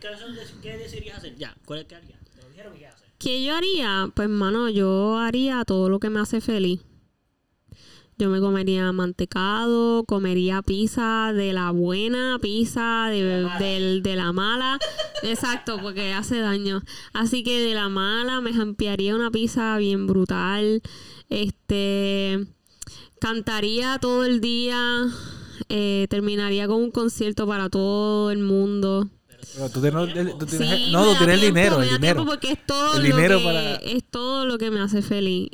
qué decidirías hacer? Ya, ¿cuál es que harías? Te lo dijeron y qué haces. ¿Qué yo haría? Pues, mano, yo haría todo lo que me hace feliz. Yo me comería mantecado, comería pizza de la buena, pizza de, del- de la mala. Exacto, porque hace daño. Así que de la mala me jampearía una pizza bien brutal. Este. Cantaría todo el día. eh, terminaría con un concierto para todo el mundo. Pero tú tienes, el- tú tienes- Sí, no, tú tienes el dinero, el dinero. porque es todo El lo dinero que para- es todo lo que me hace feliz.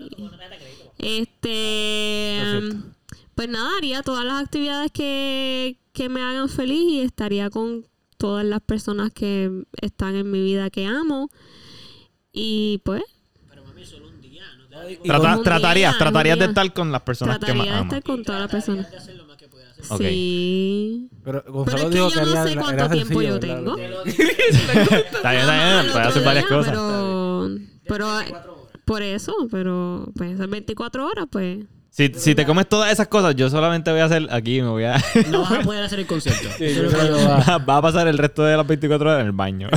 Este Perfecto. pues nada, haría todas las actividades que, que me hagan feliz y estaría con todas las personas que están en mi vida que amo. Y pues Pero mami, solo un día. No te Y Trata- tratarías, día, tratarías de estar con las personas que más trataría de amas. estar con todas las personas. Sí. Pero Pero Gonzalo es que dijo yo que no sé era cuánto tiempo sencillo, yo tengo. Está bien, está bien, puedes hacer varias cosas. Pero, pero por eso, pero pues esas 24 horas, pues. Si, si te comes todas esas cosas, yo solamente voy a hacer aquí, me voy a... No vas a poder hacer el concierto. Sí, yo yo- va. va a pasar el resto de las 24 horas en el baño.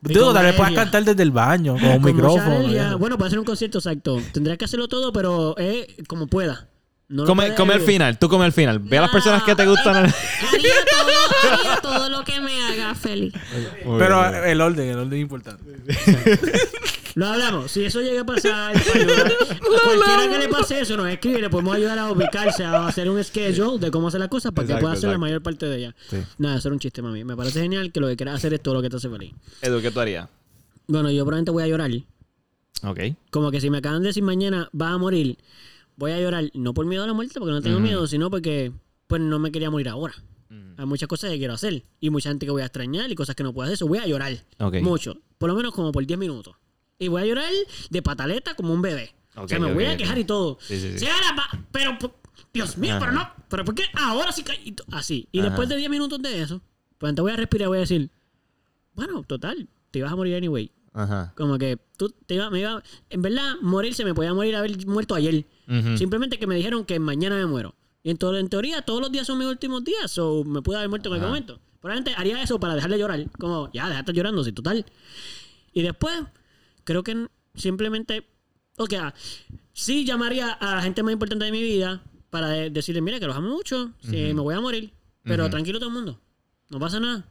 Digo, tal vez puedas cantar desde el baño, con un micrófono. Bueno, puede ser un concierto exacto. Tendrás que hacerlo todo, pero eh, como pueda. No come, come al final, tú come al final. Ve a las personas que te gustan. Haría todo, haría todo lo que me haga feliz. Muy Pero bien. el orden, el orden es importante. Lo hablamos. Si eso llega a pasar, para ayudar a cualquiera que le pase eso, nos escribe y le podemos ayudar a ubicarse, a hacer un schedule de cómo hacer las cosas para que pueda hacer la mayor parte de ella. Sí. Nada, eso era un chiste, mami. Me parece genial que lo que quieras hacer es todo lo que te hace feliz. Edu, ¿qué tú harías? Bueno, yo probablemente voy a llorar. Ok. Como que si me acaban de decir mañana vas a morir, voy a llorar. No por miedo a la muerte, porque no tengo miedo, sino porque pues no me quería morir ahora. Hay muchas cosas que quiero hacer. Y mucha gente que voy a extrañar y cosas que no puedo hacer. Eso voy a llorar. Mucho. Por lo menos como por 10 minutos. Y voy a llorar de pataleta como un bebé. o sea, me voy a quejar y todo. Sí, sí, sí. Pero, Dios mío, Ajá. pero no. Pero ¿por qué ahora sí que... Así. Y Ajá. después de 10 minutos de eso, pues te voy a respirar y voy a decir, bueno, total, te ibas a morir anyway. Ajá. Como que tú te iba, me iba... En verdad, morirse me podía morir haber muerto ayer. Simplemente que me dijeron que mañana me muero. Y en, en teoría, todos los días son mis últimos días. O me pude haber muerto en algún Ajá. momento. Probablemente haría eso para dejar de llorar. Como, ya, deja estar llorando, si total. Y después, creo que simplemente. Ok, ah, sí llamaría a la gente más importante de mi vida para de- decirle, mira, que los amo mucho, si me voy a morir. Pero tranquilo todo el mundo. No pasa nada.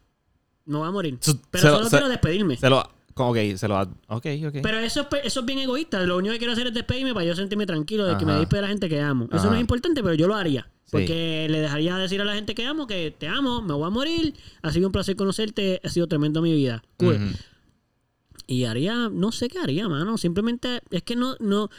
No voy a morir. Pero solo quiero despedirme. Se lo. Ok, se lo. Ok, ok. Pero eso es, eso es bien egoísta. Lo único que quiero hacer es despedirme para yo sentirme tranquilo de que me despegue de la gente que amo. Eso Ajá. no es importante, pero yo lo haría. Sí. Porque le dejaría decir a la gente que amo que te amo, me voy a morir. Ha sido un placer conocerte, ha sido tremendo mi vida. Cool. Y haría, no sé qué haría, mano. Simplemente es que no, no,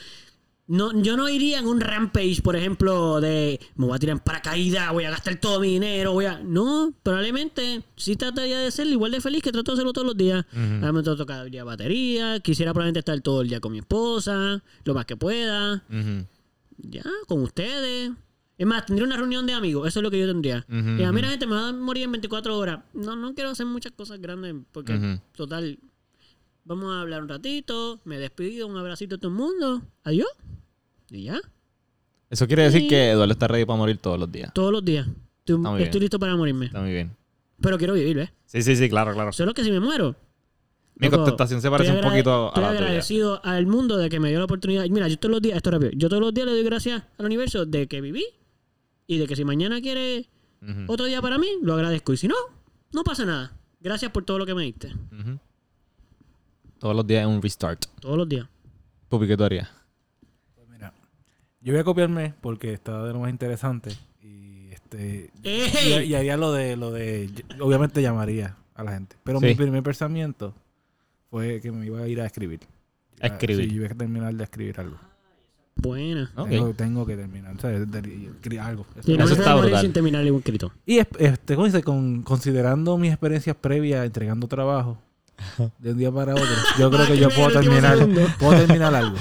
no, yo no iría en un rampage, por ejemplo, de me voy a tirar en paracaídas, voy a gastar todo mi dinero, voy a. No, probablemente sí trataría de ser igual de feliz que trato de hacerlo todos los días. Ujú. A mí me toca cada día batería, quisiera probablemente estar todo el día con mi esposa, lo más que pueda, ya, con ustedes. Es más, tendría una reunión de amigos, eso es lo que yo tendría. Ujú, y a mí ujú. la gente me va a morir en 24 horas. No, no quiero hacer muchas cosas grandes porque, total, vamos a hablar un ratito, me despido, un abracito a todo el mundo, adiós. Y ya, Eso quiere decir que Eduardo está ready para morir todos los días. todos los días. Estoy, estoy bien. listo para morirme. Está muy bien. Pero quiero vivir, ¿ves? Sí, sí, sí, claro, claro. Solo que si me muero. Mi loco, contestación se parece estoy un poquito a Estoy la tuya. agradecido al mundo de que me dio la oportunidad. Mira, yo todos los días, esto es rápido, yo todos los días le doy gracias al universo de que viví y de que si mañana quiere otro día para mí, lo agradezco. Y si no, no pasa nada. Gracias por todo lo que me diste. Ujú. Todos los días es un restart. Todos los días. Pupi, ¿qué tú harías? Mira, yo voy a copiarme porque está de lo más interesante. Y este. ¡Ey! Y, y haría lo de, lo de. Obviamente llamaría a la gente. Pero Sí. mi primer pensamiento fue que me iba a ir a escribir. A escribir. Sí, yo iba a terminar de escribir algo. Buena. Tengo, tengo que terminar. de- escribir algo. Y no Eso está brutal. sin terminar ningún escrito. Y es- este, ¿cómo dice? Con, considerando mis experiencias previas entregando trabajo de un día para otro, yo creo que yo puedo terminar, puedo terminar algo.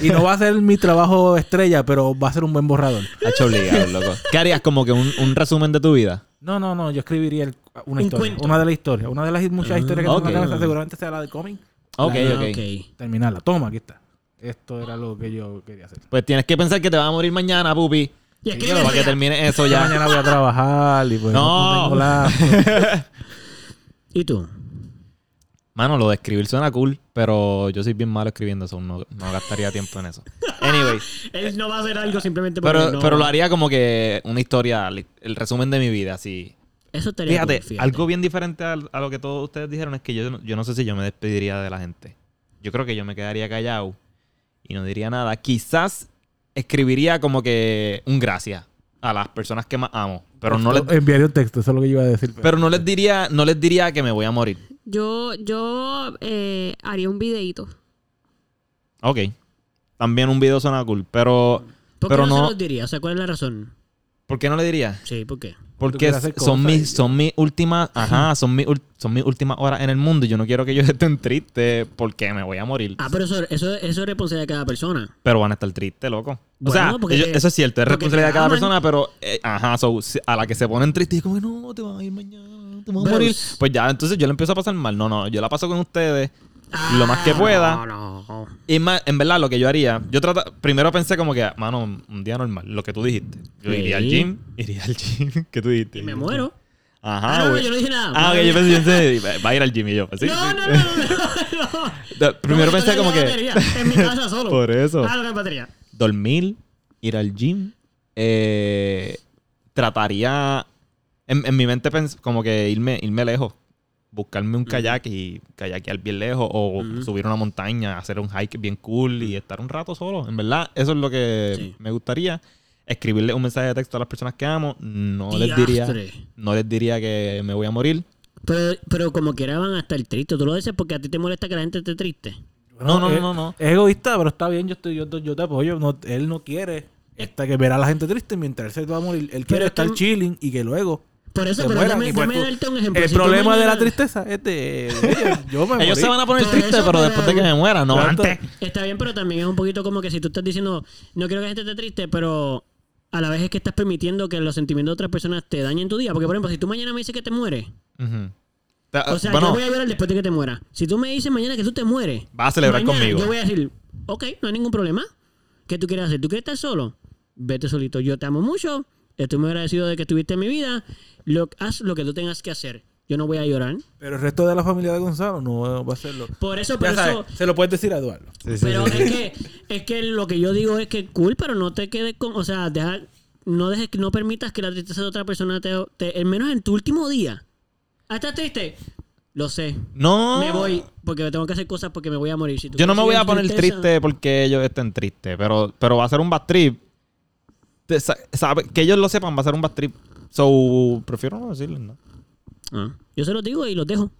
Y no va a ser mi trabajo estrella, pero va a ser un buen borrador. Ha hecho obligado, loco. ¿Qué harías? Como que un, un resumen de tu vida. No, no, no, yo escribiría el- una Un historia. cuento. Una de las historias. Una de las muchas historias que tengo en ok. la cabeza, seguramente sea la de cómic. Ok, Ah, ok. Terminarla. Toma, aquí está. Esto era lo que yo quería hacer. Pues tienes que pensar que te vas a morir mañana, Pupi. Y Para que ya. termine eso Ya ya. mañana voy a trabajar y pues No. no, tengo la... ¿Y tú? Mano, lo de escribir suena cool, pero yo soy bien malo escribiendo eso. No, no gastaría tiempo en eso. Anyway, Él no va a hacer algo simplemente porque pero, no- pero lo haría como que una historia, el resumen de mi vida, así. Eso estaría Fíjate, cool, fíjate. algo bien diferente a, lo que todos ustedes dijeron es que yo, no- yo no sé si yo me despediría de la gente. Yo creo que yo me quedaría callado y no diría nada. Quizás escribiría como que un gracias a las personas que más amo, pero no les, Enviaría un texto, eso es lo que yo iba a decir. pero- pero no les diría, no les diría que me voy a morir. Yo, yo eh, haría un videíto. Ok. También un video suena cool, pero ¿Por qué pero no, no- se los diría? O sea, ¿cuál es la razón? ¿por qué no le diría? Sí, ¿por qué? Porque son mis, y- son mis últimas, ajá, son mis, son mis últimas horas en el mundo. y Yo no quiero que ellos estén tristes porque me voy a morir. Ah, pero eso, eso, eso es responsabilidad de cada persona. Pero van a estar tristes, loco. o sea, porque ellos- te- eso es cierto, es responsabilidad de cada aman. persona, pero eh, ajá, so, a la que se ponen tristes y como, no, te vas a ir mañana, te vas a morir. Pues ya, entonces yo le empiezo a pasar mal. No, no, yo la paso con ustedes lo más que Ah, pueda. No, no. Y más, en verdad, lo que yo haría, yo trata, primero pensé como que, mano, un día normal, lo que tú dijiste. Yo Sí. iría al gym, iría al gym, ¿qué tú dijiste? Y me muero. Ajá, Ah, no, yo no dije nada. Ah, ok, yo pensé, va a ir al gym y yo, pues sí. No, no, no, no, no. Primero pensé como que batería En mi casa solo. por eso, Ah, hay batería. dormir, ir al gym, eh, trataría, en, en mi mente pens- como que irme, irme lejos, buscarme un kayak y kayakear bien lejos o subir una montaña, hacer un hike bien cool y estar un rato solo. En verdad, eso es lo que Sí. me gustaría. Escribirle un mensaje de texto a las personas que amo. No les diría, no les diría que me voy a morir. Pero, pero como quiera van a estar tristes. Tú lo dices porque a ti te molesta que la gente esté triste. No, no, no, no. Es egoísta, pero está bien, yo, estoy, yo, yo te apoyo. No, él no quiere esta, que ver a la gente triste mientras él se va a morir. Él quiere es estar que- chilling y que luego Por eso, pero mueran. dame, dame darte un ejemplo. el Si problema de la tristeza es de ellos. Yo me Ellos morí. se van a poner tristes, eso, pero pero- después de que me muera, no antes. Está bien, pero también es un poquito como que si tú estás diciendo, no quiero que la gente esté triste, pero a la vez es que estás permitiendo que los sentimientos de otras personas te dañen tu día. Porque, por ejemplo, si tú mañana me dices que te mueres, o sea, bueno, yo voy a llorar después de que te mueras. Si tú me dices mañana que tú te mueres, vas a celebrar mañana conmigo. Yo voy a decir, ok, no hay ningún problema. ¿Qué tú quieres hacer? ¿Tú quieres estar solo? Vete solito. Yo te amo mucho. Estoy muy agradecido de que estuviste en mi vida. Lo, haz lo que tú tengas que hacer. Yo no voy a llorar. Pero el resto de la familia de Gonzalo no va a hacerlo. Por eso, por Ya eso. sabes, se lo puedes decir a Eduardo. Sí, Pero sí. es que, es que lo que yo digo es que cool, pero no te quedes con. O sea, deja, no dejes que no permitas que la tristeza de otra persona te, te- al menos en tu último día. Ah, ¿Estás triste? Lo sé. No. Me voy porque tengo que hacer cosas porque me voy a morir. Si tú Yo no me voy a poner tristeza- triste porque ellos estén tristes, pero, pero va a ser un bad trip. Sabe- que ellos lo sepan, va a ser un bad trip. So, prefiero no decirles, ¿no? Ah, yo se los digo y los dejo.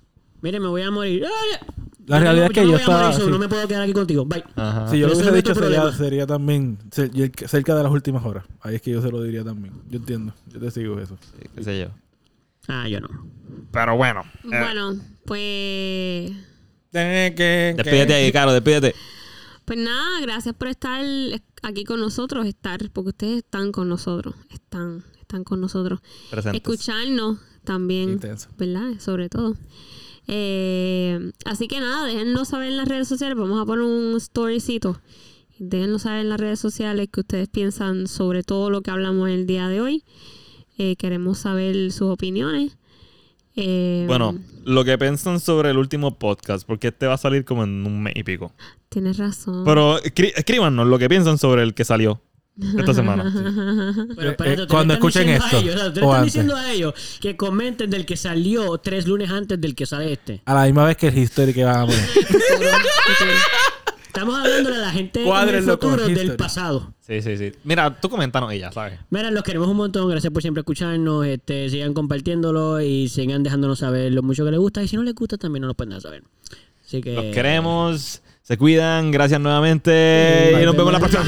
Mire, me voy a morir. ¡Ah! La Yo realidad tengo- es que yo morir, estaba. sí. No me puedo quedar aquí contigo. Bye. Ajá. Si yo lo Ese hubiese es dicho, sería, sería también cer- cerca de las últimas horas. Ahí es que yo se lo diría también. Yo entiendo. Yo te sigo eso. Sí, qué sé yo. Ah, yo no. Pero bueno. eh, Bueno, pues. despídete ahí, Caro, despídete. Pues nada, gracias por estar aquí con nosotros, estar, porque ustedes están con nosotros, están, están con nosotros. Presentes. Escucharnos también, Intenso. ¿verdad? Sobre todo. Eh, así que nada, déjennos saber en las redes sociales, vamos a poner un storycito. Déjennos saber en las redes sociales que ustedes piensan sobre todo lo que hablamos el día de hoy. Eh, queremos saber sus opiniones. Eh, Bueno, lo que piensan sobre el último podcast, porque este va a salir como en un mes y pico. Tienes razón. Pero escríbanos lo que piensan sobre el que salió esta semana. Pero Eh, espérate, eh, cuando están escuchen diciendo a esto, ellos, o sea, ustedes o están antes. diciendo a ellos que comenten del que salió tres lunes antes del que sale este. A la misma vez que el history que van a poner. Estamos hablando de la gente en el Cuádrenlo con futuro del history. pasado. Sí, sí, sí. Mira, tú comentanos ella, ¿sabes? Mira, los queremos un montón. Gracias por siempre escucharnos. Este, sigan compartiéndolo y sigan dejándonos saber lo mucho que les gusta. Y si no les gusta, también nos lo pueden dejar saber. Así que. Los queremos. Se cuidan. Gracias nuevamente. y nos vemos la próxima.